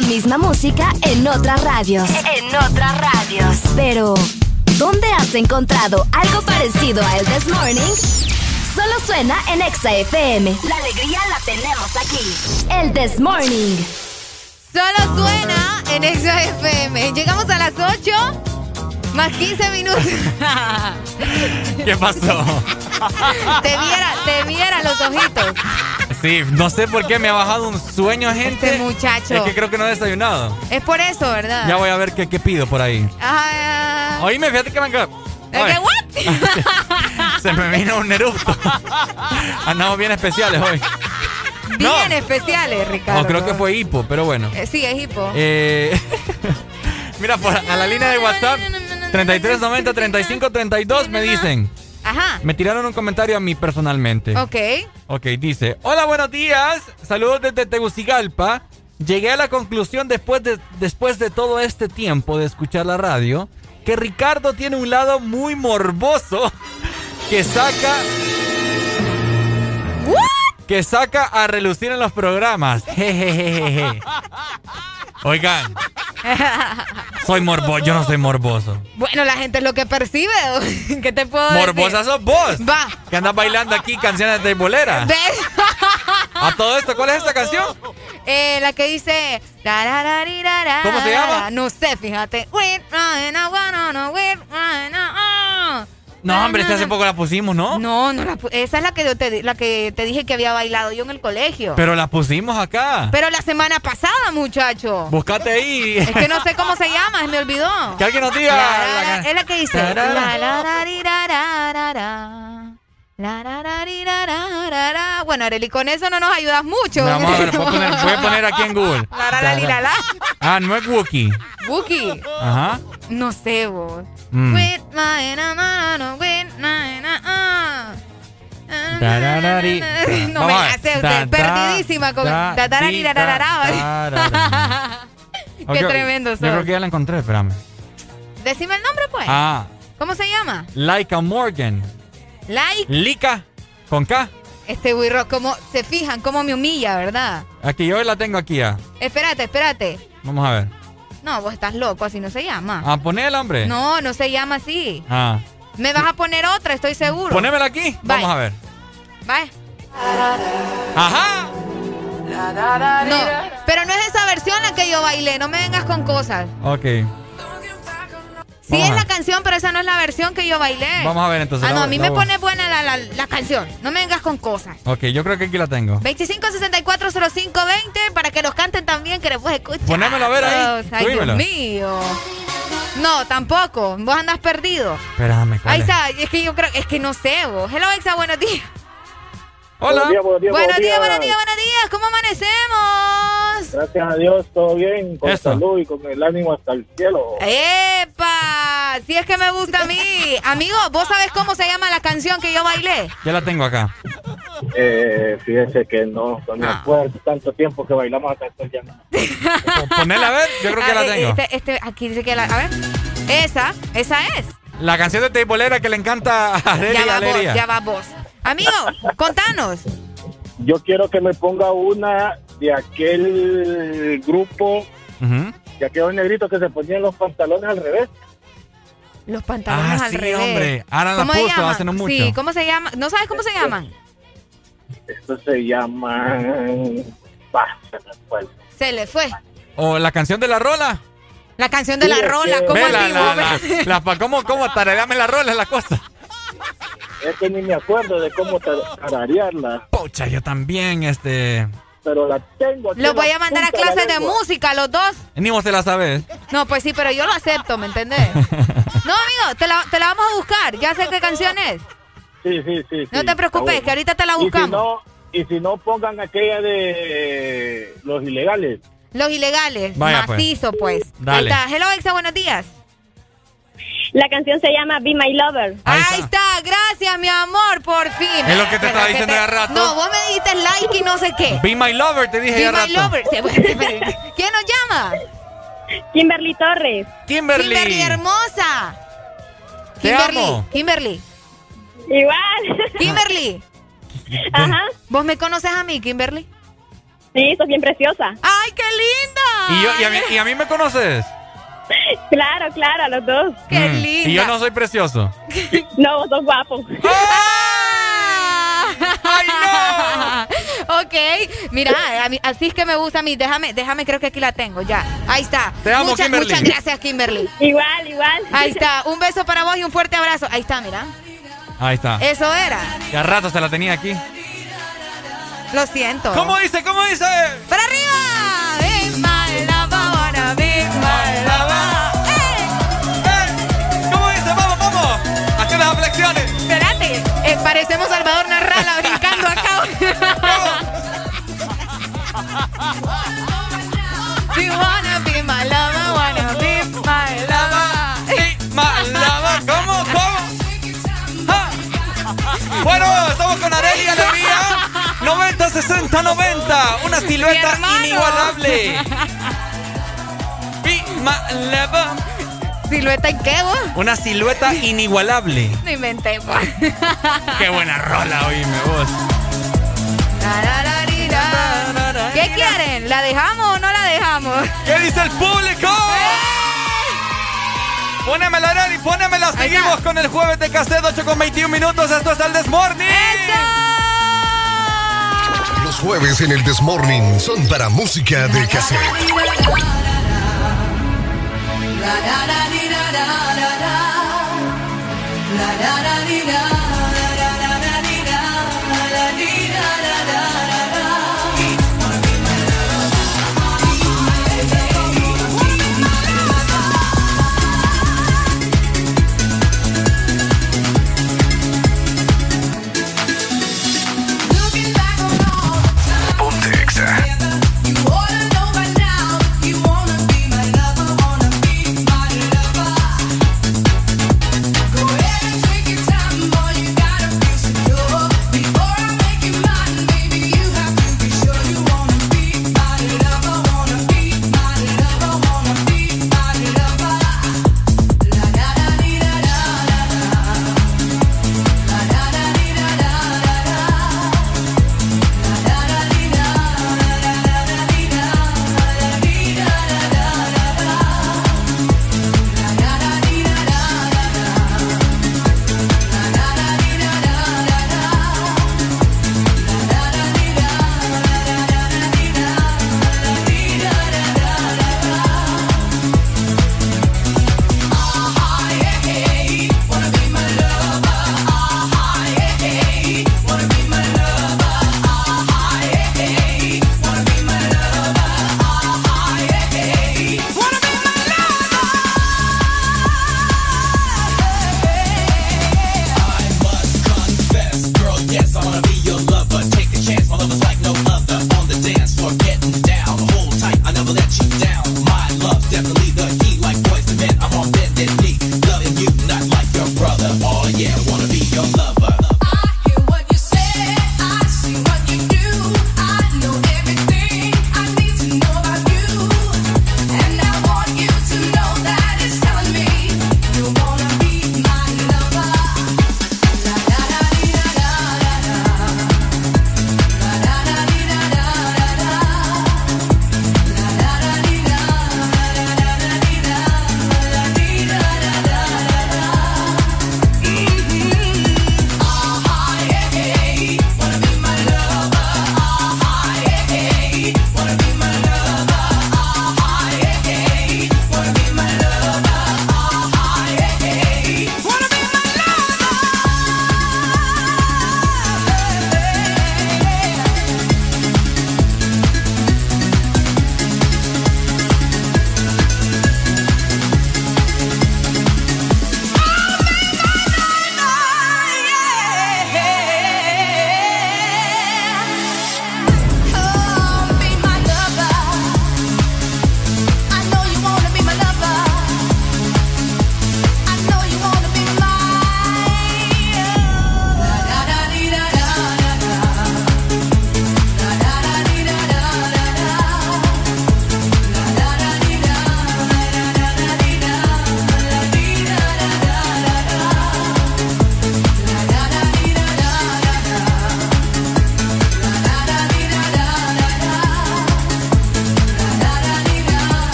[SPEAKER 6] La misma música en otras radios. En otras radios. Pero, ¿dónde has encontrado algo parecido a El This Morning? Solo suena en Exa FM. La alegría la tenemos aquí. El This Morning.
[SPEAKER 10] Solo suena en Exa FM. Llegamos a las 8 más 15 minutos.
[SPEAKER 11] ¿Qué pasó?
[SPEAKER 10] te viera, te viera los ojitos.
[SPEAKER 11] Sí, no sé por qué me ha bajado un sueño, gente.
[SPEAKER 10] Este muchacho.
[SPEAKER 11] Es que creo que no he desayunado.
[SPEAKER 10] Es por eso, ¿verdad?
[SPEAKER 11] Ya voy a ver qué, qué pido por ahí.
[SPEAKER 10] Ah,
[SPEAKER 11] Oíme, fíjate que me encanta.
[SPEAKER 10] ¿Es que what?
[SPEAKER 11] Se me vino un eructo. Andamos bien especiales hoy.
[SPEAKER 10] Bien especiales, Ricardo.
[SPEAKER 11] O creo que fue hipo, pero bueno.
[SPEAKER 10] Eh, sí, es hipo.
[SPEAKER 11] Eh, mira, por, a la línea de WhatsApp 3390 3532 me dicen.
[SPEAKER 10] Ajá.
[SPEAKER 11] Me tiraron un comentario a mí personalmente.
[SPEAKER 10] Ok.
[SPEAKER 11] Ok, dice, hola, buenos días. Saludos desde Tegucigalpa. Llegué a la conclusión después de, después de todo este tiempo de escuchar la radio que Ricardo tiene un lado muy morboso que saca... Que saca a relucir en los programas. Jejejeje. Oigan, soy morboso. Yo no soy morboso.
[SPEAKER 10] Bueno, la gente es lo que percibe. ¿Qué te puedo decir?
[SPEAKER 11] Morbosa sos vos.
[SPEAKER 10] Va.
[SPEAKER 11] Que andas bailando aquí canciones de bolera.
[SPEAKER 10] ¿Ves?
[SPEAKER 11] A todo esto, ¿cuál es esta canción?
[SPEAKER 10] Eh, la que dice.
[SPEAKER 11] ¿Cómo se llama?
[SPEAKER 10] No sé, fíjate.
[SPEAKER 11] No, hombre, este hace poco la pusimos, ¿no?
[SPEAKER 10] No, no la esa es la que, te, la que te dije que había bailado yo en el colegio.
[SPEAKER 11] Pero la pusimos acá.
[SPEAKER 10] Pero la semana pasada, muchacho.
[SPEAKER 11] Búscate ahí.
[SPEAKER 10] Es que no sé cómo se llama, se me olvidó.
[SPEAKER 11] Que alguien nos diga.
[SPEAKER 10] La, la,
[SPEAKER 11] la-
[SPEAKER 10] la- es la que dice. Bueno, Areli, con eso no nos ayudas mucho.
[SPEAKER 11] Vamos a ver, voy a poner, voy a poner aquí en Google.
[SPEAKER 10] La, la, la, li, la, la.
[SPEAKER 11] Ah, no es Wookie.
[SPEAKER 10] Buki.
[SPEAKER 11] Ajá.
[SPEAKER 10] No sé, vos.
[SPEAKER 11] Mm.
[SPEAKER 10] No me la sé, usted. Perdidísima con. Qué tremendo
[SPEAKER 11] Yo
[SPEAKER 10] sos.
[SPEAKER 11] creo que ya la encontré, espérame.
[SPEAKER 10] Decime el nombre, pues.
[SPEAKER 11] Ah,
[SPEAKER 10] ¿Cómo se llama?
[SPEAKER 11] Laika Morgan.
[SPEAKER 10] Like.
[SPEAKER 11] Lika, con K.
[SPEAKER 10] Este Wirro, como se fijan, cómo me humilla, ¿verdad?
[SPEAKER 11] Aquí yo la tengo aquí ya.
[SPEAKER 10] Espérate, espérate.
[SPEAKER 11] Vamos a ver.
[SPEAKER 10] No, vos estás loco, así no se llama.
[SPEAKER 11] Ah, ponela, hombre.
[SPEAKER 10] No, no se llama así.
[SPEAKER 11] Ah.
[SPEAKER 10] Me vas a poner otra, estoy seguro.
[SPEAKER 11] Ponémela aquí.
[SPEAKER 10] Bye.
[SPEAKER 11] Vamos a ver.
[SPEAKER 10] Bye.
[SPEAKER 11] Ajá.
[SPEAKER 10] No, pero no es esa versión la que yo bailé, no me vengas con cosas.
[SPEAKER 11] Ok.
[SPEAKER 10] Sí
[SPEAKER 11] Vamos
[SPEAKER 10] es la canción, pero esa no es la versión que yo bailé.
[SPEAKER 11] Vamos a ver entonces.
[SPEAKER 10] Ah, no,
[SPEAKER 11] la-
[SPEAKER 10] a mí me
[SPEAKER 11] voy-
[SPEAKER 10] pone buena la, la, la canción. No me vengas con cosas.
[SPEAKER 11] Ok, yo creo que aquí la tengo.
[SPEAKER 10] 25640520 para que los canten también, que después escuchar.
[SPEAKER 11] Ponémelo a ver ahí.
[SPEAKER 10] Ay. Dios mío. No, tampoco. Vos andas perdido.
[SPEAKER 11] Espérame, ¿cuál
[SPEAKER 10] Ahí
[SPEAKER 11] es?
[SPEAKER 10] está. Es que yo creo, es que no sé vos. Hello, Exa, buenos días.
[SPEAKER 11] Hola.
[SPEAKER 34] Buenos días, buenos días,
[SPEAKER 10] Buenos días,
[SPEAKER 34] buenos
[SPEAKER 10] buenos días, buenos días. ¿Cómo amanecemos?
[SPEAKER 34] Gracias a Dios, todo bien, con
[SPEAKER 11] Eso.
[SPEAKER 34] salud y con el ánimo hasta el cielo.
[SPEAKER 10] ¡Epa! Si es que me gusta a mí. Amigo, ¿vos sabés cómo se llama la canción que yo bailé?
[SPEAKER 11] Ya la tengo acá.
[SPEAKER 34] Eh, fíjese que no, no me
[SPEAKER 10] Ah.
[SPEAKER 34] acuerdo tanto tiempo que bailamos hasta esto ya. no.
[SPEAKER 11] Ponela a ver, yo creo que la tengo.
[SPEAKER 10] Este, este, aquí dice que la. A ver. Esa, esa es.
[SPEAKER 11] La canción de Teibolera que le encanta a Arely
[SPEAKER 10] Ya va vos,
[SPEAKER 11] Valeria.
[SPEAKER 10] ya va vos. Amigo, contanos.
[SPEAKER 34] Yo quiero que me ponga una de aquel grupo,
[SPEAKER 11] Ujú.
[SPEAKER 34] de aquellos negritos que se ponían los pantalones al revés.
[SPEAKER 10] Los pantalones
[SPEAKER 11] Ah,
[SPEAKER 10] al
[SPEAKER 11] sí,
[SPEAKER 10] revés.
[SPEAKER 11] hombre. Alan la
[SPEAKER 10] ¿Cómo se
[SPEAKER 11] puso hace no mucho.
[SPEAKER 10] Sí, ¿cómo se llama? ¿No sabes cómo se llaman?
[SPEAKER 34] Esto se llama... Bah, se me fue.
[SPEAKER 10] Se le fue.
[SPEAKER 11] O la canción de la rola.
[SPEAKER 10] La canción de
[SPEAKER 34] Sí,
[SPEAKER 10] la rola,
[SPEAKER 34] que-
[SPEAKER 10] ¿cómo
[SPEAKER 11] la, la, la, ¿Cómo, cómo? Tarareame la rola es la cosa.
[SPEAKER 34] Es que ni me acuerdo de cómo tar- tararearla,
[SPEAKER 11] Pocha, yo también, este...
[SPEAKER 34] pero la tengo aquí.
[SPEAKER 10] Los voy a mandar a clases de música, los dos.
[SPEAKER 11] Ni vos te la sabes.
[SPEAKER 10] No, pues sí, pero yo lo acepto, ¿me entendés? No, amigo, te la, te la vamos a buscar. Ya sé qué canción es.
[SPEAKER 34] Sí, sí, sí.
[SPEAKER 10] No
[SPEAKER 34] sí,
[SPEAKER 10] te preocupes,
[SPEAKER 34] está
[SPEAKER 10] que ahorita te la
[SPEAKER 34] Y si
[SPEAKER 10] buscamos.
[SPEAKER 34] no, y si no pongan aquella de los ilegales.
[SPEAKER 10] Los ilegales.
[SPEAKER 34] Vaya, pues.
[SPEAKER 10] macizo, pues.
[SPEAKER 34] Dale.
[SPEAKER 10] Ahí está. Hello, Exa, buenos días.
[SPEAKER 40] La canción se llama Be My Lover.
[SPEAKER 10] Ahí, está. gracias, mi amor, por fin.
[SPEAKER 11] Es lo que te estaba diciendo
[SPEAKER 10] te-
[SPEAKER 11] ya rato.
[SPEAKER 10] No, vos me dijiste like y no sé qué.
[SPEAKER 11] Be My Lover, te dije
[SPEAKER 10] Be
[SPEAKER 11] ya
[SPEAKER 10] my
[SPEAKER 11] rato.
[SPEAKER 10] lover. ¿Quién nos llama?
[SPEAKER 40] Kimberly Torres.
[SPEAKER 11] Kimberly.
[SPEAKER 10] Kimberly hermosa.
[SPEAKER 11] Te
[SPEAKER 10] Kimberly.
[SPEAKER 11] amo.
[SPEAKER 10] Kimberly.
[SPEAKER 40] Igual.
[SPEAKER 10] Kimberly.
[SPEAKER 40] Ajá.
[SPEAKER 10] ¿Vos me conoces a mí, Kimberly?
[SPEAKER 40] Sí, sos bien preciosa.
[SPEAKER 10] ¡Ay, qué linda!
[SPEAKER 11] ¿Y, yo, y, a mí, ¿Y a mí me conoces?
[SPEAKER 40] Claro, claro, a los dos.
[SPEAKER 10] Qué
[SPEAKER 11] Mm,
[SPEAKER 10] linda.
[SPEAKER 11] Y yo no soy precioso.
[SPEAKER 40] No, vos sos guapo.
[SPEAKER 10] ok, mira, a mí- así es que me gusta a mí. Déjame, déjame, creo que aquí la tengo ya. Ahí está.
[SPEAKER 11] Te amo,
[SPEAKER 10] muchas,
[SPEAKER 11] Kimberly.
[SPEAKER 10] muchas gracias, Kimberly.
[SPEAKER 40] Igual, igual.
[SPEAKER 10] Ahí está. Un beso para vos y un fuerte abrazo. Ahí está, mira.
[SPEAKER 11] Ahí está.
[SPEAKER 10] Eso era.
[SPEAKER 11] Ya rato se la tenía aquí.
[SPEAKER 10] Lo siento.
[SPEAKER 11] ¿Cómo dice? ¿Cómo dice?
[SPEAKER 10] ¡Para arriba! Parecemos Salvador Narrala brincando acá. You wanna be my lover, wanna be my lover.
[SPEAKER 11] Malaba, ¿cómo? ¿Cómo? ¡Ja! Bueno, estamos con Areli Alegría. 90, 60, 90. Una silueta inigualable. Be my lover.
[SPEAKER 10] ¿Silueta en qué, vos?
[SPEAKER 11] Una silueta inigualable.
[SPEAKER 10] No inventé, pues.
[SPEAKER 11] Qué buena rola, oíme vos.
[SPEAKER 10] ¿Qué quieren? ¿La dejamos o no la dejamos?
[SPEAKER 11] ¿Qué dice el público? Pónemela, Areli, pónemela. Seguimos con el jueves de cassette, 8 con 21 minutos. Esto es el Desmorning.
[SPEAKER 27] Los jueves en el Desmorning son para música de cassette.
[SPEAKER 4] La
[SPEAKER 41] la
[SPEAKER 4] la la la la
[SPEAKER 19] la la La la. da dee da.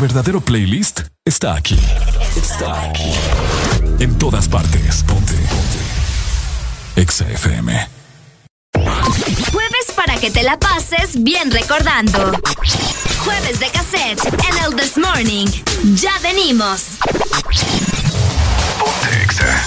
[SPEAKER 4] verdadero playlist está aquí. Está aquí. En todas partes. Ponte. Ponte. Exa FM.
[SPEAKER 41] Jueves para que te la pases bien recordando. Jueves de cassette en el This Morning. Ya venimos.
[SPEAKER 42] Ponte Exa.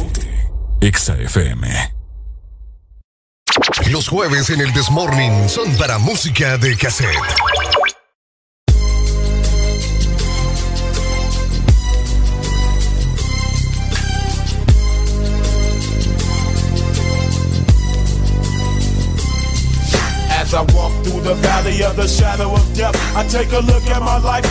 [SPEAKER 4] Exa FM.
[SPEAKER 27] Los jueves en el Desmorning son para música de cassette.
[SPEAKER 43] As I walk through the valley of the shadow of death, I take a look at my life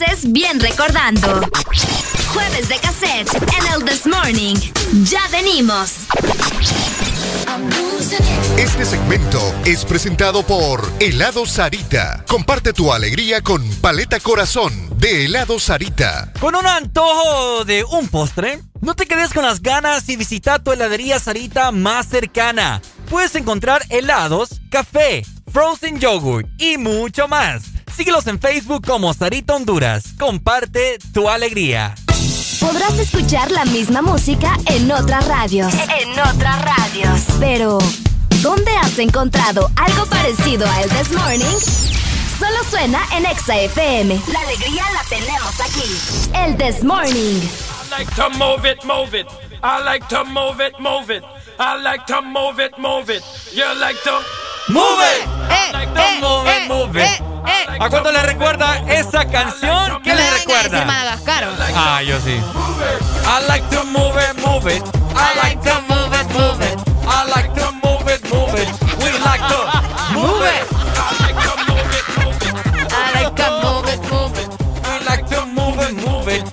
[SPEAKER 6] Pases bien recordando. Jueves de cassette en el This Morning. Ya venimos.
[SPEAKER 27] Este segmento es presentado por Helado Sarita. Comparte tu alegría con Paleta Corazón de Helado Sarita.
[SPEAKER 11] Con un antojo de un postre, no te quedes con las ganas y visita tu heladería Sarita más cercana. Puedes encontrar helados, café, frozen yogurt y mucho más. Síguelos en Facebook como Sarita Honduras. Comparte tu alegría.
[SPEAKER 6] Podrás escuchar la misma música en otras radios. En otras radios. Pero, ¿dónde has encontrado algo parecido a el This Morning? Solo suena en Exa FM. La alegría la tenemos aquí. El This Morning.
[SPEAKER 44] I like to move it, move it. I like to move it, move it. I like to move it, move it. You like to
[SPEAKER 11] move it.
[SPEAKER 44] I like to move it, move it.
[SPEAKER 11] ¿A cuánto le recuerda esa canción? ¿Qué le recuerda?
[SPEAKER 10] Madagascar.
[SPEAKER 11] Ah, yo sí. I like to move it, move it. I like to move it, move it. I like to move it, move it. We like to move it.
[SPEAKER 44] I like to move it, move it.
[SPEAKER 10] I like to move it, move it.
[SPEAKER 11] We like to move it, move it.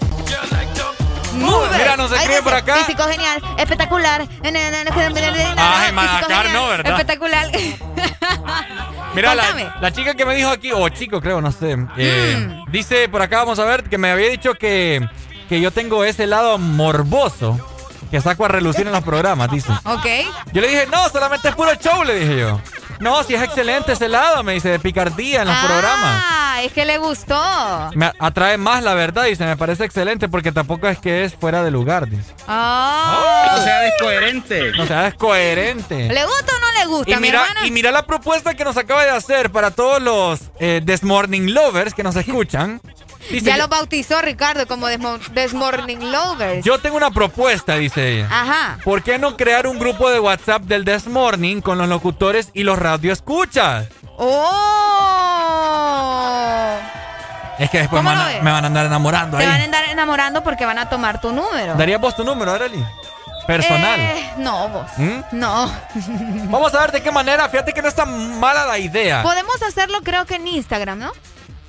[SPEAKER 10] Move it.
[SPEAKER 11] Mira, nos escribe por acá.
[SPEAKER 10] Físico genial, espectacular.
[SPEAKER 11] Ay, Madagascar no, ¿verdad?
[SPEAKER 10] Espectacular.
[SPEAKER 11] Mira, la, la chica que me dijo aquí, o chico creo, no sé, eh,
[SPEAKER 10] Mm.
[SPEAKER 11] dice por acá, vamos a ver, que me había dicho que, que yo tengo ese lado morboso que saco a relucir en los programas, dice.
[SPEAKER 10] Ok.
[SPEAKER 11] Yo le dije, no, solamente es puro show, le dije yo. No, si es excelente ese lado, me dice, de picardía en los programas.
[SPEAKER 10] Ah, es que le gustó.
[SPEAKER 11] Me atrae más la verdad, dice, me parece excelente porque tampoco es que es fuera de lugar, dice.
[SPEAKER 10] Ah.
[SPEAKER 11] No sea descoherente. No sea descoherente.
[SPEAKER 10] ¿Le gusta o no le gusta,
[SPEAKER 11] Y
[SPEAKER 10] mi
[SPEAKER 11] mira,
[SPEAKER 10] hermana?
[SPEAKER 11] y mira la propuesta que nos acaba de hacer para todos los eh, This Morning Lovers que nos escuchan. Dice,
[SPEAKER 10] ya lo bautizó Ricardo como Desmo- This Morning Lovers.
[SPEAKER 11] yo tengo una propuesta, dice ella.
[SPEAKER 10] Ajá.
[SPEAKER 11] ¿Por qué no crear un grupo de WhatsApp del This Morning con los locutores y los radioescuchas?
[SPEAKER 10] ¡Oh!
[SPEAKER 11] Es que después
[SPEAKER 10] ¿Cómo
[SPEAKER 11] me van, a,
[SPEAKER 10] ves?
[SPEAKER 11] me van a andar enamorando
[SPEAKER 10] Te van a
[SPEAKER 11] ahí.
[SPEAKER 10] andar enamorando porque van a tomar tu número.
[SPEAKER 11] ¿Darías vos tu número, Arely? Personal.
[SPEAKER 10] Eh, no, vos.
[SPEAKER 11] ¿Mm?
[SPEAKER 10] No.
[SPEAKER 11] Vamos a ver de qué manera. Fíjate que no está mala la idea.
[SPEAKER 10] Podemos hacerlo creo que en Instagram, ¿no?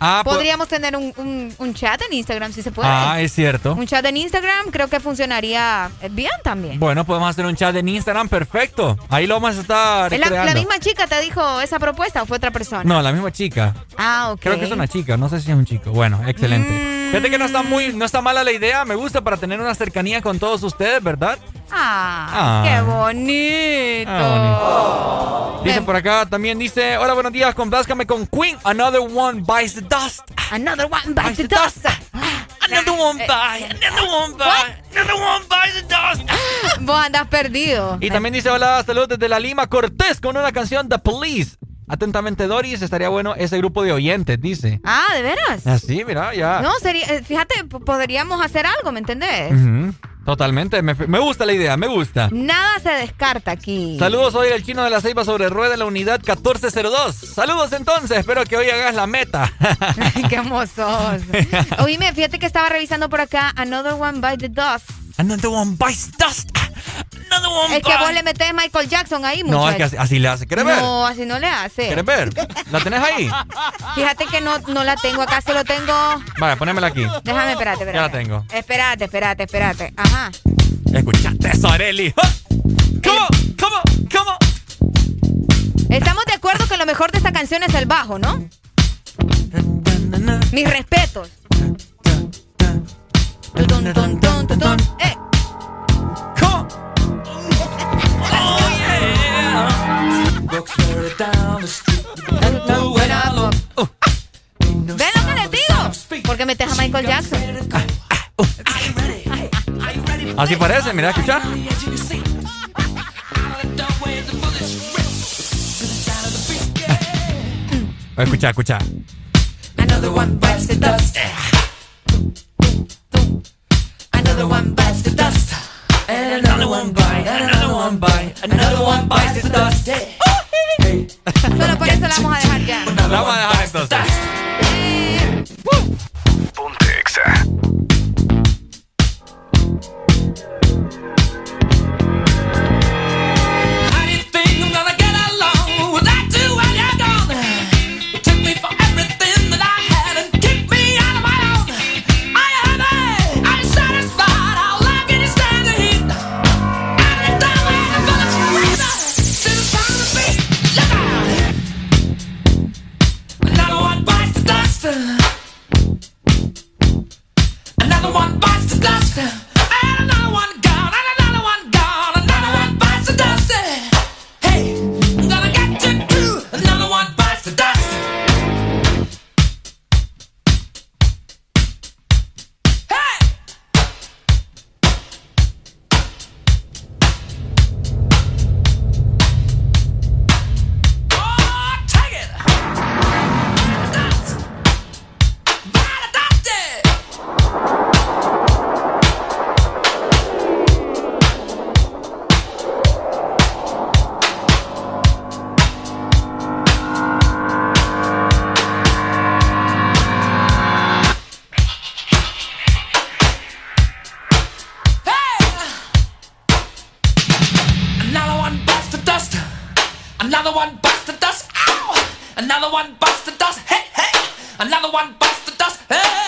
[SPEAKER 11] Ah, po-
[SPEAKER 10] Podríamos tener un, un- un chat en Instagram si se puede.
[SPEAKER 11] ah, es cierto.
[SPEAKER 10] Un chat en Instagram creo que funcionaría eh, bien también.
[SPEAKER 11] Bueno, podemos hacer un chat en Instagram, perfecto. Ahí lo vamos a estar
[SPEAKER 10] ¿Es la,
[SPEAKER 11] creando.
[SPEAKER 10] la misma chica te dijo esa propuesta o fue otra persona?
[SPEAKER 11] No, la misma chica.
[SPEAKER 10] Ah, ok.
[SPEAKER 11] Creo que es una chica, no sé si es un chico. Bueno, excelente.
[SPEAKER 10] Mm.
[SPEAKER 11] Fíjate que no está muy, no está mala la idea, me gusta para tener una cercanía con todos ustedes, ¿verdad?
[SPEAKER 10] Ah,
[SPEAKER 11] Ah.
[SPEAKER 10] qué bonito.
[SPEAKER 11] Ah, Dice por acá, también dice, hola, buenos días, complázcame con Queen, Another One Bites the Dust.
[SPEAKER 10] Another One Bites the Dust.
[SPEAKER 11] Another One Bites, Another One Bites, Another One Bites the Dust.
[SPEAKER 10] Vos andas perdido.
[SPEAKER 11] Y también dice, hola, salud desde la Lima, Cortés, con una canción The Police. Atentamente, Doris, estaría bueno ese grupo de oyentes, dice.
[SPEAKER 10] Ah, ¿de veras?
[SPEAKER 11] Así, mira, ya.
[SPEAKER 10] No, sería, eh, fíjate, podríamos hacer algo, ¿me entendés?
[SPEAKER 11] Totalmente, me, me gusta la idea, me gusta.
[SPEAKER 10] Nada se descarta aquí.
[SPEAKER 11] Saludos, soy el chino de la ceiba sobre rueda en la unidad 1402. Saludos entonces, espero que hoy hagas la meta.
[SPEAKER 10] Qué hermosos. Oíme, fíjate que estaba revisando por acá Another One by the Dust.
[SPEAKER 11] Another One Bites Dust.
[SPEAKER 10] Es que vos le metés Michael Jackson ahí, muchacho.
[SPEAKER 11] No, es que así, así le hace. ¿Quieres ver?
[SPEAKER 10] No, así no le hace.
[SPEAKER 11] ¿Quieres ver? ¿La tenés ahí?
[SPEAKER 10] Fíjate que no, no la tengo acá, solo tengo...
[SPEAKER 11] Vale, ponémela aquí.
[SPEAKER 10] Déjame, espérate, espérate.
[SPEAKER 11] Ya la tengo.
[SPEAKER 10] Espérate, espérate, espérate. Ajá.
[SPEAKER 11] Escuchaste eso, Areli. ¡Ah! ¿Cómo? ¿Cómo? ¿Cómo?
[SPEAKER 10] Estamos de acuerdo que lo mejor de esta canción es el bajo, ¿no? Mis respetos. Eh. ¿Ven lo que les digo? ¿Por qué metes a Michael Jackson?
[SPEAKER 11] Así parece, mira, escucha. Escucha, escucha.
[SPEAKER 10] Another one bites the dust. Another one bites the dust. And another one bite, another one bite, another one bites the dust. Solo por eso la vamos a dejar ya.
[SPEAKER 11] La vamos a dejar entonces.
[SPEAKER 16] Ponte
[SPEAKER 44] Another one bites the dust. Ow! Another one bites the dust. Hey, hey. Another one bites the dust. Plenty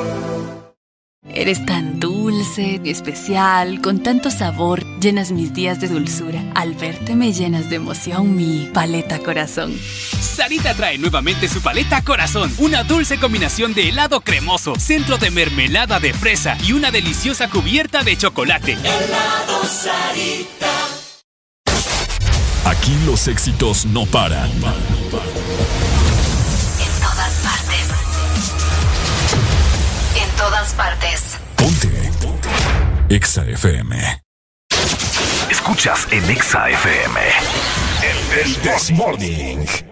[SPEAKER 42] Eres tan dulce, especial, con tanto sabor, llenas mis días de dulzura. Al verte me llenas de emoción mi paleta corazón.
[SPEAKER 45] Sarita trae nuevamente su paleta corazón, una dulce combinación de helado cremoso, centro de mermelada de fresa y una deliciosa cubierta de chocolate.
[SPEAKER 44] Helado Sarita.
[SPEAKER 4] Aquí los éxitos no paran.
[SPEAKER 6] En todas todas partes.
[SPEAKER 4] EXA FM.
[SPEAKER 16] Escuchas en Exa FM. El This Morning.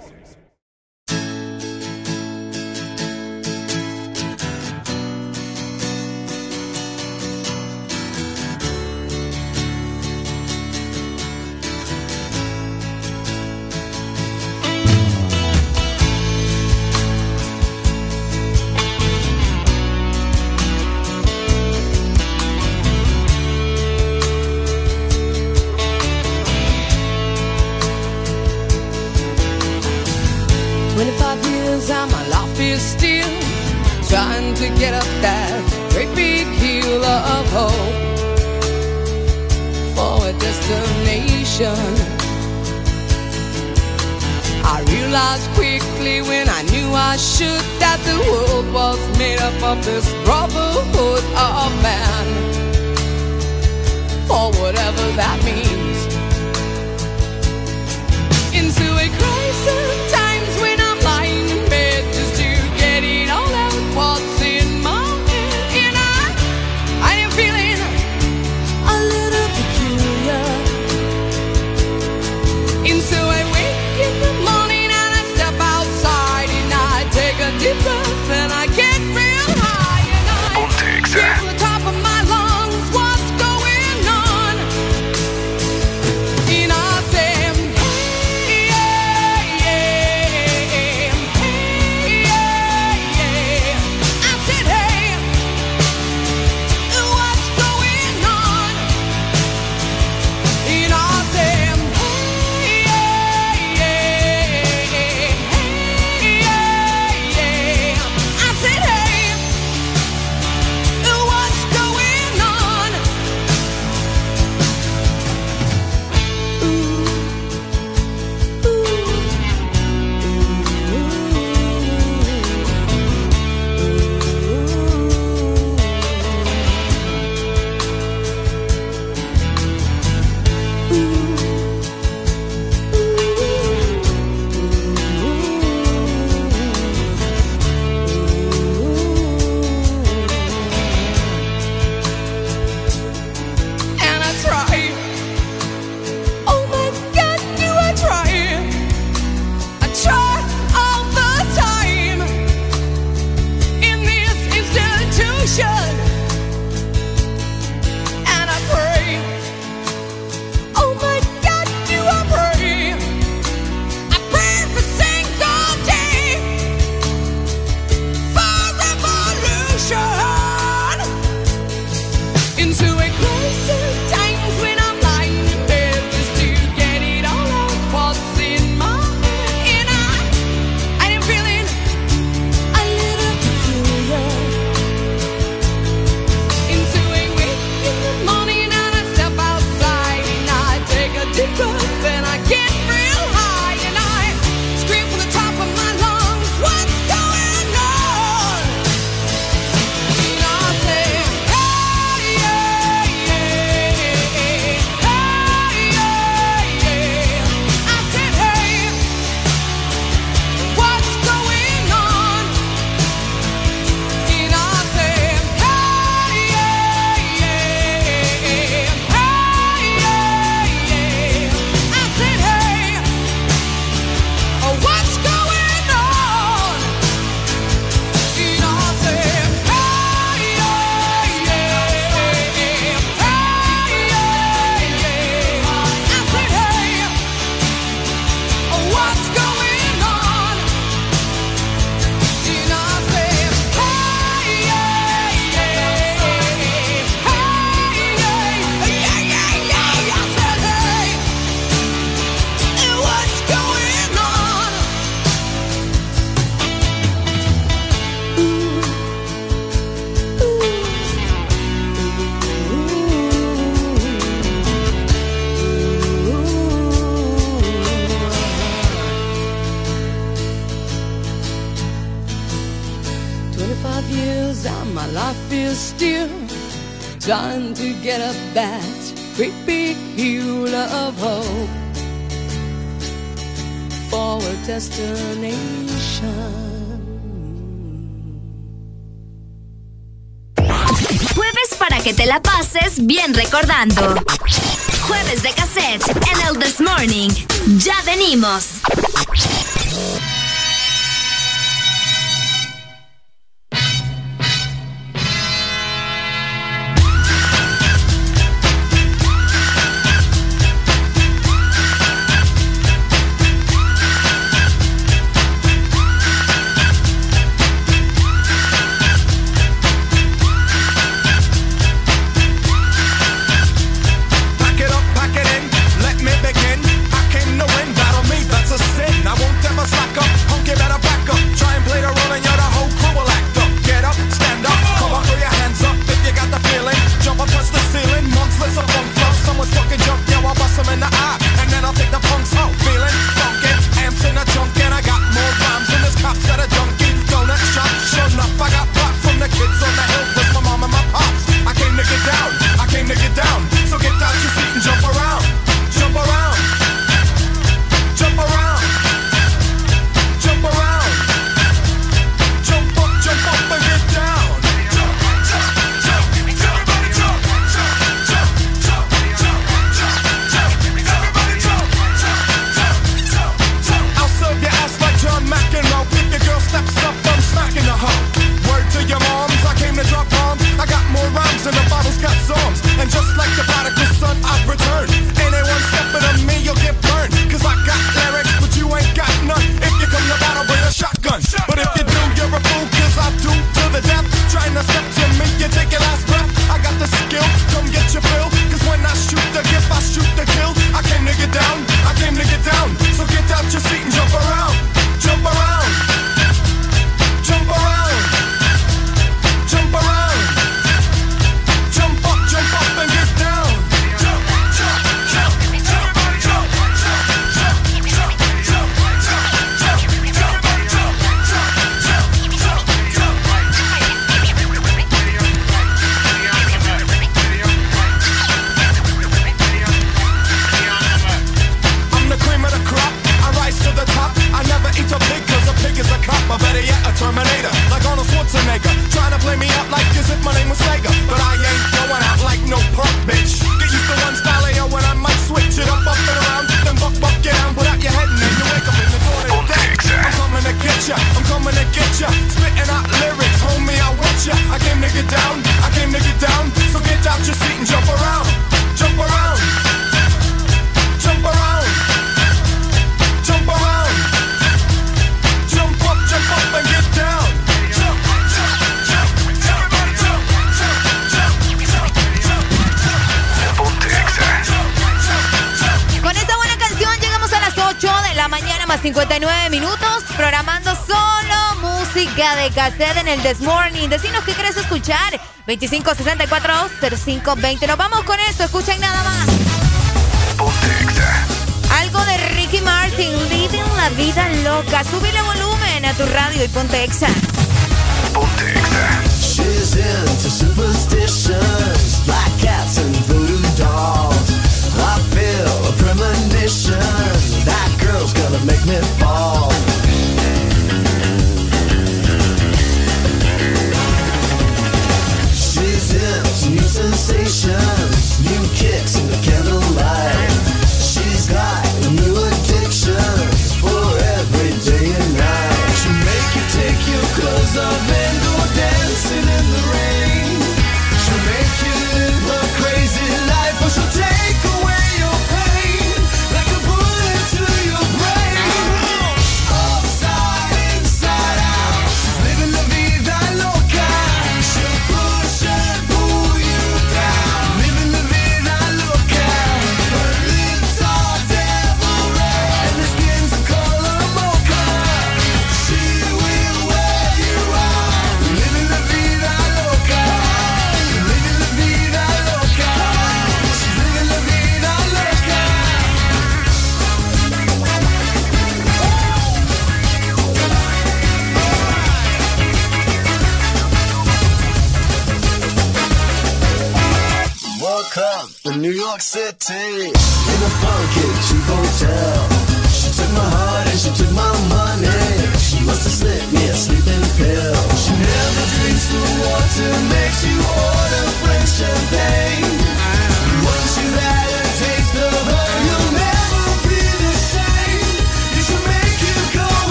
[SPEAKER 10] 2564-0520.
[SPEAKER 46] No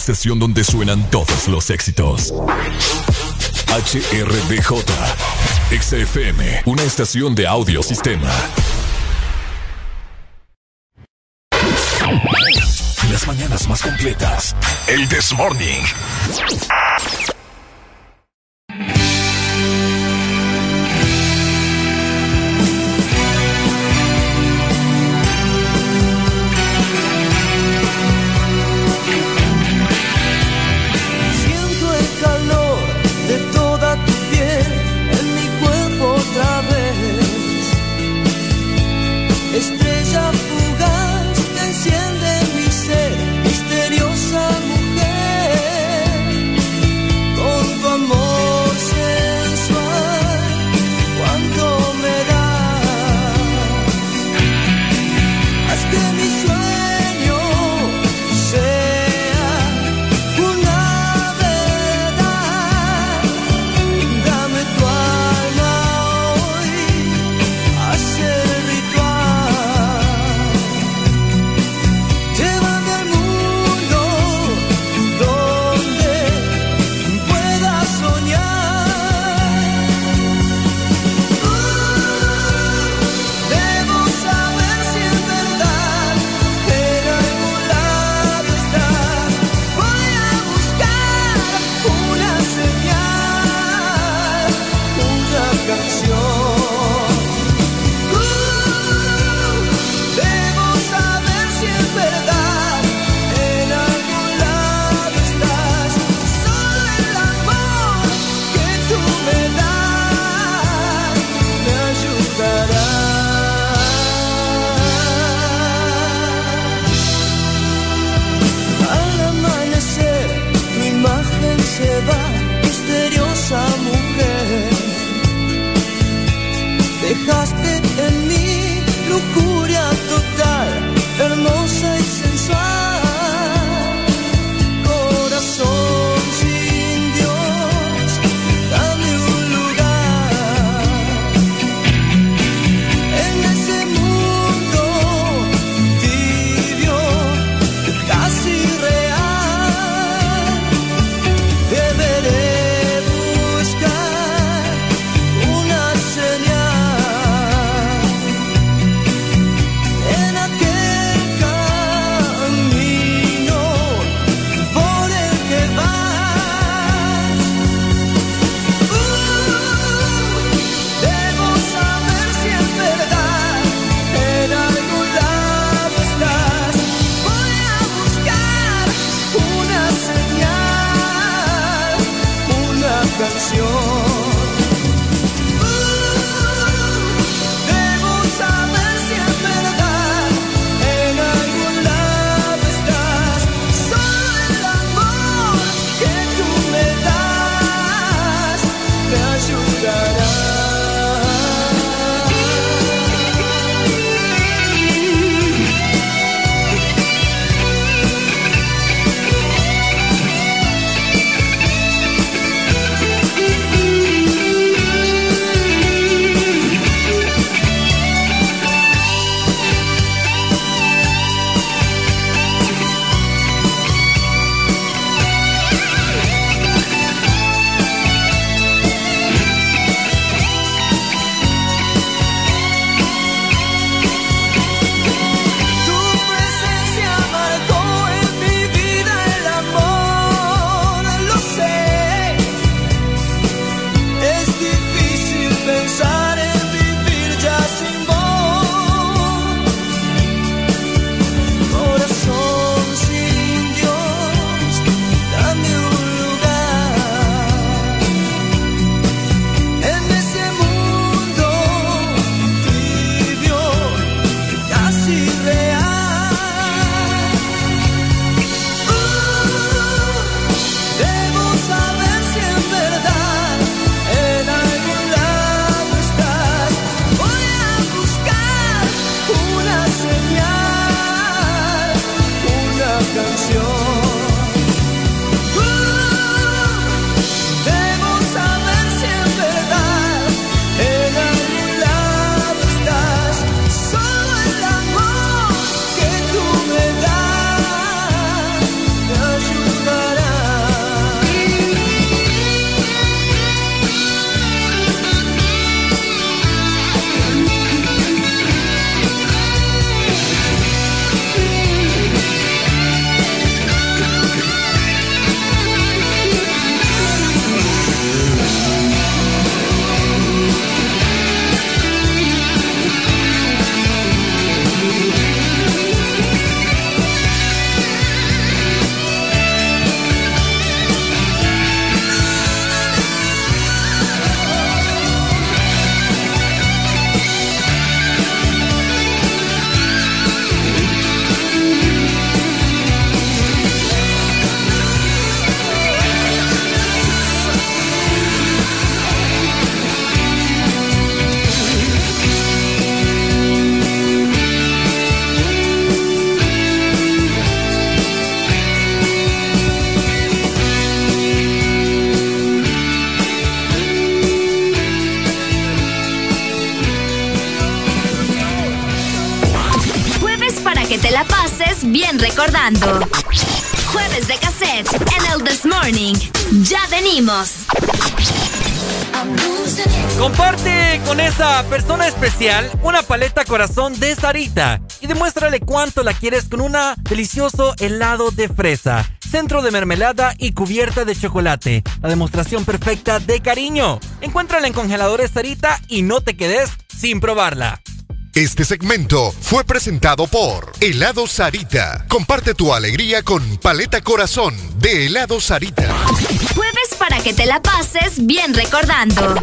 [SPEAKER 46] estación donde suenan todos los éxitos. HRDJ. XFM, una estación de audio sistema. Las mañanas más completas. El This Morning.
[SPEAKER 11] especial una paleta corazón de Sarita y demuéstrale cuánto la quieres con una delicioso helado de fresa, centro de mermelada y cubierta de chocolate. La demostración perfecta de cariño. Encuéntrala en congeladores Sarita y no te quedes sin probarla.
[SPEAKER 47] Este segmento fue presentado por Helado Sarita. Comparte tu alegría con Paleta Corazón de Helado Sarita.
[SPEAKER 48] Jueves para que te la pases bien recordando.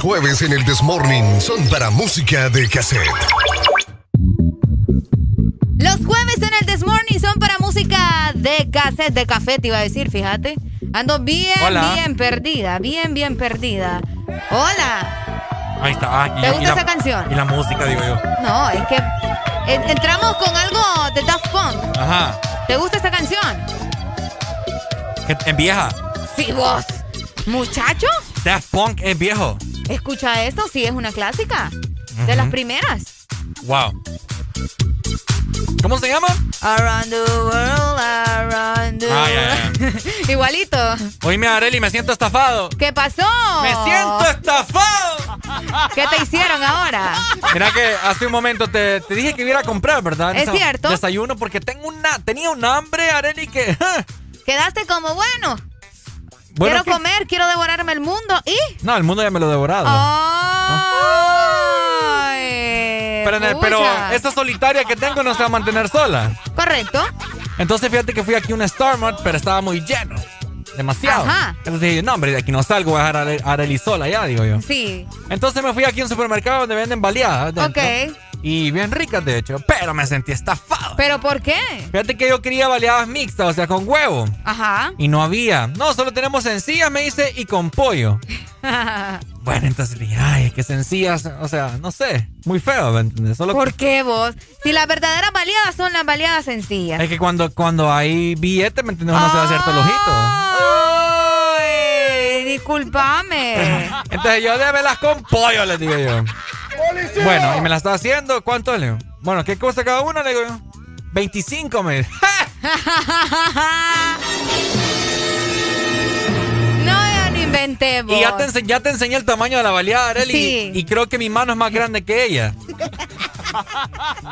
[SPEAKER 27] Los jueves en el Desmorning son para música de cassette.
[SPEAKER 10] Los jueves en el This Morning son para música de cassette, de café, te iba a decir, fíjate. Ando bien,
[SPEAKER 11] Hola.
[SPEAKER 10] bien perdida, bien, bien perdida. Hola.
[SPEAKER 11] Ahí está. ah, y-
[SPEAKER 10] ¿Te
[SPEAKER 11] y
[SPEAKER 10] gusta
[SPEAKER 11] la-
[SPEAKER 10] esa canción?
[SPEAKER 11] Y la música, digo yo.
[SPEAKER 10] No, es que en- entramos con algo de Daft Punk.
[SPEAKER 11] Ajá.
[SPEAKER 10] ¿Te gusta esta canción?
[SPEAKER 11] En vieja.
[SPEAKER 10] Sí, vos. Muchacho,
[SPEAKER 11] Daft Punk es viejo.
[SPEAKER 10] Escucha esto, sí, es una clásica. De las primeras.
[SPEAKER 11] Wow. ¿Cómo se llama?
[SPEAKER 10] Around the world, around the
[SPEAKER 11] Ah,
[SPEAKER 10] world. Igualito.
[SPEAKER 11] Oíme, Areli, me siento estafado.
[SPEAKER 10] ¿Qué pasó?
[SPEAKER 11] ¡Me siento estafado!
[SPEAKER 10] ¿Qué te hicieron ahora?
[SPEAKER 11] Mira que hace un momento te, te dije que iba a comprar, ¿verdad?
[SPEAKER 10] Es
[SPEAKER 11] Esa-
[SPEAKER 10] cierto.
[SPEAKER 11] Desayuno porque tengo una, tenía un hambre, Areli, que...
[SPEAKER 10] Quedaste como bueno.
[SPEAKER 11] Bueno,
[SPEAKER 10] quiero
[SPEAKER 11] ¿qué?
[SPEAKER 10] comer, quiero devorarme el mundo y.
[SPEAKER 11] No, el mundo ya me lo he devorado.
[SPEAKER 10] Ay,
[SPEAKER 11] pero, el- esta solitaria que tengo no se va a mantener sola.
[SPEAKER 10] Correcto.
[SPEAKER 11] Entonces fíjate que fui aquí a un Starmart, pero estaba muy lleno. Demasiado.
[SPEAKER 10] Ajá.
[SPEAKER 11] Entonces dije, no, hombre, de aquí no salgo, voy a dejar a Are- a Areli sola ya, digo yo.
[SPEAKER 10] Sí.
[SPEAKER 11] Entonces me fui aquí a un supermercado donde venden baleadas. dentro. Y bien ricas, de hecho. Pero me sentí estafado.
[SPEAKER 10] ¿Pero por qué?
[SPEAKER 11] Fíjate que yo quería baleadas mixtas, o sea, con huevo.
[SPEAKER 10] Ajá.
[SPEAKER 11] Y no había. No, solo tenemos sencillas, me dice, y con pollo. Bueno, entonces dije, ay, es que sencillas, o sea, no sé, muy feo, ¿me entiendes? Solo
[SPEAKER 10] ¿Por qué vos? Si las verdaderas baleadas son las baleadas sencillas.
[SPEAKER 11] es que cuando, cuando hay billete, ¿me entiendes? Uno se va a hacer todo
[SPEAKER 10] Ay, discúlpame.
[SPEAKER 11] Entonces yo démelas con pollo, les digo yo. Bueno, y me la está haciendo, ¿cuánto le digo? Bueno, ¿qué cosa cada una, le digo yo? 25 me
[SPEAKER 10] No, yo no inventé vos.
[SPEAKER 11] Y ya te, ense- ya te enseñé el tamaño de la baleada, Arely,
[SPEAKER 10] Sí.
[SPEAKER 11] y, y creo que mi mano es más grande que ella.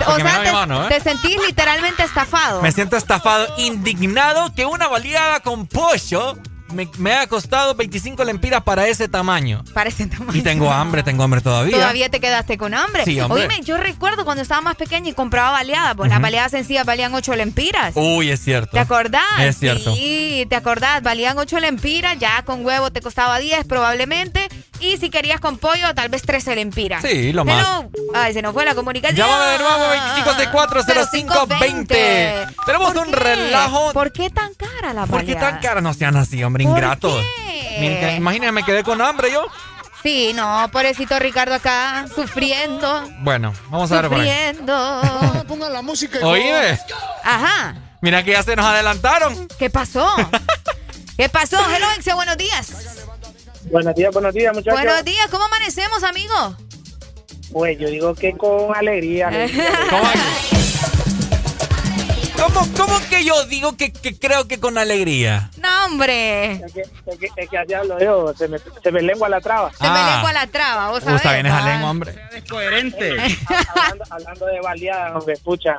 [SPEAKER 10] O sea,
[SPEAKER 11] mi
[SPEAKER 10] te,
[SPEAKER 11] mano, ¿eh?
[SPEAKER 10] te sentís literalmente estafado.
[SPEAKER 11] Me siento estafado, indignado que una baleada con pollo me, me ha costado 25 lempiras para ese tamaño.
[SPEAKER 10] Parece tamaño.
[SPEAKER 11] Y tengo hambre, tengo hambre todavía.
[SPEAKER 10] Todavía te quedaste con hambre.
[SPEAKER 11] Sí, hombre.
[SPEAKER 10] Oíme, yo recuerdo cuando estaba más pequeña y compraba baleadas, pues las
[SPEAKER 11] Ujú.
[SPEAKER 10] baleadas sencillas valían 8 lempiras.
[SPEAKER 11] Uy, es cierto.
[SPEAKER 10] ¿Te acordás?
[SPEAKER 11] Es cierto.
[SPEAKER 10] Sí, ¿te acordás? Valían 8 lempiras, ya con huevo te costaba 10 probablemente. Y si querías con pollo, tal vez 13 lempiras.
[SPEAKER 11] Sí, lo más.
[SPEAKER 10] Hello. Ay, se nos fue la comunicación.
[SPEAKER 11] Llámame de nuevo 25640520. Tenemos un relajo.
[SPEAKER 10] ¿Por qué tan cara la
[SPEAKER 11] ¿Por qué tan cara? No sean así, hombre,
[SPEAKER 10] ¿Por
[SPEAKER 11] ingratos. Imagínate, me quedé con hambre yo.
[SPEAKER 10] Sí, no, pobrecito Ricardo acá, sufriendo.
[SPEAKER 11] Bueno, vamos a ver.
[SPEAKER 10] Sufriendo.
[SPEAKER 49] Ponga la música.
[SPEAKER 11] Oíme.
[SPEAKER 10] Ajá.
[SPEAKER 11] Mira que ya se nos adelantaron.
[SPEAKER 10] ¿Qué pasó? ¿Qué pasó? Hello, Exia, buenos días.
[SPEAKER 34] Buenos días, buenos días, muchachos.
[SPEAKER 10] Buenos días, ¿cómo amanecemos, amigo?
[SPEAKER 34] Pues yo digo que con alegría. alegría.
[SPEAKER 11] ¿Cómo, cómo que yo digo que, que creo que con alegría?
[SPEAKER 10] No, hombre.
[SPEAKER 34] Es que, es que, es que así hablo yo, se me, se me lengua la traba.
[SPEAKER 10] Se me lengua la traba, vos sabés.
[SPEAKER 11] Gusta bien lengua, hombre.
[SPEAKER 34] Es coherente. hablando, hablando de baleadas, hombre, escucha.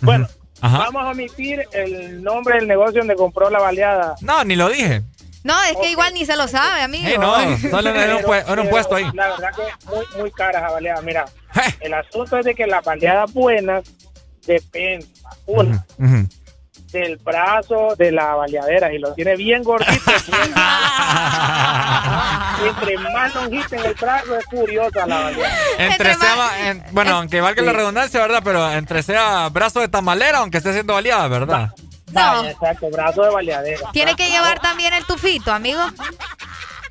[SPEAKER 34] Bueno,
[SPEAKER 11] Ajá.
[SPEAKER 34] vamos a omitir el nombre del negocio donde compró la baleada.
[SPEAKER 11] No, ni lo dije.
[SPEAKER 10] No, es que igual ni se lo sabe, amigo.
[SPEAKER 11] Eh, no, solo era un, puesto ahí.
[SPEAKER 34] La verdad que muy, muy cara esa baleada. Mira, el asunto es de que las baleadas buenas dependen, una, del brazo de la baleadera. Y lo tiene bien gordito. Entre más longita en el brazo es curiosa la baleada.
[SPEAKER 11] Entre sea, en- bueno, aunque valga la redundancia, ¿verdad? Pero entre sea brazo de tamalera, aunque esté siendo baleada, ¿verdad?
[SPEAKER 34] No. Exacto, brazo de baleadera.
[SPEAKER 10] Tiene que llevar también el tufito, amigo.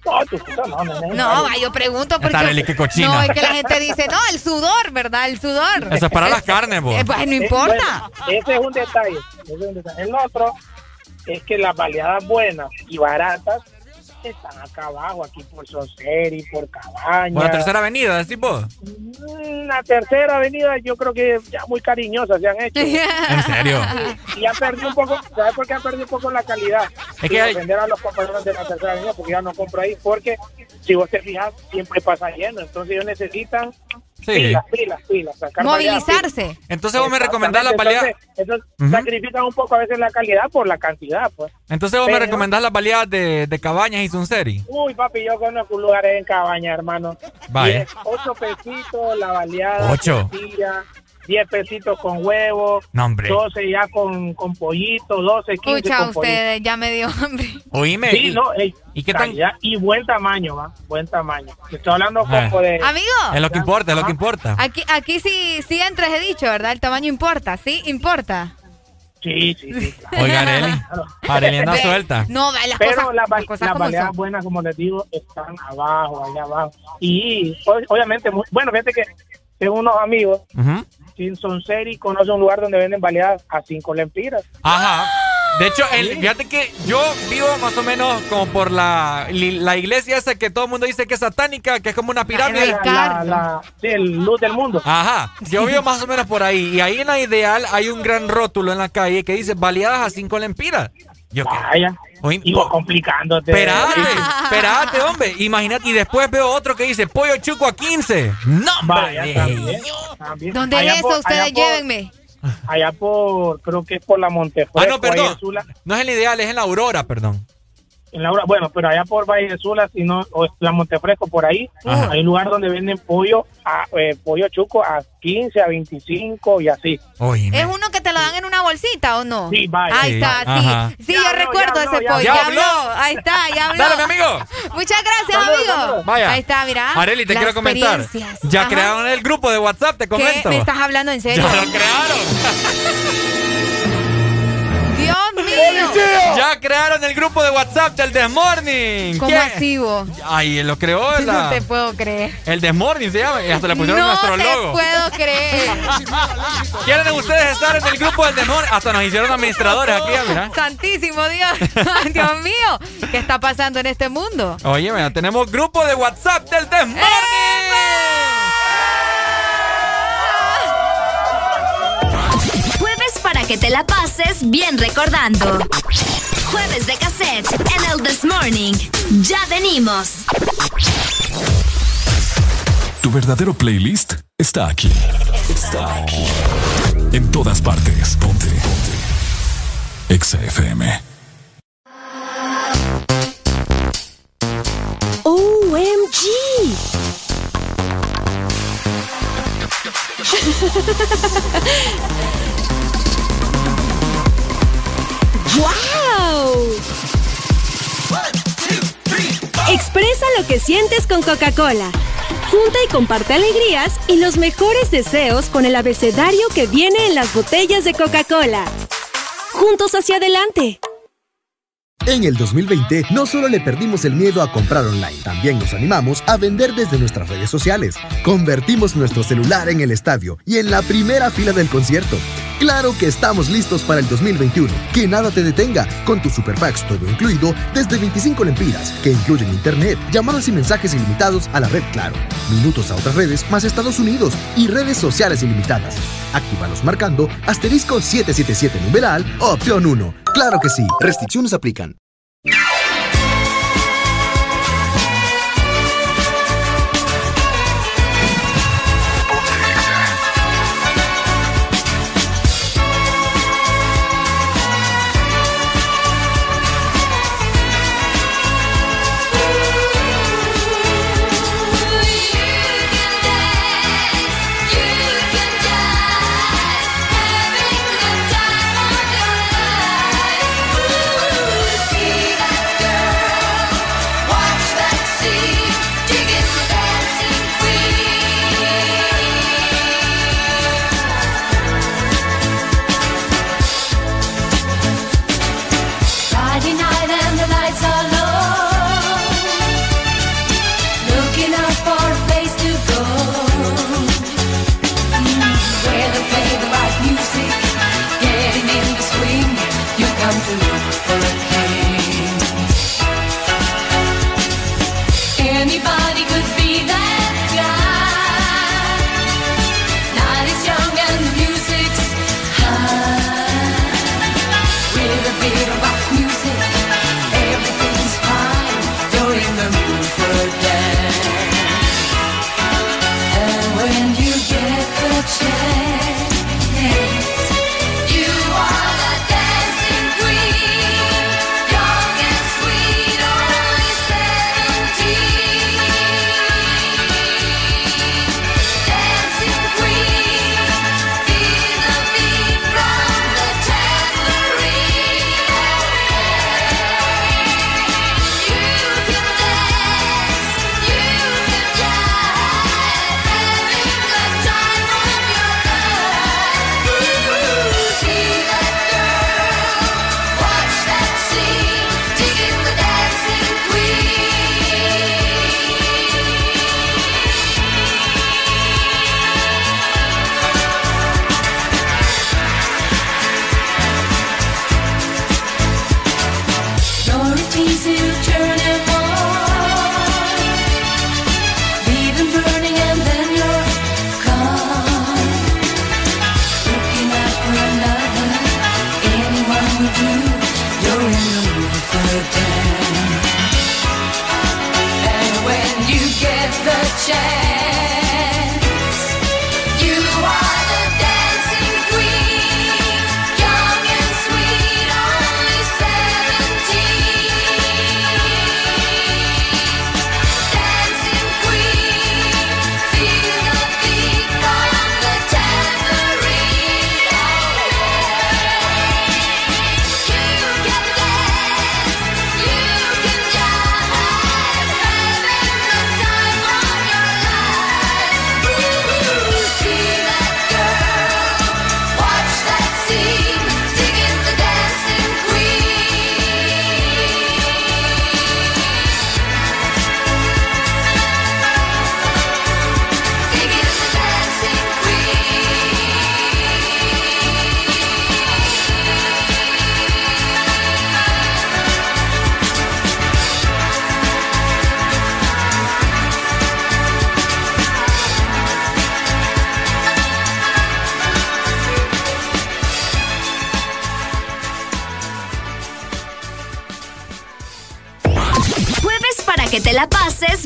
[SPEAKER 34] No, tu puta no.
[SPEAKER 10] No, va, yo pregunto porque.
[SPEAKER 11] Cochina.
[SPEAKER 10] No, es que la gente dice, no, el sudor, ¿verdad? El sudor.
[SPEAKER 11] Eso es para las carnes, vos.
[SPEAKER 10] Eh, pues no importa.
[SPEAKER 34] Bueno, ese es un detalle. ese es un detalle. El otro es que las baleadas buenas y baratas están acá abajo, aquí por Soseri, por Cabaña.
[SPEAKER 11] Por la tercera avenida, decís vos.
[SPEAKER 34] Mm, La tercera avenida yo creo que ya muy cariñosas se han hecho.
[SPEAKER 11] ¿En serio?
[SPEAKER 34] Y, y han perdido un poco, ¿sabes por qué han perdido un poco la calidad?
[SPEAKER 11] Es que hay-
[SPEAKER 34] a los compañeros de la tercera avenida porque ya no compro ahí, porque si vos te fijas, siempre pasa lleno. Entonces ellos necesitan
[SPEAKER 11] Sí.
[SPEAKER 34] pilas, pilas, pilas. sacar.
[SPEAKER 10] Movilizarse.
[SPEAKER 11] Entonces vos me recomendás las
[SPEAKER 34] Exactamente,
[SPEAKER 11] baleadas.
[SPEAKER 34] Entonces, entonces
[SPEAKER 11] Ujú.
[SPEAKER 34] sacrifican un poco a veces la calidad por la cantidad, pues.
[SPEAKER 11] Entonces vos me
[SPEAKER 34] Pero-
[SPEAKER 11] recomendás las baleadas de, de Cabañas y Sunseri.
[SPEAKER 34] Uy, papi, yo conozco lugares en Cabaña, hermano.
[SPEAKER 11] Vaya.
[SPEAKER 34] Diez, ocho pesitos, la baleada.
[SPEAKER 11] Ocho.
[SPEAKER 34] 10 pesitos con huevo,
[SPEAKER 11] No, hombre.
[SPEAKER 34] 12 ya con, con pollito, 12, 15
[SPEAKER 10] Escucha
[SPEAKER 34] con pollito.
[SPEAKER 10] ustedes, ya me dio hambre.
[SPEAKER 11] Oíme.
[SPEAKER 34] Sí,
[SPEAKER 11] y-
[SPEAKER 34] no, ey,
[SPEAKER 11] ¿y qué tan-
[SPEAKER 34] y buen tamaño, va, buen tamaño. Estoy hablando
[SPEAKER 11] Ah.
[SPEAKER 34] como de...
[SPEAKER 10] Amigo.
[SPEAKER 11] Es lo que importa, es lo que importa.
[SPEAKER 10] Aquí, aquí sí, sí entres, he dicho, ¿verdad? El tamaño importa, ¿sí? Importa.
[SPEAKER 34] Sí, sí, sí.
[SPEAKER 11] Oiga, Areli. Areli anda
[SPEAKER 10] Ve,
[SPEAKER 11] suelta.
[SPEAKER 10] No, las
[SPEAKER 34] Pero
[SPEAKER 10] cosas,
[SPEAKER 34] las,
[SPEAKER 10] las cosas
[SPEAKER 34] las
[SPEAKER 10] como
[SPEAKER 34] baleadas
[SPEAKER 10] son.
[SPEAKER 34] buenas, como les digo, están abajo, allá abajo. Y obviamente, muy- bueno, fíjate que tengo unos amigos,
[SPEAKER 11] Ujú.
[SPEAKER 34] sin son seri, conoce un lugar donde venden baleadas a 5 lempiras.
[SPEAKER 11] Ajá. De hecho, el- fíjate que yo vivo más o menos como por la, la iglesia esa que todo el mundo dice que es satánica, que es como una pirámide.
[SPEAKER 34] La, la- la- sí, el luz del mundo.
[SPEAKER 11] Ajá, yo vivo más o menos por ahí. Y ahí en la ideal hay un gran rótulo en la calle que dice baleadas a 5 lempiras. Yo.
[SPEAKER 34] Vaya.
[SPEAKER 11] Oye,
[SPEAKER 34] Y vos complicándote.
[SPEAKER 11] Espérate, espérate, hombre. Imagínate, y después veo otro que dice pollo chuco a 15. No,
[SPEAKER 34] Vaya,
[SPEAKER 11] hombre.
[SPEAKER 34] también, también.
[SPEAKER 10] ¿Dónde
[SPEAKER 34] Allá
[SPEAKER 10] es
[SPEAKER 34] por-
[SPEAKER 10] eso? Ustedes
[SPEAKER 34] allá por-
[SPEAKER 10] llévenme.
[SPEAKER 34] Allá por, creo que es por la Montefresco.
[SPEAKER 11] Ah, no, perdón. No es el ideal, es en la aurora, perdón.
[SPEAKER 34] En la hora- bueno, pero allá por Valle de Sula, si no, o la Montefresco, por ahí,
[SPEAKER 11] Ajá.
[SPEAKER 34] hay un lugar donde venden pollo, a, eh, pollo chuco a 15, a 25 y así.
[SPEAKER 11] Oye,
[SPEAKER 10] ¿Es uno que te lo dan en una bolsita o no?
[SPEAKER 34] Sí, vaya.
[SPEAKER 10] Ahí
[SPEAKER 11] Sí.
[SPEAKER 10] está, sí.
[SPEAKER 11] Ajá.
[SPEAKER 10] Sí,
[SPEAKER 34] Ya
[SPEAKER 10] yo
[SPEAKER 34] habló,
[SPEAKER 10] recuerdo
[SPEAKER 34] ya habló,
[SPEAKER 10] ese
[SPEAKER 34] ya
[SPEAKER 10] pollo.
[SPEAKER 11] habló.
[SPEAKER 10] Ya
[SPEAKER 11] ¿Ya habló?
[SPEAKER 10] Ahí está, ya habló.
[SPEAKER 11] Dale, mi amigo.
[SPEAKER 10] Muchas gracias, amigo.
[SPEAKER 11] Vaya.
[SPEAKER 10] Ahí está, mira.
[SPEAKER 11] Areli, te quiero comentar. Ya
[SPEAKER 10] Ajá.
[SPEAKER 11] crearon el grupo de WhatsApp, te
[SPEAKER 10] ¿Qué?
[SPEAKER 11] comento.
[SPEAKER 10] ¿Me estás hablando en serio?
[SPEAKER 11] Ya lo crearon.
[SPEAKER 10] Mío.
[SPEAKER 11] Ya crearon el grupo de WhatsApp del Desmorning.
[SPEAKER 10] ¿Cómo vos?
[SPEAKER 11] Ay, lo creó la-
[SPEAKER 10] No te puedo creer.
[SPEAKER 11] el Desmorning se llama. Y hasta le pusieron
[SPEAKER 10] no
[SPEAKER 11] nuestro
[SPEAKER 10] te
[SPEAKER 11] logo.
[SPEAKER 10] puedo creer.
[SPEAKER 11] ¿Quieren ustedes estar en el grupo del Desmorning? Hasta nos hicieron administradores aquí, mira.
[SPEAKER 10] Santísimo Dios. Dios mío. ¿Qué está pasando en este mundo?
[SPEAKER 11] Oye, mira, tenemos grupo de WhatsApp del Desmorning.
[SPEAKER 6] Que te la pases bien recordando. Jueves de cassette en el This Morning. Ya venimos.
[SPEAKER 4] Tu verdadero playlist está aquí. Está aquí. En todas partes. Ponte. Ponte. Exa FM.
[SPEAKER 27] OMG. ¡Wow! Expresa lo que sientes con Coca-Cola. Junta y comparte alegrías y los mejores deseos con el abecedario que viene en las botellas de Coca-Cola. Juntos hacia adelante.
[SPEAKER 13] En el 2020 no solo le perdimos el miedo a comprar online, también nos animamos a vender desde nuestras redes sociales. Convertimos nuestro celular en el estadio y en la primera fila del concierto. Claro que estamos listos para el 2021. Que nada te detenga con tus super packs todo incluido desde 25 lempiras, que incluyen internet, llamadas y mensajes ilimitados a la red Claro, minutos a otras redes más Estados Unidos y redes sociales ilimitadas. Actívalos marcando asterisco 777 numeral opción 1. Claro que sí, restricciones aplican.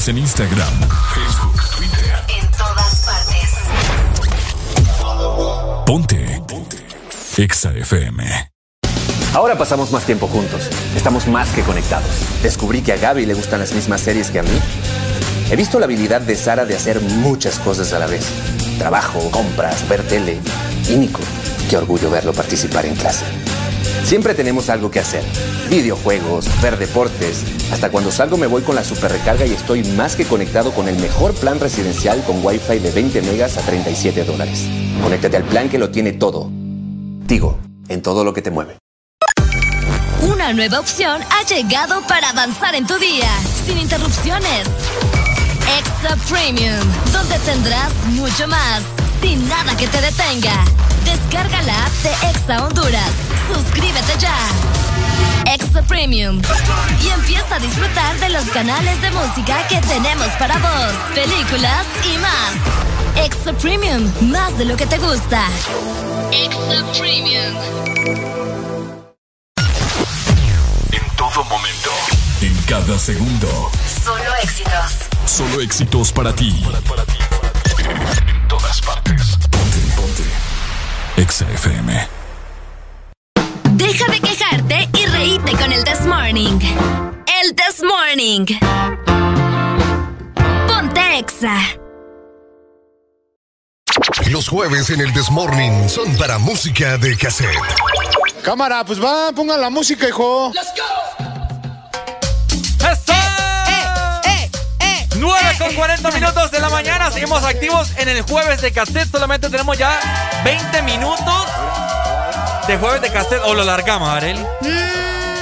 [SPEAKER 4] Síguenos en Instagram, Facebook, Twitter.
[SPEAKER 6] En todas partes.
[SPEAKER 4] Ponte. Ponte. Exa FM.
[SPEAKER 19] Ahora pasamos más tiempo juntos. Estamos más que conectados. Descubrí que a Gaby le gustan las mismas series que a mí. He visto la habilidad de Sara de hacer muchas cosas a la vez. Trabajo, compras, ver tele. Y Nico, qué orgullo verlo participar en clase. Siempre tenemos algo que hacer. Videojuegos, ver deportes. Hasta cuando salgo me voy con la super recarga y estoy más que conectado con el mejor plan residencial con Wi-Fi de 20 megas a 37 dólares. Conéctate al plan que lo tiene todo. Tigo, en todo lo que te mueve.
[SPEAKER 6] Una nueva opción ha llegado para avanzar en tu día, sin interrupciones. Extra Premium, donde tendrás mucho más, sin nada que te detenga. Descarga la app de Exa Honduras. Suscríbete ya. Extra Premium. Y empieza a disfrutar de los canales de música que tenemos para vos, películas y más. Extra Premium, más de lo que te gusta. Extra Premium.
[SPEAKER 4] En todo momento. En cada segundo.
[SPEAKER 6] Solo éxitos.
[SPEAKER 4] Solo éxitos para ti. En todas partes. Ponte, ponte. Exa FM.
[SPEAKER 27] Jueves en el Desmorning son para música de cassette.
[SPEAKER 50] Cámara, pues va, pongan la música, hijo.
[SPEAKER 11] ¡Eso! 9 con 40 minutos de la mañana. Seguimos activos en el jueves de cassette. Solamente tenemos ya 20 minutos de jueves de cassette. O lo largamos, Areli.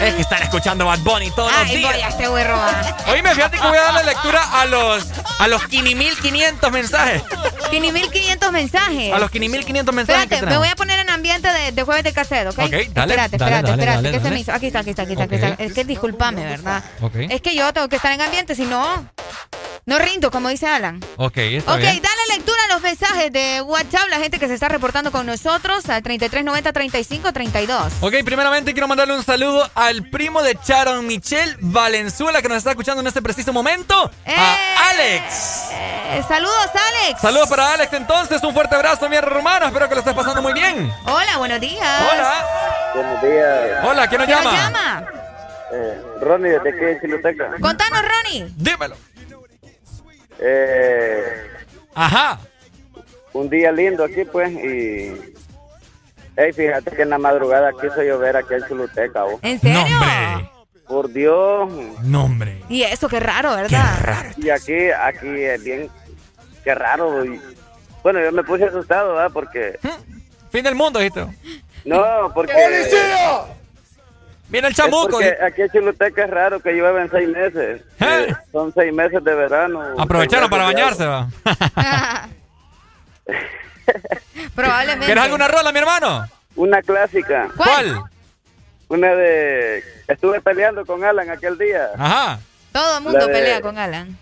[SPEAKER 11] Es que están escuchando Bad Bunny todos los
[SPEAKER 10] Ay,
[SPEAKER 11] días.
[SPEAKER 10] voy a este güey robar.
[SPEAKER 11] Oye, me fíjate que voy a darle lectura a los a los 1500 mensajes.
[SPEAKER 10] 1500 mensajes.
[SPEAKER 11] A los 1500 mensajes.
[SPEAKER 10] Espérate,
[SPEAKER 11] que
[SPEAKER 10] me voy a poner en ambiente de, de jueves de cassette, ¿ok?
[SPEAKER 11] Ok, dale,
[SPEAKER 10] Espérate, espérate,
[SPEAKER 11] dale,
[SPEAKER 10] espérate. ¿Qué se me hizo? Aquí está, aquí está, aquí está, aquí está. Es que discúlpame, ¿verdad?
[SPEAKER 11] Ok.
[SPEAKER 10] Es que yo tengo que estar en ambiente, si no, no rindo, como dice Alan.
[SPEAKER 11] Ok, está
[SPEAKER 10] Ok,
[SPEAKER 11] bien.
[SPEAKER 10] dale lectura a los mensajes de WhatsApp, la gente que se está reportando con nosotros al 3390 35 32.
[SPEAKER 11] Ok, primeramente quiero mandarle un saludo al primo de Sharon Michelle Valenzuela que nos está escuchando en este preciso momento. A Alex.
[SPEAKER 10] Eh, saludos, Alex.
[SPEAKER 11] Saludos para Alex entonces, un fuerte abrazo mi hermano, espero que lo estés pasando muy bien.
[SPEAKER 10] Hola, buenos días.
[SPEAKER 11] Hola.
[SPEAKER 51] Buenos días.
[SPEAKER 11] Hola, ¿quién nos
[SPEAKER 10] ¿Quién
[SPEAKER 11] llama?
[SPEAKER 10] nos llama?
[SPEAKER 51] Eh, Ronnie, desde aquí en Chiluteca.
[SPEAKER 10] Contanos, Ronnie.
[SPEAKER 11] Dímelo.
[SPEAKER 51] Eh,
[SPEAKER 11] Ajá.
[SPEAKER 51] un día lindo aquí, pues, y... Hey, fíjate que en la madrugada quiso llover aquí en Chuluteca, ¿o?
[SPEAKER 10] ¿En serio?
[SPEAKER 51] Por Dios.
[SPEAKER 11] Nombre.
[SPEAKER 10] Y eso, qué raro, ¿verdad?
[SPEAKER 51] Y aquí, aquí es bien... Qué raro. y- Bueno, yo me puse asustado, ¿verdad? Porque...
[SPEAKER 11] Fin del mundo, ¿viste?
[SPEAKER 51] No, porque...
[SPEAKER 11] Viene el
[SPEAKER 51] Es
[SPEAKER 11] chamuco.
[SPEAKER 51] porque aquí en Chuluteca es raro que llueva en seis meses. Eh, son seis meses de verano.
[SPEAKER 11] Aprovecharon para bañarse, va.
[SPEAKER 10] Probablemente.
[SPEAKER 11] ¿Quieres alguna rola, mi hermano?
[SPEAKER 51] Una clásica.
[SPEAKER 11] ¿Cuál?
[SPEAKER 51] Una de... Estuve peleando con Alan aquel día.
[SPEAKER 11] Ajá.
[SPEAKER 10] Todo el mundo
[SPEAKER 51] de-
[SPEAKER 10] pelea con Alan.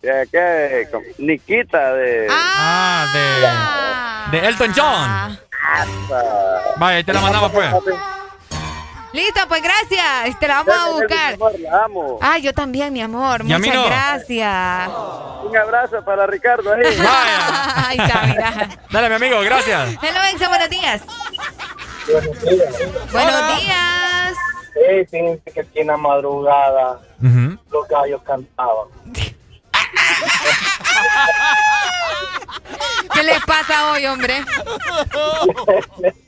[SPEAKER 51] ¿qué? Con Nikita de...
[SPEAKER 11] Ah, de, de Elton John. Vaya, ahí te la mandamos, pues.
[SPEAKER 10] Listo, pues gracias. Te la vamos a buscar.
[SPEAKER 51] La amo.
[SPEAKER 10] Ah, yo también, mi amor. Muchas
[SPEAKER 11] no.
[SPEAKER 10] gracias.
[SPEAKER 51] Un abrazo para Ricardo ahí.
[SPEAKER 10] Está, mira.
[SPEAKER 11] Dale, mi amigo, gracias.
[SPEAKER 10] Hello, Exa, buenos días. Buenos
[SPEAKER 34] Hola.
[SPEAKER 10] días.
[SPEAKER 34] Sí, fíjense que aquí en la madrugada los gallos cantaban.
[SPEAKER 10] ¿Qué les pasa hoy, hombre?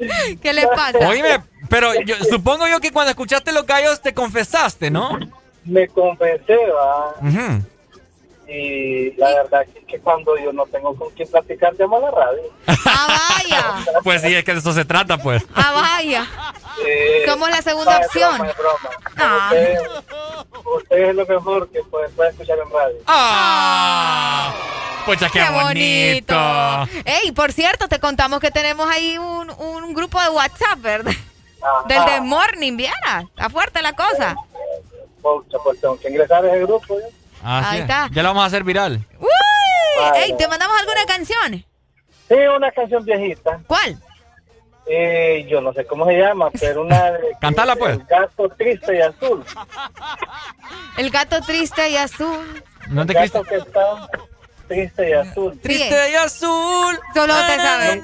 [SPEAKER 10] ¿Qué les pasa?
[SPEAKER 11] Oíme, pero yo, supongo yo que cuando escuchaste los gallos te confesaste, ¿no?
[SPEAKER 34] Me confesé, ¿va? Y la verdad es que cuando yo no tengo con quién platicar, llamo a la radio.
[SPEAKER 10] Ah, vaya.
[SPEAKER 11] Pues sí, es que de eso se trata, pues.
[SPEAKER 10] Ah, vaya.
[SPEAKER 34] Eh,
[SPEAKER 10] Somos la segunda
[SPEAKER 34] no, es
[SPEAKER 10] opción.
[SPEAKER 34] broma, es broma.
[SPEAKER 10] Ah.
[SPEAKER 34] Usted, usted es lo mejor que puede, puede escuchar en radio.
[SPEAKER 11] ¡Ah! Pucha, qué,
[SPEAKER 10] Qué bonito. Ey, por cierto, te contamos que tenemos ahí un, un grupo de WhatsApp, ¿verdad? Del de Morning, viera. Está fuerte la cosa.
[SPEAKER 34] Pucha, pues tengo que ingresar a ese grupo. ¿ya?
[SPEAKER 11] Así
[SPEAKER 10] Ahí
[SPEAKER 11] es.
[SPEAKER 10] está.
[SPEAKER 11] Ya lo vamos a hacer viral.
[SPEAKER 10] ¡Uy! Ey, ¿te mandamos alguna canción?
[SPEAKER 34] Sí, una canción viejita.
[SPEAKER 10] ¿Cuál?
[SPEAKER 34] Eh, yo no sé cómo se llama, pero una de...
[SPEAKER 11] Cántala, pues.
[SPEAKER 34] El gato triste y azul.
[SPEAKER 10] El gato triste y azul.
[SPEAKER 11] No te
[SPEAKER 34] El gato que está triste y azul.
[SPEAKER 11] Triste y azul.
[SPEAKER 10] Solo te sabes.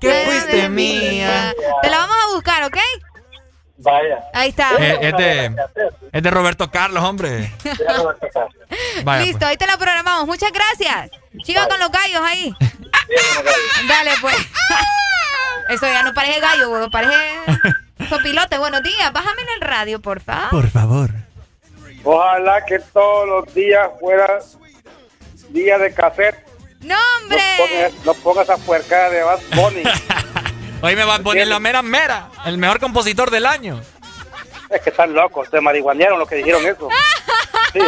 [SPEAKER 11] Que fuiste mía.
[SPEAKER 10] Te la vamos a buscar, ¿ok?
[SPEAKER 34] Vaya.
[SPEAKER 10] Ahí está.
[SPEAKER 11] Eh, es, de, es de Roberto Carlos, hombre. Vaya,
[SPEAKER 10] Listo,
[SPEAKER 11] pues.
[SPEAKER 10] ahí te la programamos. Muchas gracias. Chiva con los gallos ahí. Dale, pues. Eso ya no parece gallo, güey, parece sopilote. Buenos días, bájame en el radio, por favor.
[SPEAKER 11] Por favor.
[SPEAKER 52] Ojalá que todos los días fuera día de cassette.
[SPEAKER 10] ¡No, hombre!
[SPEAKER 52] No pongas esa puercada de Bad Bunny.
[SPEAKER 11] Hoy me va a poner la mera mera. El mejor compositor del año.
[SPEAKER 52] es que están locos, se marihuanearon los que dijeron eso. Sí,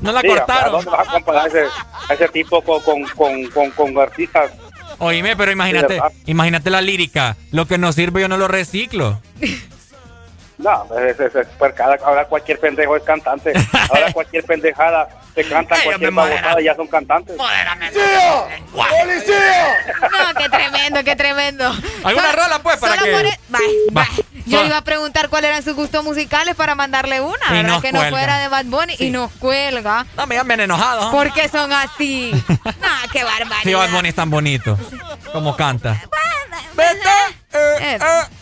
[SPEAKER 11] No la
[SPEAKER 52] sí,
[SPEAKER 11] cortaron.
[SPEAKER 52] ¿A dónde vas a comparar a ese, a ese tipo con, con, con, con, con artistas?
[SPEAKER 11] Oíme, pero imagínate, imagínate la lírica. Lo que no sirve yo no lo reciclo.
[SPEAKER 52] No, es, es, es puercada. Ahora cualquier pendejo es cantante. Ahora cualquier pendejada se canta cualquier babosada y ya son cantantes.
[SPEAKER 10] ¡Policía! No, qué tremendo, qué tremendo.
[SPEAKER 11] ¿Alguna
[SPEAKER 10] Solo-
[SPEAKER 11] rola, pues, para
[SPEAKER 10] solo
[SPEAKER 11] que-
[SPEAKER 10] por e- Bye,
[SPEAKER 11] Va.
[SPEAKER 10] bye. Yo iba a preguntar cuáles eran sus gustos musicales para mandarle una,
[SPEAKER 11] Y
[SPEAKER 10] ¿verdad? que no fuera de Bad Bunny y nos cuelga.
[SPEAKER 11] No, me llamen enojado.
[SPEAKER 10] ¿Por qué son así? ¡Ah, qué barbaridad!
[SPEAKER 11] Sí, Bad Bunny es tan bonito. Como canta.
[SPEAKER 10] Eh,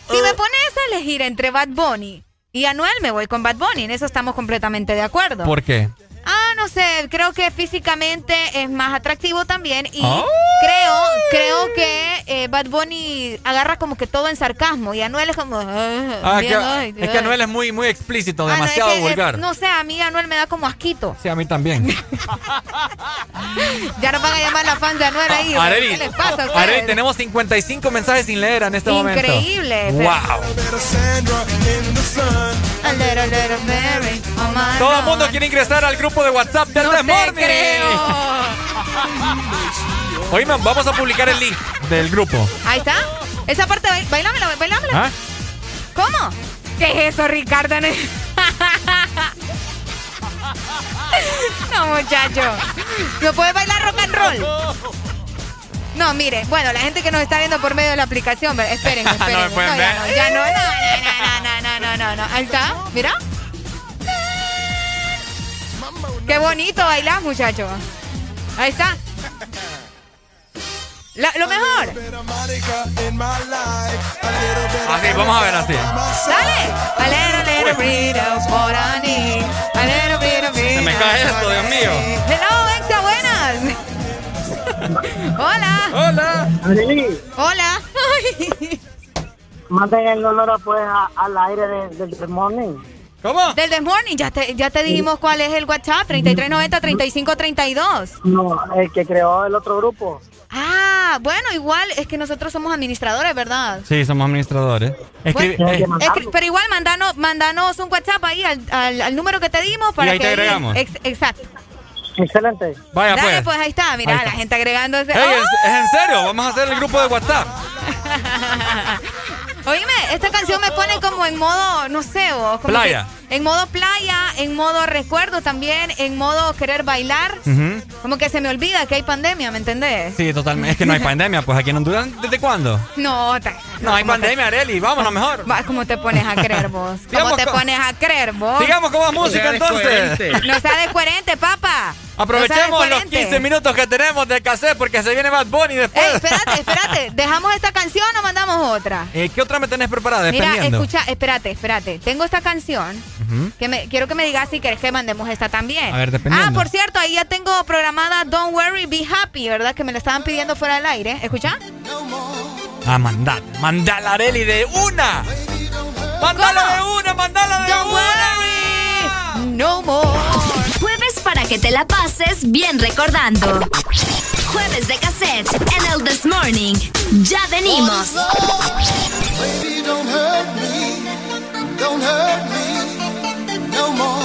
[SPEAKER 10] si me pones a elegir entre Bad Bunny y Anuel, me voy con Bad Bunny. En eso estamos completamente de acuerdo.
[SPEAKER 11] ¿Por qué?
[SPEAKER 10] Ah, no sé, creo que físicamente es más atractivo también y
[SPEAKER 11] Oh.
[SPEAKER 10] creo, creo que eh, Bad Bunny agarra como que todo en sarcasmo y Anuel es como... ah,
[SPEAKER 11] Ah,
[SPEAKER 10] bien,
[SPEAKER 11] que-
[SPEAKER 10] ay,
[SPEAKER 11] es que. Anuel es muy, muy explícito,
[SPEAKER 10] Ah, no, es
[SPEAKER 11] demasiado
[SPEAKER 10] que, eh,
[SPEAKER 11] vulgar.
[SPEAKER 10] no sé, a mí Anuel me da como asquito.
[SPEAKER 11] Sí, a mí también.
[SPEAKER 10] Ya nos van a llamar la fan de Anuel ahí.
[SPEAKER 11] Areli,
[SPEAKER 10] ¿Qué les pasa?
[SPEAKER 11] Areli, tenemos 55 mensajes sin leer en este momento.
[SPEAKER 10] Increíble.
[SPEAKER 11] Wow.
[SPEAKER 10] Oh
[SPEAKER 11] Todo el mundo quiere ingresar al grupo de WhatsApp del
[SPEAKER 10] No
[SPEAKER 11] The
[SPEAKER 10] te
[SPEAKER 11] Morning.
[SPEAKER 10] creo.
[SPEAKER 11] Oíme, vamos a publicar el link del grupo.
[SPEAKER 10] Ahí está. Esa parte, bail- bailámela, bailámela.
[SPEAKER 11] ¿Ah?
[SPEAKER 10] ¿Cómo? ¿Qué es eso, Ricardo? No, muchacho. ¿No puedes bailar rock and roll? No, mire, bueno, la gente que nos está viendo por medio de la aplicación, esperen, esperen.
[SPEAKER 11] me pueden
[SPEAKER 10] ya
[SPEAKER 11] ver.
[SPEAKER 10] no, ya no, no, no, no, no, no, no, no. Ahí está, mira. Qué bonito bailar, muchacho. Ahí está. La- lo mejor.
[SPEAKER 11] Así, vamos a ver así.
[SPEAKER 10] Dale. A little, little bit of what I need. A little bit of
[SPEAKER 11] Se me cae esto, Dios mío.
[SPEAKER 10] Hello, Exa, buenas. Hola.
[SPEAKER 11] Hola.
[SPEAKER 10] Hola.
[SPEAKER 34] manden el número pues al aire de- del The Morning.
[SPEAKER 11] ¿Cómo?
[SPEAKER 10] Del This Morning, ya te, ya te dijimos cuál es el WhatsApp, 3390-3532.
[SPEAKER 34] No, el que creó el otro grupo.
[SPEAKER 10] Ah, bueno, igual es que nosotros somos administradores, ¿verdad?
[SPEAKER 11] Sí, somos administradores. Escribe-
[SPEAKER 10] Bueno,
[SPEAKER 11] eh,
[SPEAKER 10] pero igual mandanos, mandanos un WhatsApp ahí al, al- al número que te dimos para
[SPEAKER 11] Y ahí
[SPEAKER 10] que
[SPEAKER 11] te agregamos.
[SPEAKER 10] Ex- exacto.
[SPEAKER 34] Excelente.
[SPEAKER 11] Vaya,
[SPEAKER 10] Dale,
[SPEAKER 11] pues.
[SPEAKER 10] pues ahí está, mira,
[SPEAKER 11] Ahí está.
[SPEAKER 10] la gente agregándose.
[SPEAKER 11] Ey, ¿es, es en serio? Vamos a hacer el grupo de WhatsApp.
[SPEAKER 10] Oíme, esta canción me pone como en modo, no sé, vos, como
[SPEAKER 11] Playa.
[SPEAKER 10] que en modo playa, en modo recuerdo también, en modo querer bailar. Como que se me olvida que hay pandemia, ¿me entendés?
[SPEAKER 11] Sí, totalmente. Es que no hay pandemia, pues aquí en Honduras, ¿desde cuándo?
[SPEAKER 10] No, ta-
[SPEAKER 11] No hay
[SPEAKER 10] ¿cómo te-
[SPEAKER 11] pandemia, Areli. Vámonos mejor.
[SPEAKER 10] Va, ¿Cómo te pones a creer vos? ¿Cómo te pones a creer vos?
[SPEAKER 11] Sigamos con más música entonces.
[SPEAKER 10] No seas descoherente, papá.
[SPEAKER 11] Aprovechemos
[SPEAKER 10] No
[SPEAKER 11] los
[SPEAKER 10] descoherente.
[SPEAKER 11] 15 minutos que tenemos de cassette porque se viene Bad Bunny después.
[SPEAKER 10] Ey, espérate, espérate. ¿Dejamos esta canción o mandamos otra?
[SPEAKER 11] Eh, ¿Qué otra me tenés preparada?
[SPEAKER 10] Mira, escucha, espérate, espérate. Tengo esta canción que me, quiero que me digas si querés que mandemos esta también.
[SPEAKER 11] A ver, dependiendo.
[SPEAKER 10] Ah, por cierto, ahí ya tengo programada Don't Worry, Be Happy, ¿verdad? Que me la estaban pidiendo fuera del aire. ¿Escucha?
[SPEAKER 11] Ah, mandala. Mandala, Areli, de una. Mandala
[SPEAKER 10] ¿Cómo?
[SPEAKER 11] de una, mandala de
[SPEAKER 10] Don't
[SPEAKER 11] una.
[SPEAKER 10] worry, no more.
[SPEAKER 6] Jueves para que te la pases bien recordando. Jueves de cassette en el This Morning. Ya venimos.
[SPEAKER 38] Baby, don't me, don't hurt me no more.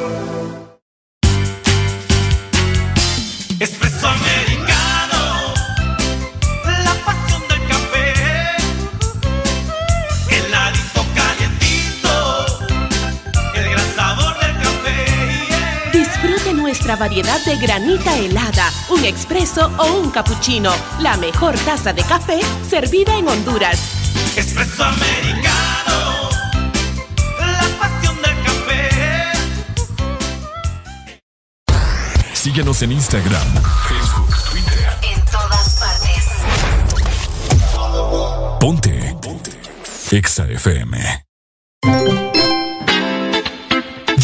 [SPEAKER 53] Variedad de granita helada, un expreso o un cappuccino. La mejor taza de café servida en Honduras.
[SPEAKER 3] Espresso americano, la pasión del café.
[SPEAKER 4] Síguenos en Instagram, Facebook, Twitter.
[SPEAKER 6] En todas partes.
[SPEAKER 4] Ponte. Ponte. Exa FM.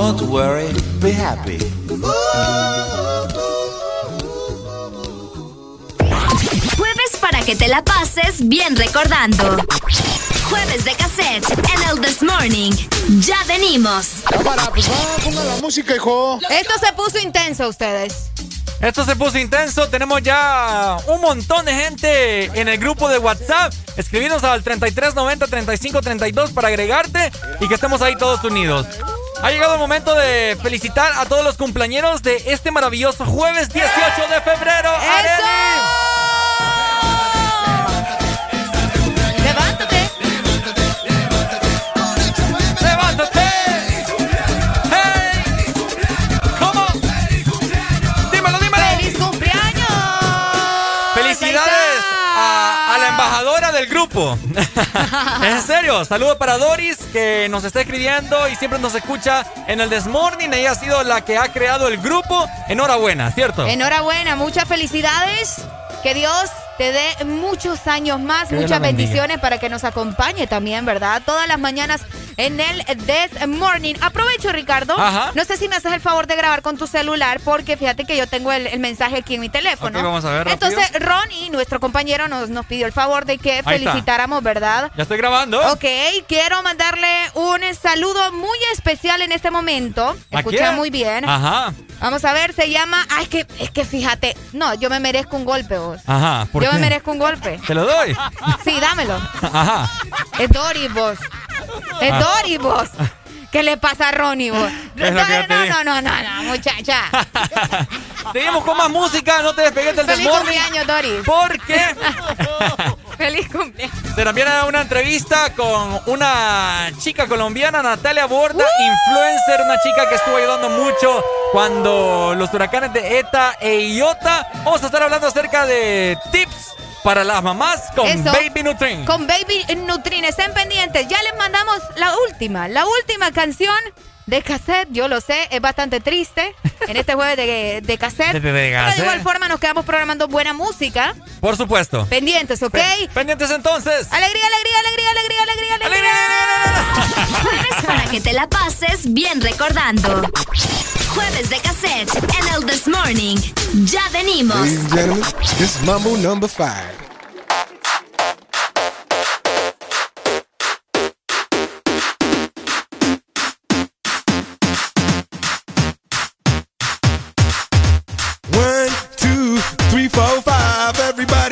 [SPEAKER 54] Don't worry, be happy.
[SPEAKER 6] Jueves para que te la pases bien recordando. Jueves de cassette en el This Morning. Ya venimos.
[SPEAKER 50] Cámara, pues va, ponga la música, hijo.
[SPEAKER 10] Esto se puso intenso, ustedes.
[SPEAKER 11] Esto se puso intenso. Tenemos ya un montón de gente en el grupo de WhatsApp. Escribinos al 3390-3532 para agregarte y que estemos ahí todos unidos. Ha llegado el momento de felicitar a todos los cumpleaños de este maravilloso jueves 18 de febrero. en serio, saludo para Doris que nos está escribiendo y siempre nos escucha en el Desmorning. Ella ha sido la que ha creado el grupo. Enhorabuena, ¿cierto?
[SPEAKER 10] Enhorabuena, muchas felicidades. Que Dios te dé muchos años más,
[SPEAKER 11] Que
[SPEAKER 10] muchas bendiciones para que nos acompañe también, ¿verdad? Todas las mañanas en el This Morning. Aprovecho, Ricardo.
[SPEAKER 11] Ajá.
[SPEAKER 10] No sé si me haces el favor de grabar con tu celular, porque fíjate que yo tengo el, el mensaje aquí en mi teléfono.
[SPEAKER 11] Ok, vamos a ver.
[SPEAKER 10] Entonces, Ronnie, nuestro compañero, nos, nos pidió el favor de que felicitáramos, ¿verdad?
[SPEAKER 11] Ya estoy grabando.
[SPEAKER 10] Ok, quiero mandarle un saludo muy especial en este momento.
[SPEAKER 11] ¿A
[SPEAKER 10] Escucha muy bien.
[SPEAKER 11] Ajá,
[SPEAKER 10] Vamos a ver, se llama. Ay, es que, es que fíjate. No, yo me merezco un golpe, vos.
[SPEAKER 11] ajá. ¿Por
[SPEAKER 10] yo me merezco un golpe.
[SPEAKER 11] ¿Te lo doy?
[SPEAKER 10] Sí, dámelo.
[SPEAKER 11] Ajá.
[SPEAKER 10] Es Doris, vos. Es
[SPEAKER 11] Ah.
[SPEAKER 10] Doris, vos. ¿Qué le pasa a Ronnie, vos? No,
[SPEAKER 11] digo.
[SPEAKER 10] no, no, no, no, muchacha.
[SPEAKER 11] Seguimos con más música, no te despegues del
[SPEAKER 10] Feliz Doris.
[SPEAKER 11] Porque
[SPEAKER 10] Feliz cumpleaños.
[SPEAKER 11] se nos viene una entrevista con una chica colombiana, Natalia Borda, influencer, una chica que estuvo ayudando mucho cuando los huracanes de ETA e IOTA. Vamos a estar hablando acerca de tips para las mamás con
[SPEAKER 10] Eso.
[SPEAKER 11] Baby Nutrin.
[SPEAKER 10] Con Baby Nutrin, estén pendientes. Ya les mandamos la última, la última canción de cassette, yo lo sé, es bastante triste en este jueves de, de cassette.
[SPEAKER 11] De, de, de
[SPEAKER 10] pero de igual forma nos quedamos programando buena música.
[SPEAKER 11] Por supuesto.
[SPEAKER 10] Pendientes, ¿ok?
[SPEAKER 11] Pe pendientes entonces.
[SPEAKER 10] Alegría, alegría, alegría, alegría, alegría, alegría.
[SPEAKER 6] Jueves para que te la pases bien recordando. Jueves de cassette en el This Morning. Ya venimos.
[SPEAKER 55] Ladies and gentlemen, this is Mambo number 5.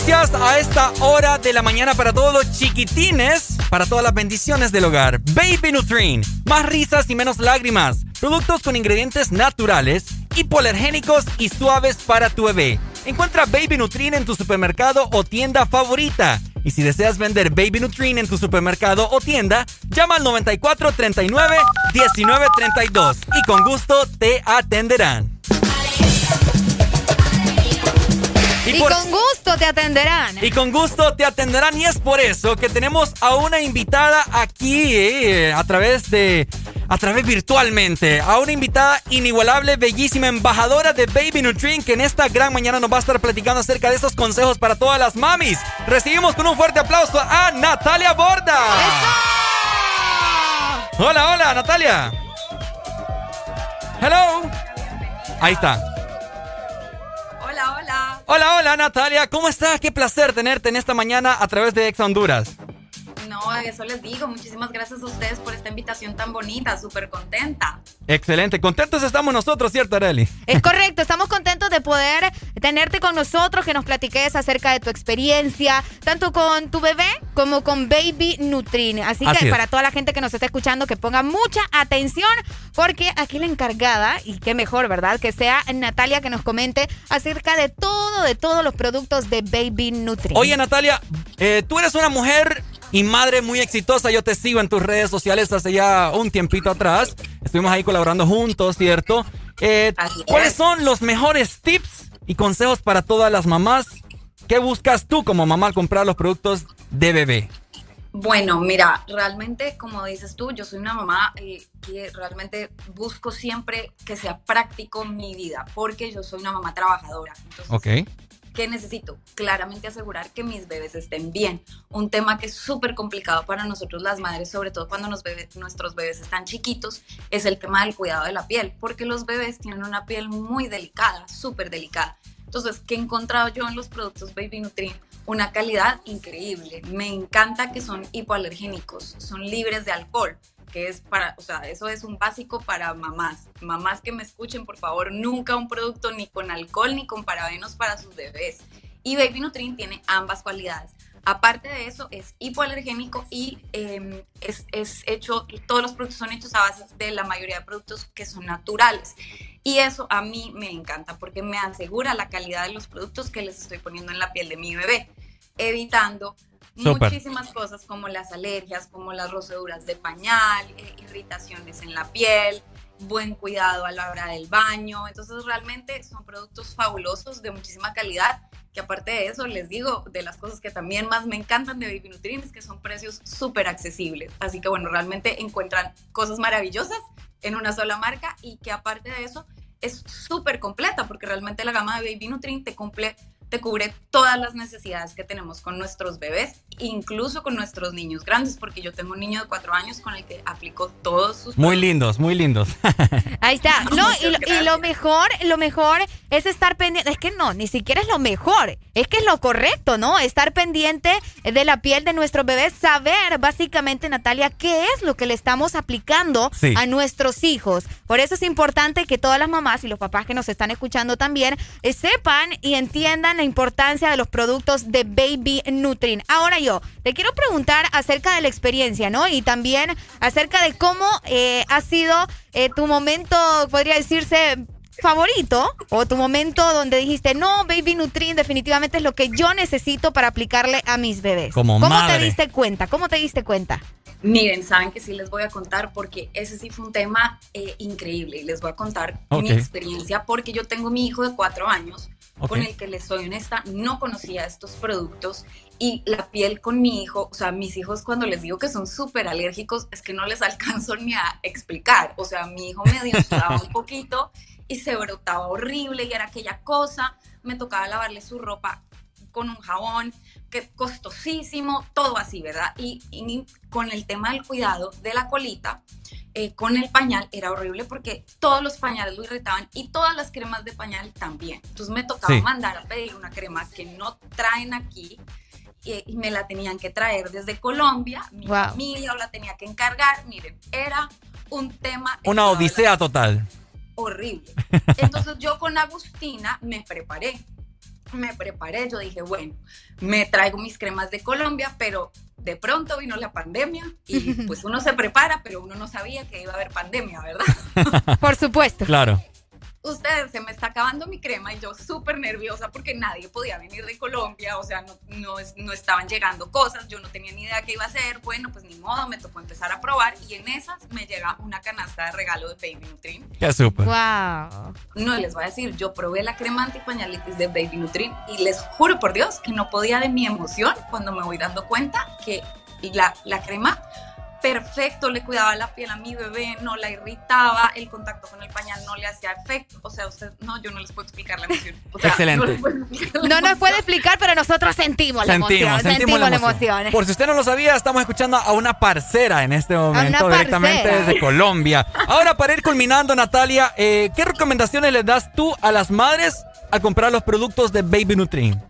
[SPEAKER 11] noticias a esta hora de la mañana para todos los chiquitines, para todas las bendiciones del hogar. Baby Nutrin, más risas y menos lágrimas. Productos con ingredientes naturales, hipoalergénicos y suaves para tu bebé. Encuentra Baby Nutrin en tu supermercado o tienda favorita. Y si deseas vender Baby Nutrin en tu supermercado o tienda, llama al 94 39 19 32 y con gusto te atenderán.
[SPEAKER 10] Y,
[SPEAKER 11] por-
[SPEAKER 10] con gusto te atenderán.
[SPEAKER 11] Y con gusto te atenderán y es por eso que tenemos a una invitada aquí eh, a través de a través virtualmente, a una invitada inigualable, bellísima embajadora de Baby Nutrin que en esta gran mañana nos va a estar platicando acerca de estos consejos para todas las mamis. Recibimos con un fuerte aplauso a Natalia Borda. Hola, hola, Natalia. Hello. Ahí está.
[SPEAKER 56] Hola, hola.
[SPEAKER 11] Natalia, ¿cómo estás? Qué placer tenerte en esta mañana a través de Ex Honduras.
[SPEAKER 56] No, eso les digo. Muchísimas gracias a ustedes por esta invitación tan bonita. Súper contenta.
[SPEAKER 11] Excelente, contentos estamos nosotros, ¿cierto, Areli?
[SPEAKER 10] Es correcto, estamos contentos de poder tenerte con nosotros, que nos platiques acerca de tu experiencia, tanto con tu bebé como con Baby Nutrin. Así,
[SPEAKER 11] Así
[SPEAKER 10] que
[SPEAKER 11] es.
[SPEAKER 10] para toda la gente que nos está escuchando, que ponga mucha atención, porque aquí la encargada, y qué mejor, ¿verdad? Que sea Natalia que nos comente acerca de todo, de todos los productos de Baby Nutrin.
[SPEAKER 11] Oye, Natalia, eh, tú eres una mujer y madre muy exitosa. Yo te sigo en tus redes sociales hace ya un tiempito atrás. Estuvimos ahí colaborando juntos, ¿cierto? Eh, ¿Cuáles son los mejores tips y consejos para todas las mamás? ¿Qué buscas tú como mamá al comprar los productos de bebé?
[SPEAKER 56] Bueno, mira, realmente, como dices tú, yo soy una mamá eh, que realmente busco siempre que sea práctico mi vida, porque yo soy una mamá trabajadora. Entonces,
[SPEAKER 11] Ok.
[SPEAKER 56] ¿Qué necesito? Claramente asegurar que mis bebés estén bien. Un tema que es súper complicado para nosotros las madres, sobre todo cuando nos bebé- nuestros bebés están chiquitos, es el tema del cuidado de la piel, porque los bebés tienen una piel muy delicada, súper delicada. Entonces, ¿qué he encontrado yo en los productos Baby Nutrin? Una calidad increíble. Me encanta que son hipoalergénicos, son libres de alcohol que es para, o sea, eso es un básico para mamás. Mamás que me escuchen, por favor, nunca un producto ni con alcohol ni con parabenos para sus bebés. Y Baby Nutrin tiene ambas cualidades. Aparte de eso, es hipoalergénico y em, es, es, hecho, todos los productos son hechos a base de la mayoría de productos que son naturales. Y eso a mí me encanta porque me asegura la calidad de los productos que les estoy poniendo en la piel de mi bebé, evitando muchísimas cosas como las alergias, como las roceduras de pañal, eh, irritaciones en la piel, buen cuidado a la hora del baño. Entonces realmente son productos fabulosos de muchísima calidad que aparte de eso les digo de las cosas que también más me encantan de Baby Nutrin es que son precios súper accesibles. Así que bueno, realmente encuentran cosas maravillosas en una sola marca y que aparte de eso es súper completa porque realmente la gama de Baby Nutrin te cumple te cubre todas las necesidades que tenemos con nuestros bebés, incluso con nuestros niños grandes, porque yo tengo un niño de cuatro años con el que aplico todos sus...
[SPEAKER 11] Muy lindos, muy lindos.
[SPEAKER 10] Ahí está. No, y lo, y lo mejor, lo mejor es estar pendiente, es que no, ni siquiera es lo mejor, es que es lo correcto, ¿no? Estar pendiente de la piel de nuestros bebés, saber básicamente, Natalia, qué es lo que le estamos aplicando
[SPEAKER 11] Sí.
[SPEAKER 10] a nuestros hijos. Por eso es importante que todas las mamás y los papás que nos están escuchando también eh, sepan y entiendan la importancia de los productos de Baby Nutrin. Ahora yo, te quiero preguntar acerca de la experiencia, ¿no? Y también acerca de cómo eh, ha sido eh, tu momento, podría decirse, favorito o tu momento donde dijiste, no, Baby Nutrin definitivamente es lo que yo necesito para aplicarle a mis bebés.
[SPEAKER 11] Como
[SPEAKER 10] ¿Cómo
[SPEAKER 11] madre.
[SPEAKER 10] te diste cuenta? ¿Cómo te diste cuenta?
[SPEAKER 56] Miren, saben que sí les voy a contar porque ese sí fue un tema eh, increíble y les voy a contar mi experiencia porque yo tengo mi hijo de cuatro años Con el que les soy honesta, no conocía estos productos y la piel con mi hijo, o sea, mis hijos cuando les digo que son súper alérgicos es que no les alcanzo ni a explicar, o sea, mi hijo medio sudaba un poquito y se brotaba horrible y era aquella cosa, me tocaba lavarle su ropa con un jabón, que costosísimo, todo así, ¿verdad? Y, y con el tema del cuidado de la colita, eh, con el pañal era horrible porque todos los pañales lo irritaban y todas las cremas de pañal también. Entonces me tocaba
[SPEAKER 11] Sí.
[SPEAKER 56] mandar a pedir una crema que no traen aquí y, y me la tenían que traer desde Colombia, mi
[SPEAKER 10] Wow.
[SPEAKER 56] familia o la tenía que encargar. Miren, era un tema
[SPEAKER 11] Una odisea total.
[SPEAKER 56] horrible. Entonces yo con Agustina me preparé. Me preparé, yo dije, bueno, me traigo mis cremas de Colombia, pero de pronto vino la pandemia y pues uno se prepara, pero uno no sabía que iba a haber pandemia, ¿verdad?
[SPEAKER 10] Por supuesto.
[SPEAKER 11] Claro.
[SPEAKER 56] Ustedes, se me está acabando mi crema y yo súper nerviosa porque nadie podía venir de Colombia, o sea, no, no, no estaban llegando cosas, yo no tenía ni idea qué iba a hacer, bueno, pues ni modo, me tocó empezar a probar y en esas me llega una canasta de regalo de Baby Nutrin.
[SPEAKER 11] Qué súper.
[SPEAKER 10] Wow.
[SPEAKER 56] No, y les voy a decir, yo probé la crema antipañalitis de Baby Nutrin y les juro por Dios que no podía de mi emoción cuando me voy dando cuenta que la, la crema perfecto le cuidaba la piel a mi bebé, no la irritaba, el contacto con el pañal no le hacía efecto. O sea, usted, no, yo no les puedo explicar la emoción. O sea,
[SPEAKER 11] Excelente.
[SPEAKER 56] no
[SPEAKER 10] nos puede explicar, pero nosotros sentimos la emoción. Sentimos, la emoción.
[SPEAKER 11] Por si usted no lo sabía, estamos escuchando a una parcera en este momento, directamente
[SPEAKER 10] parcera.
[SPEAKER 11] desde Colombia. Ahora, para ir culminando, Natalia, eh, ¿qué recomendaciones le das tú a las madres al comprar los productos de Baby Nutrin?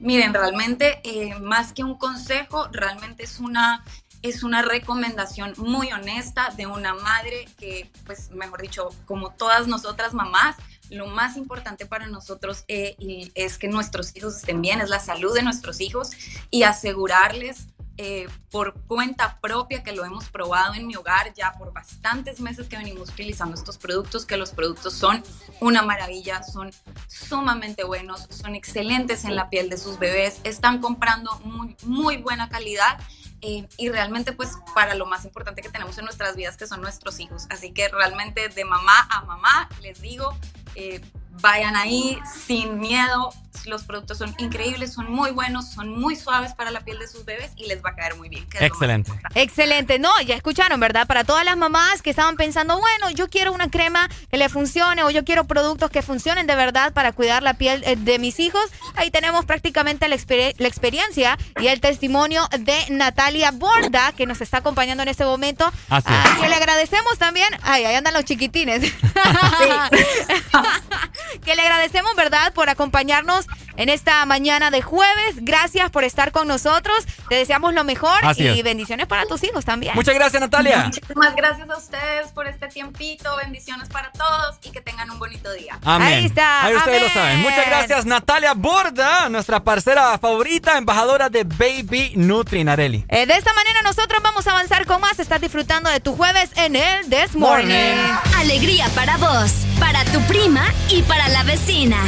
[SPEAKER 56] Miren, realmente, eh, más que un consejo, realmente es una, es una recomendación muy honesta de una madre que, pues, mejor dicho, como todas nosotras mamás, lo más importante para nosotros eh, es que nuestros hijos estén bien, es la salud de nuestros hijos y asegurarles eh, por cuenta propia que lo hemos probado en mi hogar ya por bastantes meses que venimos utilizando estos productos, que los productos son una maravilla, son sumamente buenos, son excelentes en la piel de sus bebés, están comprando muy buena calidad. Eh, y realmente pues para lo más importante que tenemos en nuestras vidas que son nuestros hijos. Así que realmente de mamá a mamá les digo, eh, vayan ahí sin miedo, los productos son increíbles, son muy buenos, son muy suaves para la piel de sus bebés y les va a caer muy bien.
[SPEAKER 11] Excelente.
[SPEAKER 10] Excelente. No, ya escucharon, ¿verdad? Para todas las mamás que estaban pensando, bueno, yo quiero una crema que le funcione o yo quiero productos que funcionen de verdad para cuidar la piel eh, de mis hijos, ahí tenemos prácticamente la, experiencia y el testimonio de Natalia Borda, que nos está acompañando en este momento.
[SPEAKER 11] Así es.
[SPEAKER 10] Ah, que le agradecemos también. Ay, ahí andan los chiquitines. que le agradecemos, ¿verdad?, por acompañarnos en esta mañana de jueves. Gracias por estar con nosotros. Te deseamos lo mejor y bendiciones para tus hijos también.
[SPEAKER 11] Muchas gracias, Natalia.
[SPEAKER 56] Muchísimas gracias a ustedes por este tiempito. Bendiciones para todos y que tengan un bonito día.
[SPEAKER 11] Amén.
[SPEAKER 10] Ahí está.
[SPEAKER 11] Ahí ustedes
[SPEAKER 10] Amén.
[SPEAKER 11] lo saben. Muchas gracias, Natalia Borda, nuestra parcera favorita, embajadora de Baby Nutri, Nareli.
[SPEAKER 10] Eh, de esta manera nosotros vamos a avanzar con más. Estás disfrutando de tu jueves en el This Morning.
[SPEAKER 57] Alegría para vos, para tu prima y para la vecina.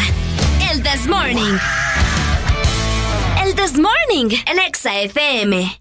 [SPEAKER 57] El This Morning. El This Morning en Exa FM.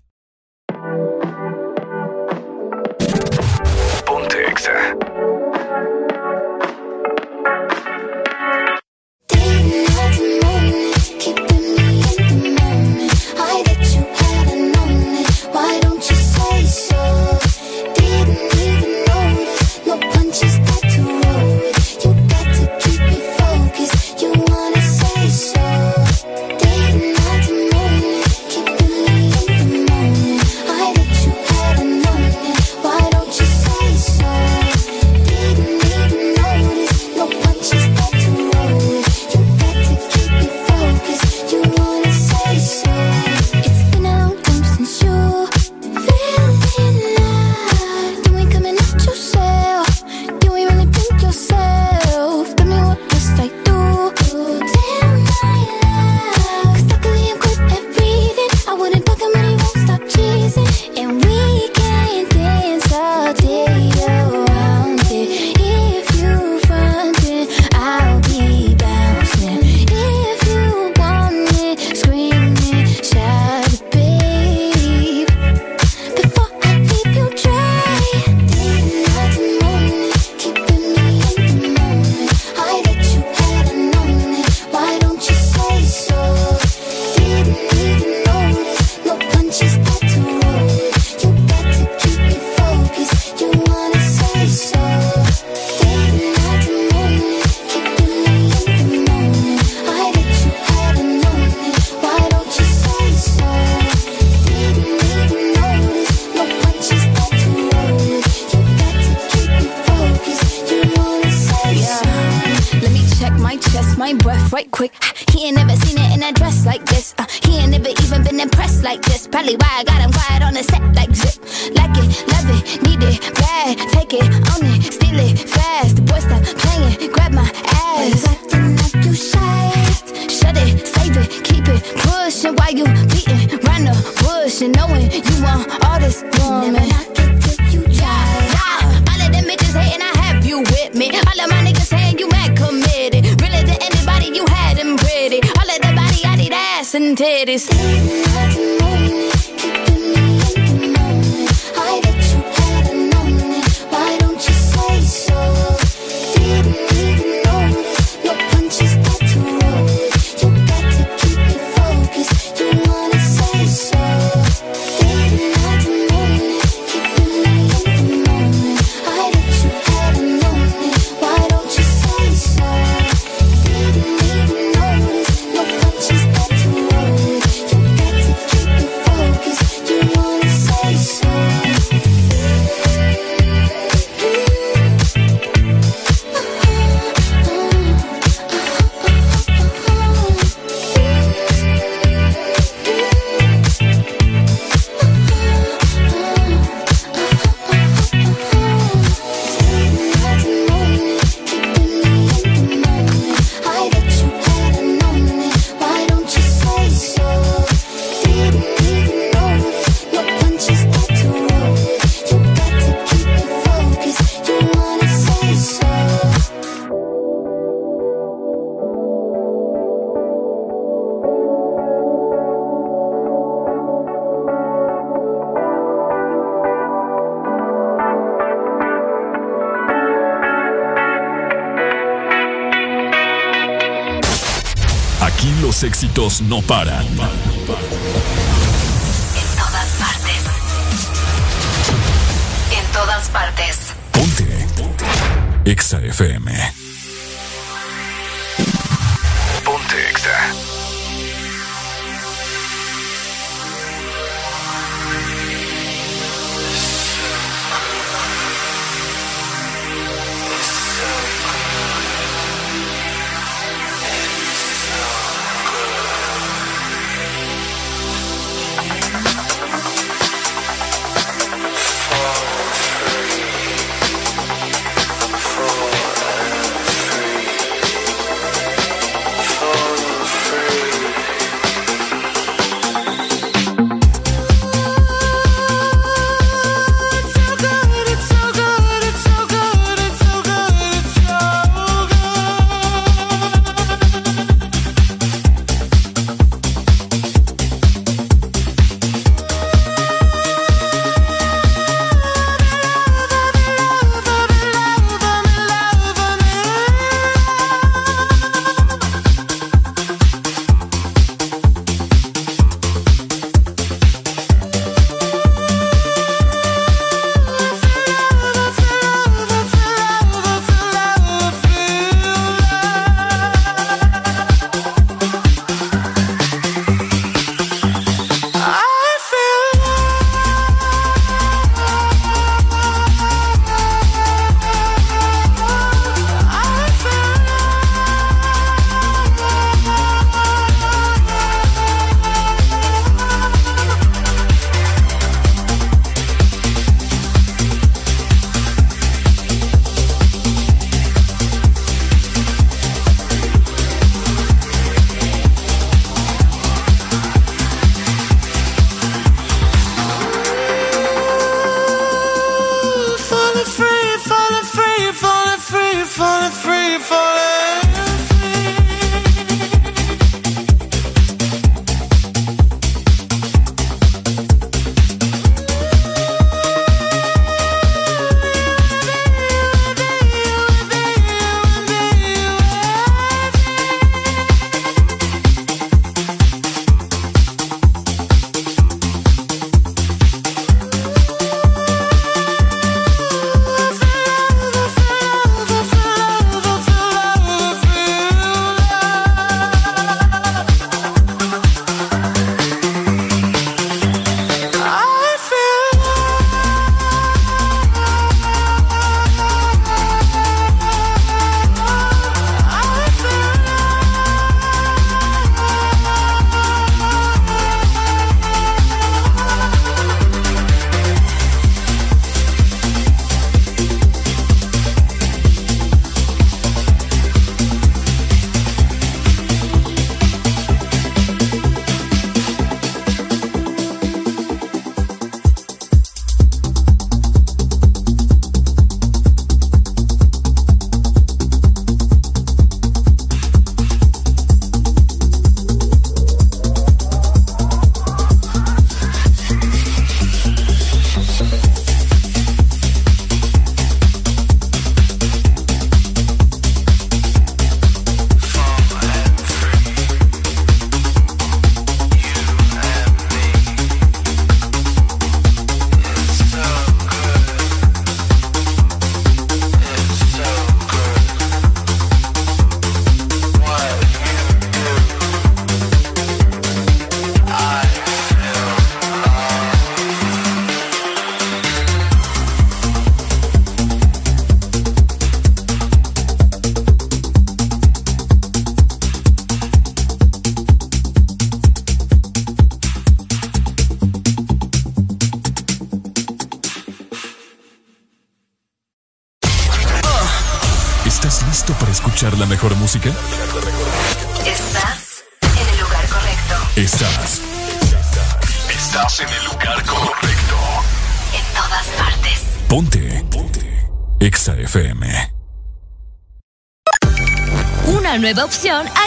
[SPEAKER 58] no
[SPEAKER 4] paran.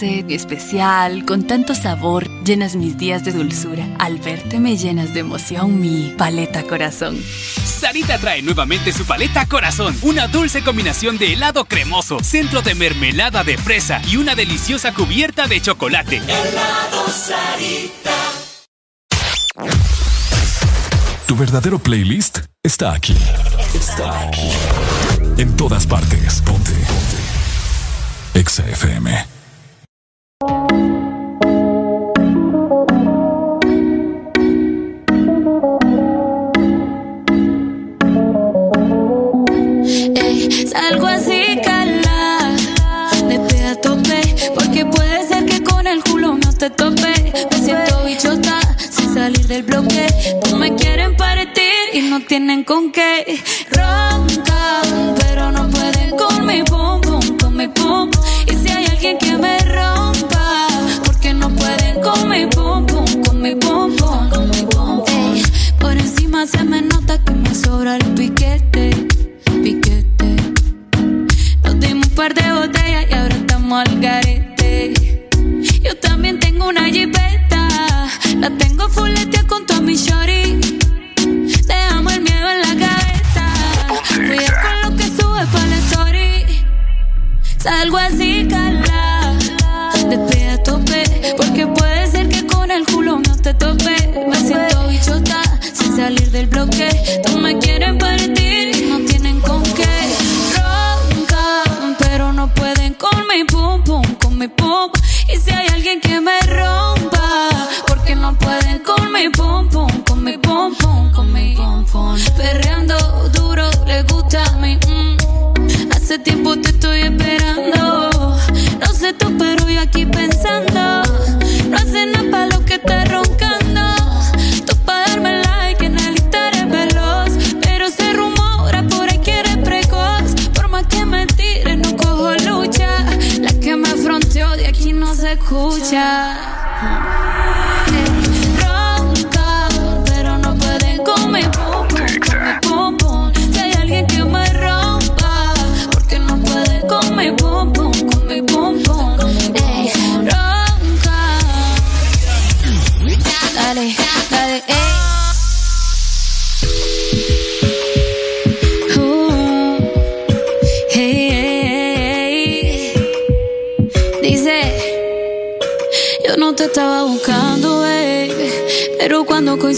[SPEAKER 59] dulce, especial, con tanto sabor, llenas mis días de dulzura. Al verte me llenas de emoción mi paleta corazón.
[SPEAKER 60] Sarita trae nuevamente su paleta corazón, una dulce combinación de helado cremoso, centro de mermelada de fresa y una deliciosa cubierta de chocolate.
[SPEAKER 61] Helado Sarita.
[SPEAKER 4] Tu verdadero playlist está aquí. Está aquí. En todas partes. Ponte. Ponte. Exa FM.
[SPEAKER 62] Tope. Me siento bichota sin salir del bloque. No me quieren partir no tienen con qué. Roncan, pero no pueden con mi pum pum, con mi pum. Y si hay alguien que me rompa, porque no pueden con mi pum pum, con mi pum pum, con mi pum pum. Perreando duro, le gusta a mí. mm. Hace tiempo te estoy esperando. No sé tú, pero yo aquí pensando. No hace nada para lo que estás roncando. Escucha.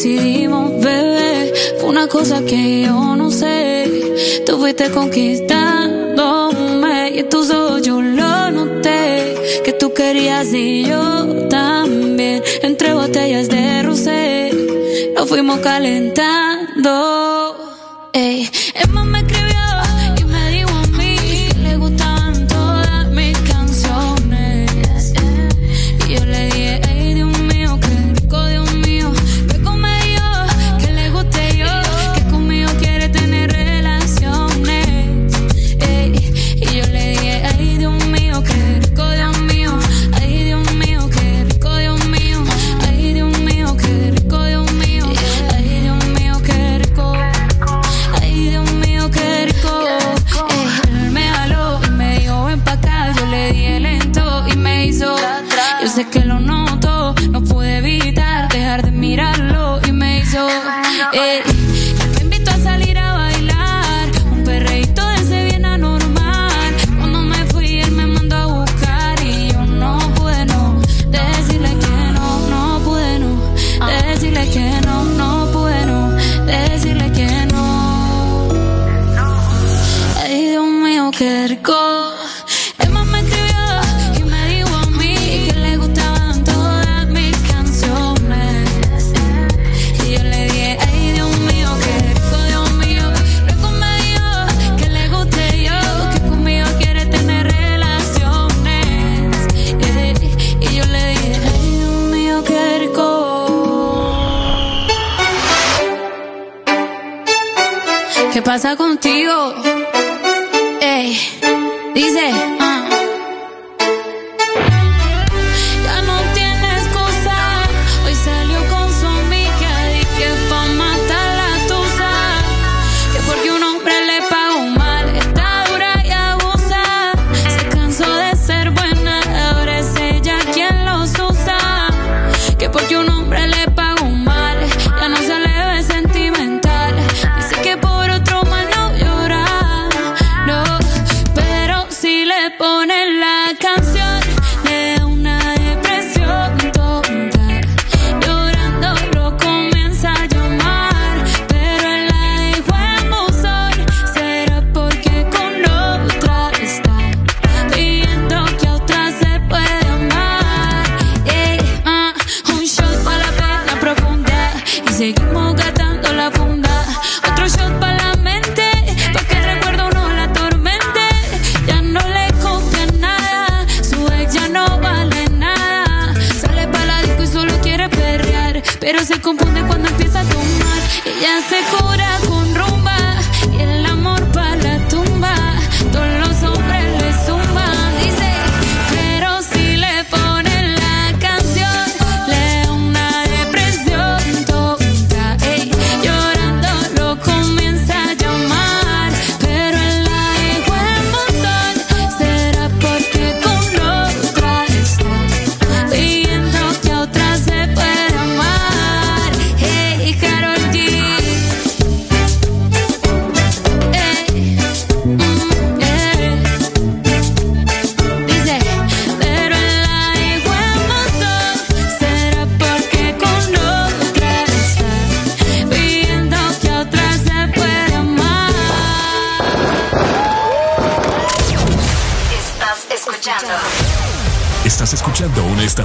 [SPEAKER 62] Coincidimos, bebé, fue una cosa que yo no sé. Tú fuiste conquistándome y en tus ojos yo lo noté, que tú querías y yo también. Entre botellas de rosé, nos fuimos calentando. Ey, Emma me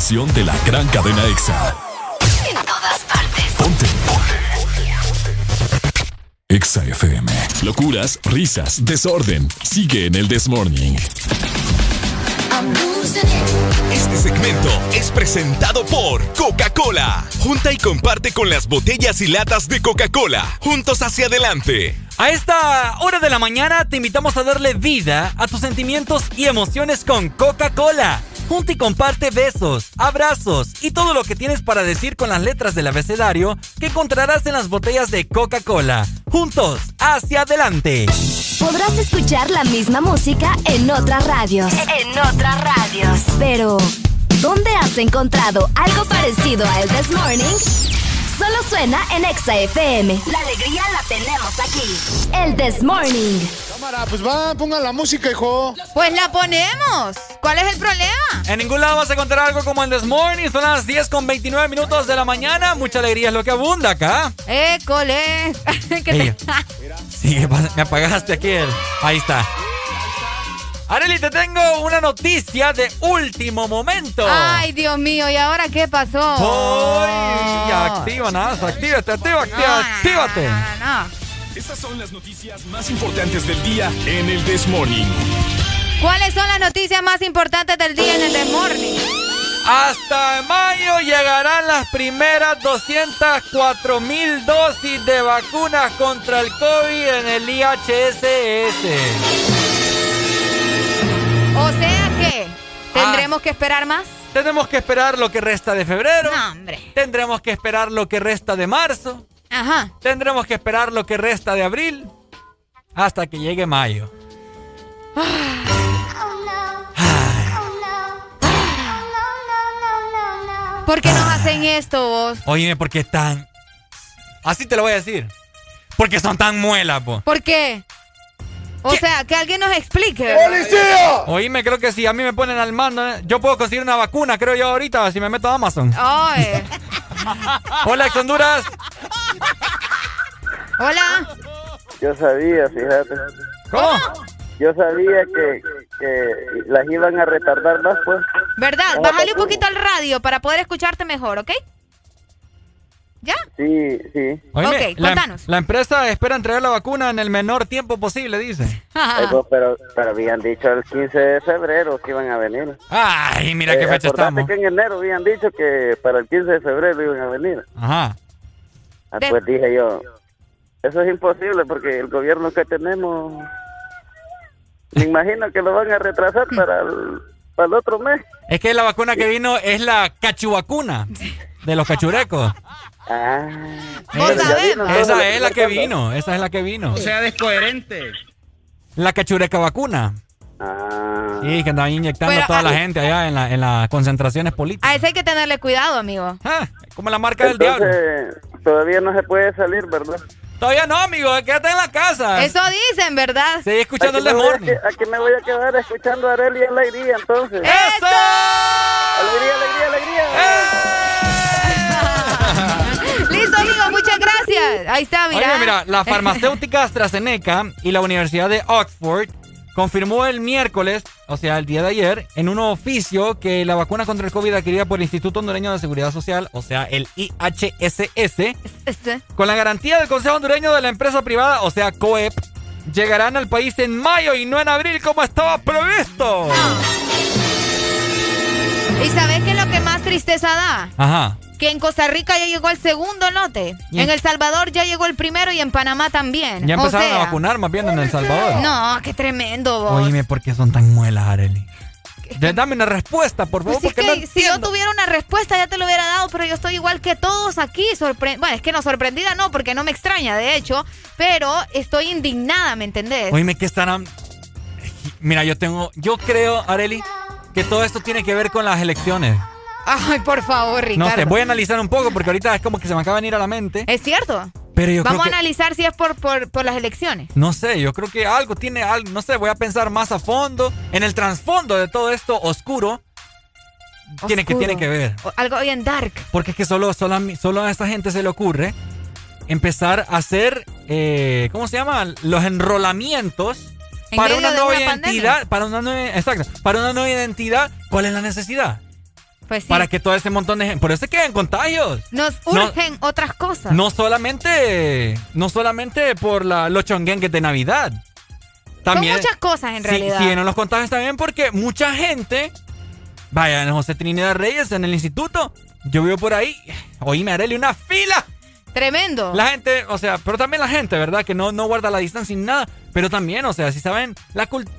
[SPEAKER 4] estación de la gran cadena EXA.
[SPEAKER 6] en todas partes.
[SPEAKER 4] Ponte. EXA FM. Locuras, risas, desorden. Sigue en el This Morning.
[SPEAKER 63] Este segmento es presentado por Coca-Cola. Junta y comparte con las botellas y latas de Coca-Cola. Juntos hacia adelante.
[SPEAKER 11] A esta hora de la mañana te invitamos a darle vida a tus sentimientos y emociones con Coca-Cola. Junta y comparte besos, abrazos y todo lo que tienes para decir con las letras del abecedario que encontrarás en las botellas de Coca-Cola. Juntos, hacia adelante.
[SPEAKER 6] Podrás escuchar la misma música en otras radios. En otras radios. Pero, ¿dónde has encontrado algo parecido a El This Morning? Solo suena en Exa FM. La alegría la tenemos aquí. El This Morning.
[SPEAKER 50] Cámara, pues va, pongan la música, hijo.
[SPEAKER 10] Pues la ponemos. ¿Cuál es el problema?
[SPEAKER 11] En ningún lado vas a encontrar algo como el This Morning. Son las 10 con 29 minutos de la mañana. Mucha alegría es lo que abunda acá.
[SPEAKER 10] École. ¿Qué te-.
[SPEAKER 11] Sí, me apagaste aquí el... Ahí está. Areli, te tengo una noticia de último momento.
[SPEAKER 10] Ay, Dios mío, ¿y ahora qué pasó?
[SPEAKER 11] Ay, ya activa, nada, actívate, activa, activa, actívate.
[SPEAKER 16] Estas son las noticias más importantes del día en el This Morning.
[SPEAKER 10] ¿Cuáles son las noticias más importantes del día en el The Morning?
[SPEAKER 11] Hasta mayo llegarán las primeras 204 mil dosis de vacunas contra el COVID en el IHSS.
[SPEAKER 10] O sea que, ¿tendremos que esperar más?
[SPEAKER 11] Tenemos que esperar lo que resta de febrero.
[SPEAKER 10] No, hombre.
[SPEAKER 11] Tendremos que esperar lo que resta de marzo.
[SPEAKER 10] Ajá.
[SPEAKER 11] Tendremos que esperar lo que resta de abril. Hasta que llegue mayo.
[SPEAKER 10] ¿Por qué nos hacen esto vos?
[SPEAKER 11] Oíme, porque están. Así te lo voy a decir. Porque son tan muelas, po.
[SPEAKER 10] ¿Por qué? O sea, que alguien nos explique.
[SPEAKER 11] Oíme, creo que si a mí me ponen al mando, eh, yo puedo conseguir una vacuna, creo yo ahorita, si me meto a Amazon.
[SPEAKER 10] Ay.
[SPEAKER 11] Hola, ex Honduras.
[SPEAKER 10] Hola.
[SPEAKER 64] Yo sabía, fíjate.
[SPEAKER 11] ¿Cómo?
[SPEAKER 64] Yo sabía que, que las iban a retardar más, pues.
[SPEAKER 10] ¿Verdad? Bájale un poquito al radio para poder escucharte mejor, ¿ok? ¿Ya?
[SPEAKER 64] Sí, sí.
[SPEAKER 11] Oíme,
[SPEAKER 10] Ok,
[SPEAKER 11] la,
[SPEAKER 10] contanos.
[SPEAKER 11] la empresa espera entregar la vacuna en el menor tiempo posible, dice.
[SPEAKER 64] Pues, pero, pero habían dicho el 15 de febrero que iban a venir.
[SPEAKER 11] Ay, mira qué
[SPEAKER 64] Eh,
[SPEAKER 11] fecha
[SPEAKER 64] acordate
[SPEAKER 11] estamos.
[SPEAKER 64] que en enero habían dicho que para el 15 de febrero iban a venir.
[SPEAKER 11] Ajá.
[SPEAKER 64] Ah,
[SPEAKER 10] De-
[SPEAKER 64] Pues dije yo,
[SPEAKER 51] Eso es imposible porque el gobierno que tenemos, me imagino que lo van a retrasar para el, para el otro mes.
[SPEAKER 11] Es que la vacuna que vino es la cachuvacuna de los cachurecos.
[SPEAKER 51] Ah,
[SPEAKER 11] Esa es la que vino, esa es la que vino.
[SPEAKER 65] O sea, descoherente.
[SPEAKER 11] La cachureca vacuna.
[SPEAKER 51] Ah.
[SPEAKER 11] Sí, que andaban inyectando
[SPEAKER 10] Pero,
[SPEAKER 11] a toda la
[SPEAKER 10] ah,
[SPEAKER 11] gente allá en, la- en las concentraciones políticas.
[SPEAKER 10] A ese hay que tenerle cuidado, amigo.
[SPEAKER 11] como la marca del diablo.
[SPEAKER 51] Todavía no se puede salir, ¿verdad?
[SPEAKER 11] Todavía no, amigo, quédate en la casa.
[SPEAKER 10] Eso dicen, ¿verdad?
[SPEAKER 11] Seguí escuchando
[SPEAKER 51] Aquí
[SPEAKER 11] el
[SPEAKER 51] me voy a
[SPEAKER 11] Desmorning.
[SPEAKER 51] que- Aquí me voy a quedar escuchando a Arely y Alegría, entonces.
[SPEAKER 10] ¡Eso!
[SPEAKER 51] ¡Alegría, alegría, alegría!
[SPEAKER 10] Gracias. Ahí está, mira.
[SPEAKER 11] Oye, mira, la farmacéutica AstraZeneca y la Universidad de Oxford confirmó el miércoles, o sea, el día de ayer, en un oficio que la vacuna contra el COVID adquirida por el Instituto Hondureño de Seguridad Social, o sea, el IHSS,
[SPEAKER 10] Este.
[SPEAKER 11] con la garantía del Consejo Hondureño de la empresa privada, o sea, COEP, llegarán al país en mayo y no en abril como estaba previsto.
[SPEAKER 10] ¿Y sabes qué es lo que más tristeza da?
[SPEAKER 11] Ajá.
[SPEAKER 10] Que en Costa Rica ya llegó el segundo lote. En El Salvador ya llegó el primero y en Panamá también.
[SPEAKER 11] Ya
[SPEAKER 10] O
[SPEAKER 11] empezaron
[SPEAKER 10] sea,
[SPEAKER 11] a vacunar más bien en El Salvador.
[SPEAKER 10] No, qué tremendo, vos.
[SPEAKER 11] Oíme, ¿por qué son tan muelas, Arely? Ya Dame una respuesta, por favor,
[SPEAKER 10] Pues es
[SPEAKER 11] no
[SPEAKER 10] si yo tuviera una respuesta ya te lo hubiera dado, pero yo estoy igual que todos aquí. sorpre- bueno, es que no sorprendida no, porque no me extraña, de hecho, pero estoy indignada, ¿me entendés?
[SPEAKER 11] Oíme, que estarán. Mira, yo tengo. Yo creo, Areli, que todo esto tiene que ver con las elecciones.
[SPEAKER 10] Ay, por favor, Ricardo.
[SPEAKER 11] No sé, voy a analizar un poco porque ahorita es como que se me acaba de venir a la mente.
[SPEAKER 10] Es cierto.
[SPEAKER 11] Pero yo
[SPEAKER 10] Vamos
[SPEAKER 11] creo
[SPEAKER 10] a
[SPEAKER 11] que.
[SPEAKER 10] analizar si es por, por, por las elecciones.
[SPEAKER 11] No sé, yo creo que algo tiene algo. No sé, voy a pensar más a fondo. En el trasfondo de todo esto oscuro. Tiene que,
[SPEAKER 10] Oscuro.
[SPEAKER 11] tiene que ver.
[SPEAKER 10] O algo bien dark.
[SPEAKER 11] Porque es que solo, solo, solo a esta gente se le ocurre empezar a hacer, eh, ¿cómo se llama? Los enrolamientos
[SPEAKER 10] En
[SPEAKER 11] para una nueva
[SPEAKER 10] una
[SPEAKER 11] identidad, para una nueva, exacto, para una nueva identidad. ¿Cuál es la necesidad?
[SPEAKER 10] Pues sí.
[SPEAKER 11] Para que todo ese montón de gente, por eso se quedan contagios.
[SPEAKER 10] Nos
[SPEAKER 11] No-
[SPEAKER 10] urgen otras cosas.
[SPEAKER 11] No solamente, no solamente por la, los chonguengues de Navidad. También,
[SPEAKER 10] Son muchas cosas en
[SPEAKER 11] Sí,
[SPEAKER 10] realidad.
[SPEAKER 11] Sí, no los contagios también porque mucha gente, vaya, en José Trinidad Reyes, en el instituto, yo vivo por ahí, oíme, Arely, una fila.
[SPEAKER 10] Tremendo.
[SPEAKER 11] La gente, o sea, pero también la gente, ¿verdad? Que no, no guarda la distancia ni nada. Pero también, o sea, si saben, la cultura.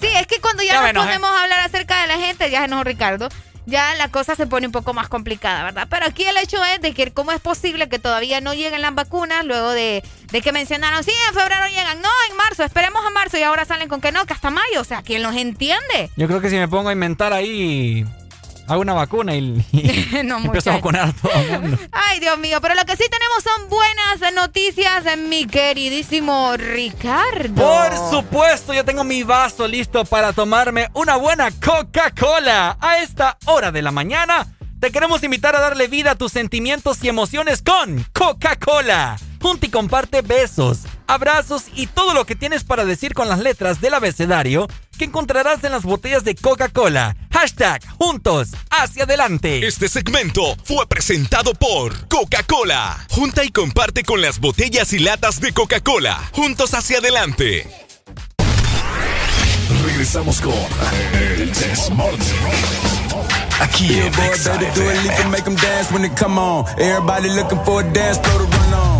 [SPEAKER 10] Sí, es que cuando ya,
[SPEAKER 11] Ya
[SPEAKER 10] nos
[SPEAKER 11] me enojé.
[SPEAKER 10] ponemos a hablar acerca de la gente, ya no, Ricardo, ya la cosa se pone un poco más complicada, ¿verdad? Pero aquí el hecho es de que cómo es posible que todavía no lleguen las vacunas luego de, de que mencionaron, sí, en febrero llegan, no, en marzo, esperemos a marzo y ahora salen con que no, que hasta mayo, o sea, ¿quién los entiende?
[SPEAKER 11] Yo creo que si me pongo a inventar ahí, hago una vacuna y, y
[SPEAKER 10] No,
[SPEAKER 11] empiezo a vacunar a todo el mundo.
[SPEAKER 10] Ay, Dios mío, pero lo que sí tenemos son buenas noticias, mi queridísimo Ricardo.
[SPEAKER 11] Por supuesto, yo tengo mi vaso listo para tomarme una buena Coca-Cola. A esta hora de la mañana, te queremos invitar a darle vida a tus sentimientos y emociones con Coca-Cola. Junta y comparte besos, abrazos y todo lo que tienes para decir con las letras del abecedario que encontrarás en las botellas de Coca-Cola. Hashtag juntos hacia adelante.
[SPEAKER 63] Este segmento fue presentado por Coca-Cola. Junta y comparte con las botellas y latas de Coca-Cola. Juntos hacia adelante.
[SPEAKER 4] Regresamos con El Desmorning. Aquí en
[SPEAKER 66] Boy, better do it, leap and make them dance when they come on. Everybody looking for a dance floor to run on.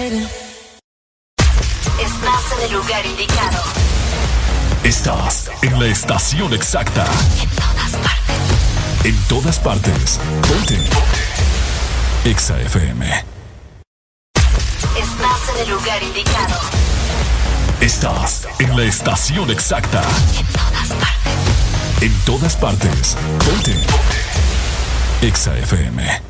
[SPEAKER 67] Levitating.
[SPEAKER 6] Estás en el lugar indicado.
[SPEAKER 4] Estás en la estación exacta. En todas partes. Ponte. Exa FM.
[SPEAKER 6] Estás en el lugar indicado.
[SPEAKER 4] Estás en la estación exacta. En todas partes. Ponte. Exa FM.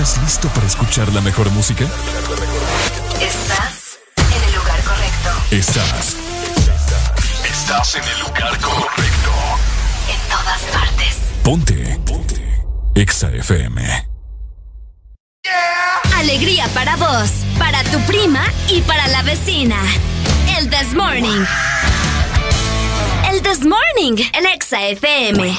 [SPEAKER 4] ¿Estás listo para escuchar la mejor música?
[SPEAKER 6] Estás en el lugar correcto.
[SPEAKER 4] Estás. Estás en el lugar correcto.
[SPEAKER 6] En todas partes.
[SPEAKER 4] Ponte. Ponte. Exa FM.
[SPEAKER 6] Alegría para vos, para tu prima y para la vecina. El This Morning. El This Morning, el Exa FM.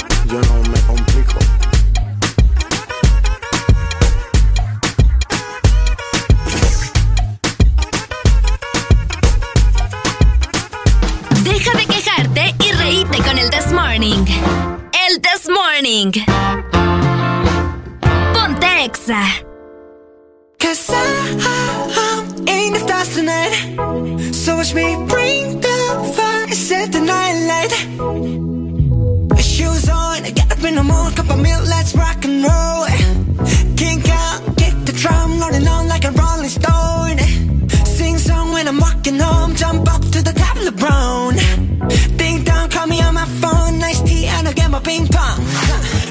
[SPEAKER 68] yo no me complico.
[SPEAKER 6] Deja de quejarte y reíte con el This Morning. El This Morning. Ponte Exa.
[SPEAKER 67] Cause I, I'm in the stars tonight. So watch me bring the fire, set the night light. On, get up in the mood, cup of milk, let's rock and roll. Kink out, kick the drum, rolling on like a rolling stone. Sing song when I'm walking home, jump up to the top of the. Ding dong, call me on my phone, nice tea, and I'll get my ping pong.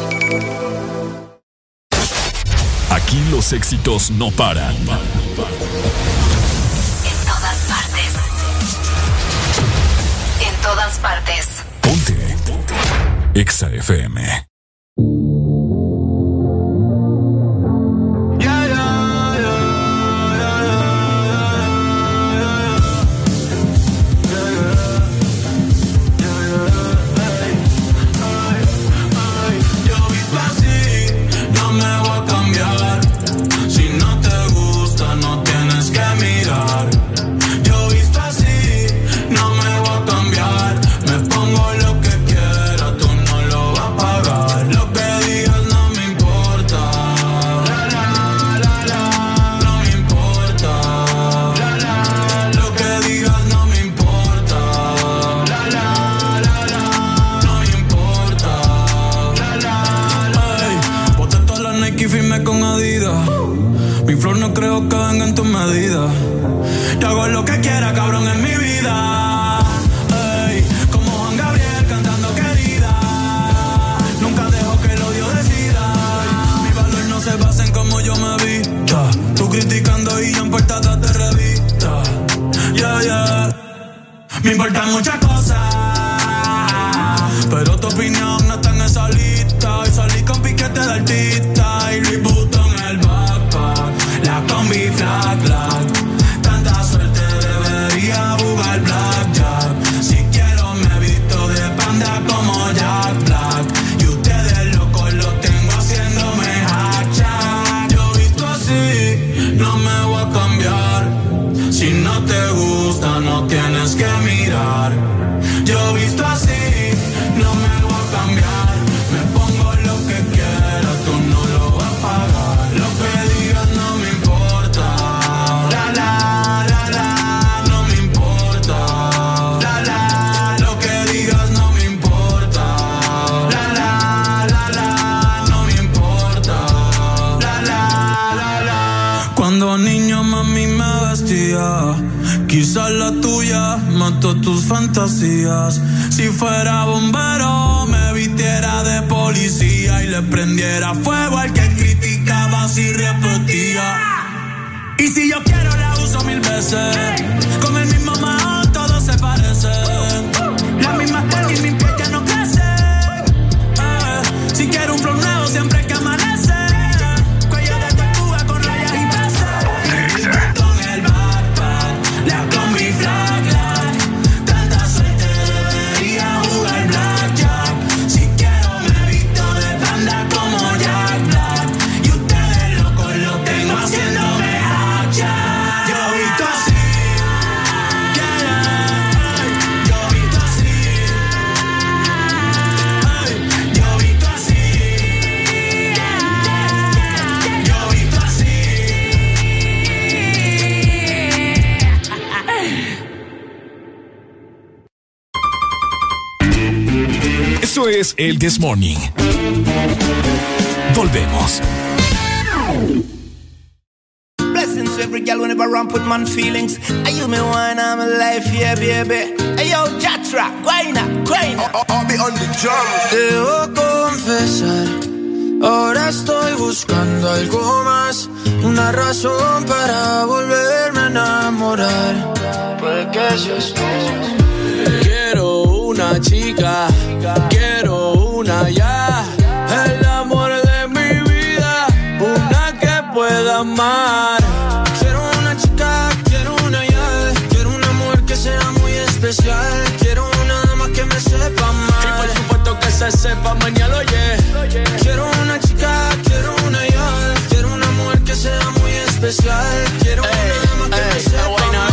[SPEAKER 7] Éxitos no paran.
[SPEAKER 6] En todas partes. En todas partes.
[SPEAKER 7] Ponte. Ponte. El
[SPEAKER 4] This Morning. Volvemos.
[SPEAKER 5] Blessings to every girl whenever I ramp with man feelings. Are you me one I'm life, yeah, baby. Hey yo, Jatra, guayna, guayna. I'll be on the drum.
[SPEAKER 69] Debo confesar, ahora estoy buscando algo más, una razón para volverme a enamorar. Puede que seas tú.
[SPEAKER 70] Quiero una chica,
[SPEAKER 69] sepa
[SPEAKER 70] mañana, oye.
[SPEAKER 69] Quiero una chica, quiero una ya, quiero una mujer que sea muy especial, quiero una dama que me sepa amar.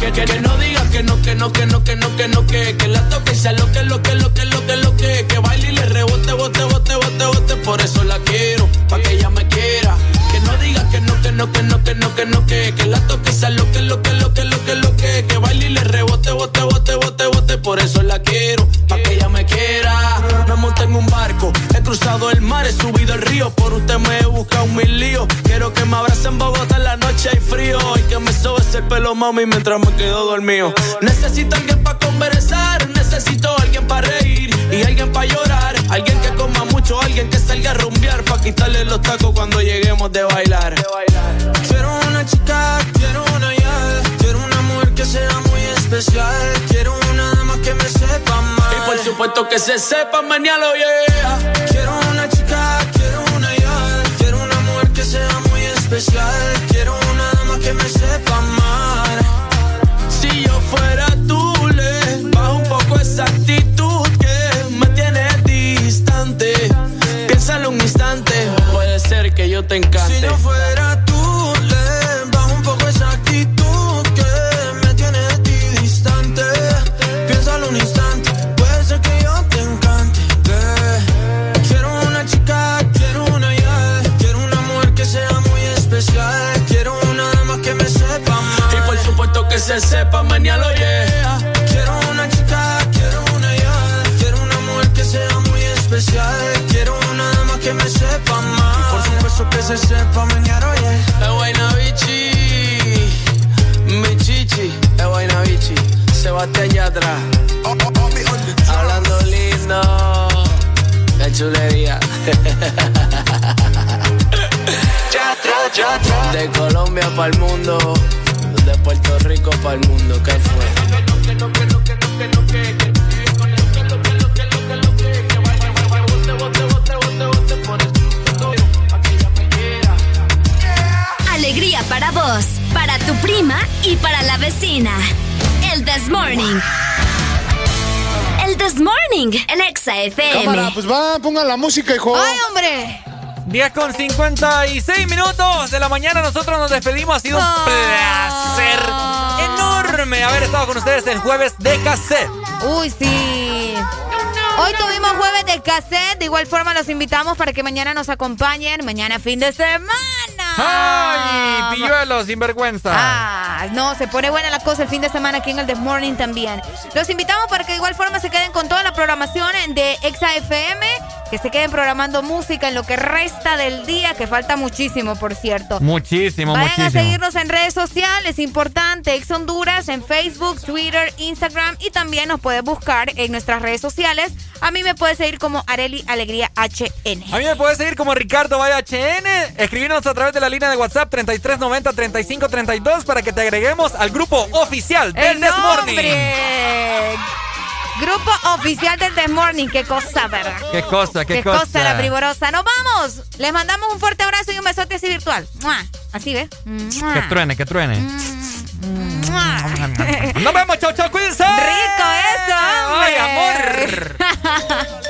[SPEAKER 70] Que, que, que no digas que no, que no, que no, que no, que no, que, que la toque y sea lo que, lo que, lo que, lo que, lo que, que baile y le rebote, bote, bote, bote, bote, por eso la quiero, pa' que ella me quiera. Que no digas que no, que no, que no, que no, que no, que, que la toque y sea lo que, lo que, lo que, lo que, lo que, que baile y le rebote, por usted me he buscado mil líos. Quiero que me abrace en Bogotá en la noche hay frío y que me sobe el pelo mami mientras me quedo dormido. Necesito alguien para conversar, necesito alguien para reír y alguien para llorar, alguien que coma mucho, alguien que salga a rumbear para quitarle los tacos cuando lleguemos de bailar.
[SPEAKER 69] Quiero una chica, quiero una ya, quiero una mujer que sea muy especial, quiero una dama que me sepa amar.
[SPEAKER 70] Y por supuesto que se sepa mañana, yeah.
[SPEAKER 69] Quiero una chica,
[SPEAKER 70] se sepa
[SPEAKER 69] oye.
[SPEAKER 70] Es buena bichi, mi chichi, es buena bichi. Sebastián Yatra, hablando lindo, qué chulería. De Colombia para el mundo, de Puerto Rico para el mundo, ¿qué fue?
[SPEAKER 6] Para vos, para tu prima y para la vecina. El This Morning. El This Morning, el Exa FM.
[SPEAKER 69] Cámara, pues va, pongan la música, hijo.
[SPEAKER 10] ¡Ay, hombre!
[SPEAKER 11] 10 con 56 minutos de la mañana. Nosotros nos despedimos. Ha sido un placer enorme haber estado con ustedes el jueves de cassette.
[SPEAKER 10] Uy, sí. Hoy tuvimos jueves de cassette. De igual forma los invitamos para que mañana nos acompañen. Mañana fin de semana.
[SPEAKER 11] ¡Ay, pilluelo, sinvergüenza!
[SPEAKER 10] Ah, no, se pone buena la cosa el fin de semana aquí en el The Morning también. Los invitamos para que de igual forma se queden con toda la programación de Exa FM, que se queden programando música en lo que resta del día, que falta muchísimo, por cierto.
[SPEAKER 11] Muchísimo,
[SPEAKER 10] Vayan
[SPEAKER 11] muchísimo.
[SPEAKER 10] a seguirnos en redes sociales, importante, Ex Honduras, en Facebook, Twitter, Instagram y también nos puedes buscar en nuestras redes sociales. A mí me puedes seguir como Areli Alegría HN.
[SPEAKER 11] A mí me puedes seguir como Ricardo Vaya HN. Escribirnos a través de la línea de WhatsApp 3390-3532 para que te agreguemos al grupo oficial del
[SPEAKER 10] ¡El
[SPEAKER 11] This Morning.
[SPEAKER 10] nombre! Grupo oficial del The Morning. Qué cosa, ¿verdad?
[SPEAKER 11] Qué cosa, qué,
[SPEAKER 10] Qué cosa la primorosa. ¡Nos vamos! Les mandamos un fuerte abrazo y un besote así virtual. ¡Mua! Así, ¿ves?
[SPEAKER 11] Que truene, que truene.
[SPEAKER 10] ¡Mua!
[SPEAKER 11] Nos vemos, chau, chau, cuídense.
[SPEAKER 10] ¡Rico eso,
[SPEAKER 11] ¡Ay,
[SPEAKER 10] hombre!
[SPEAKER 11] amor!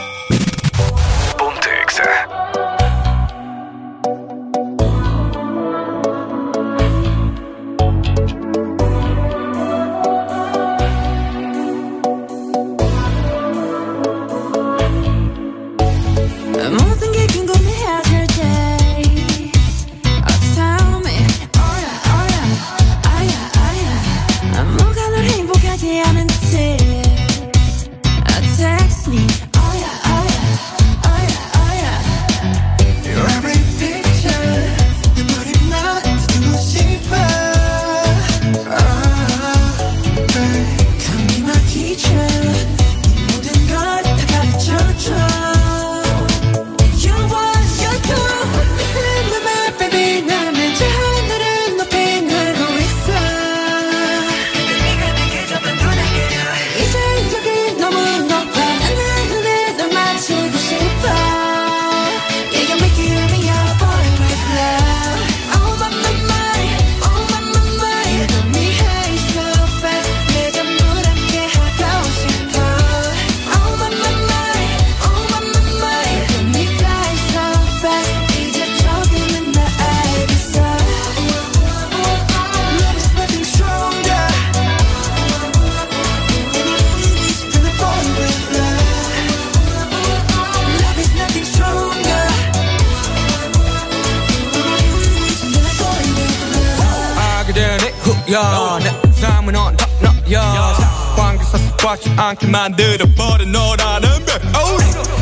[SPEAKER 5] 만들어버린 너라는 백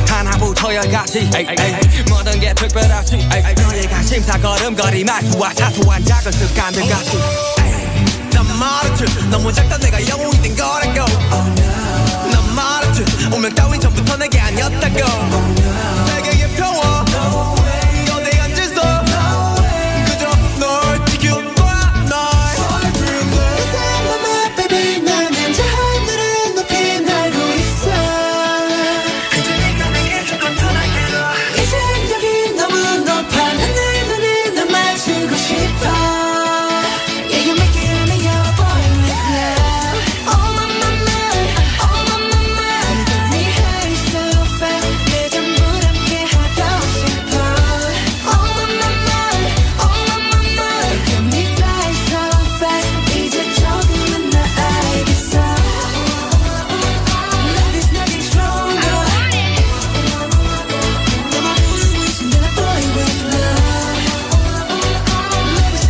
[SPEAKER 5] 하나부터 열까지 에이, 에이. 모든 게 특별하지 관심사 걸음걸이 말투와 사소한 작은 습관들 같이.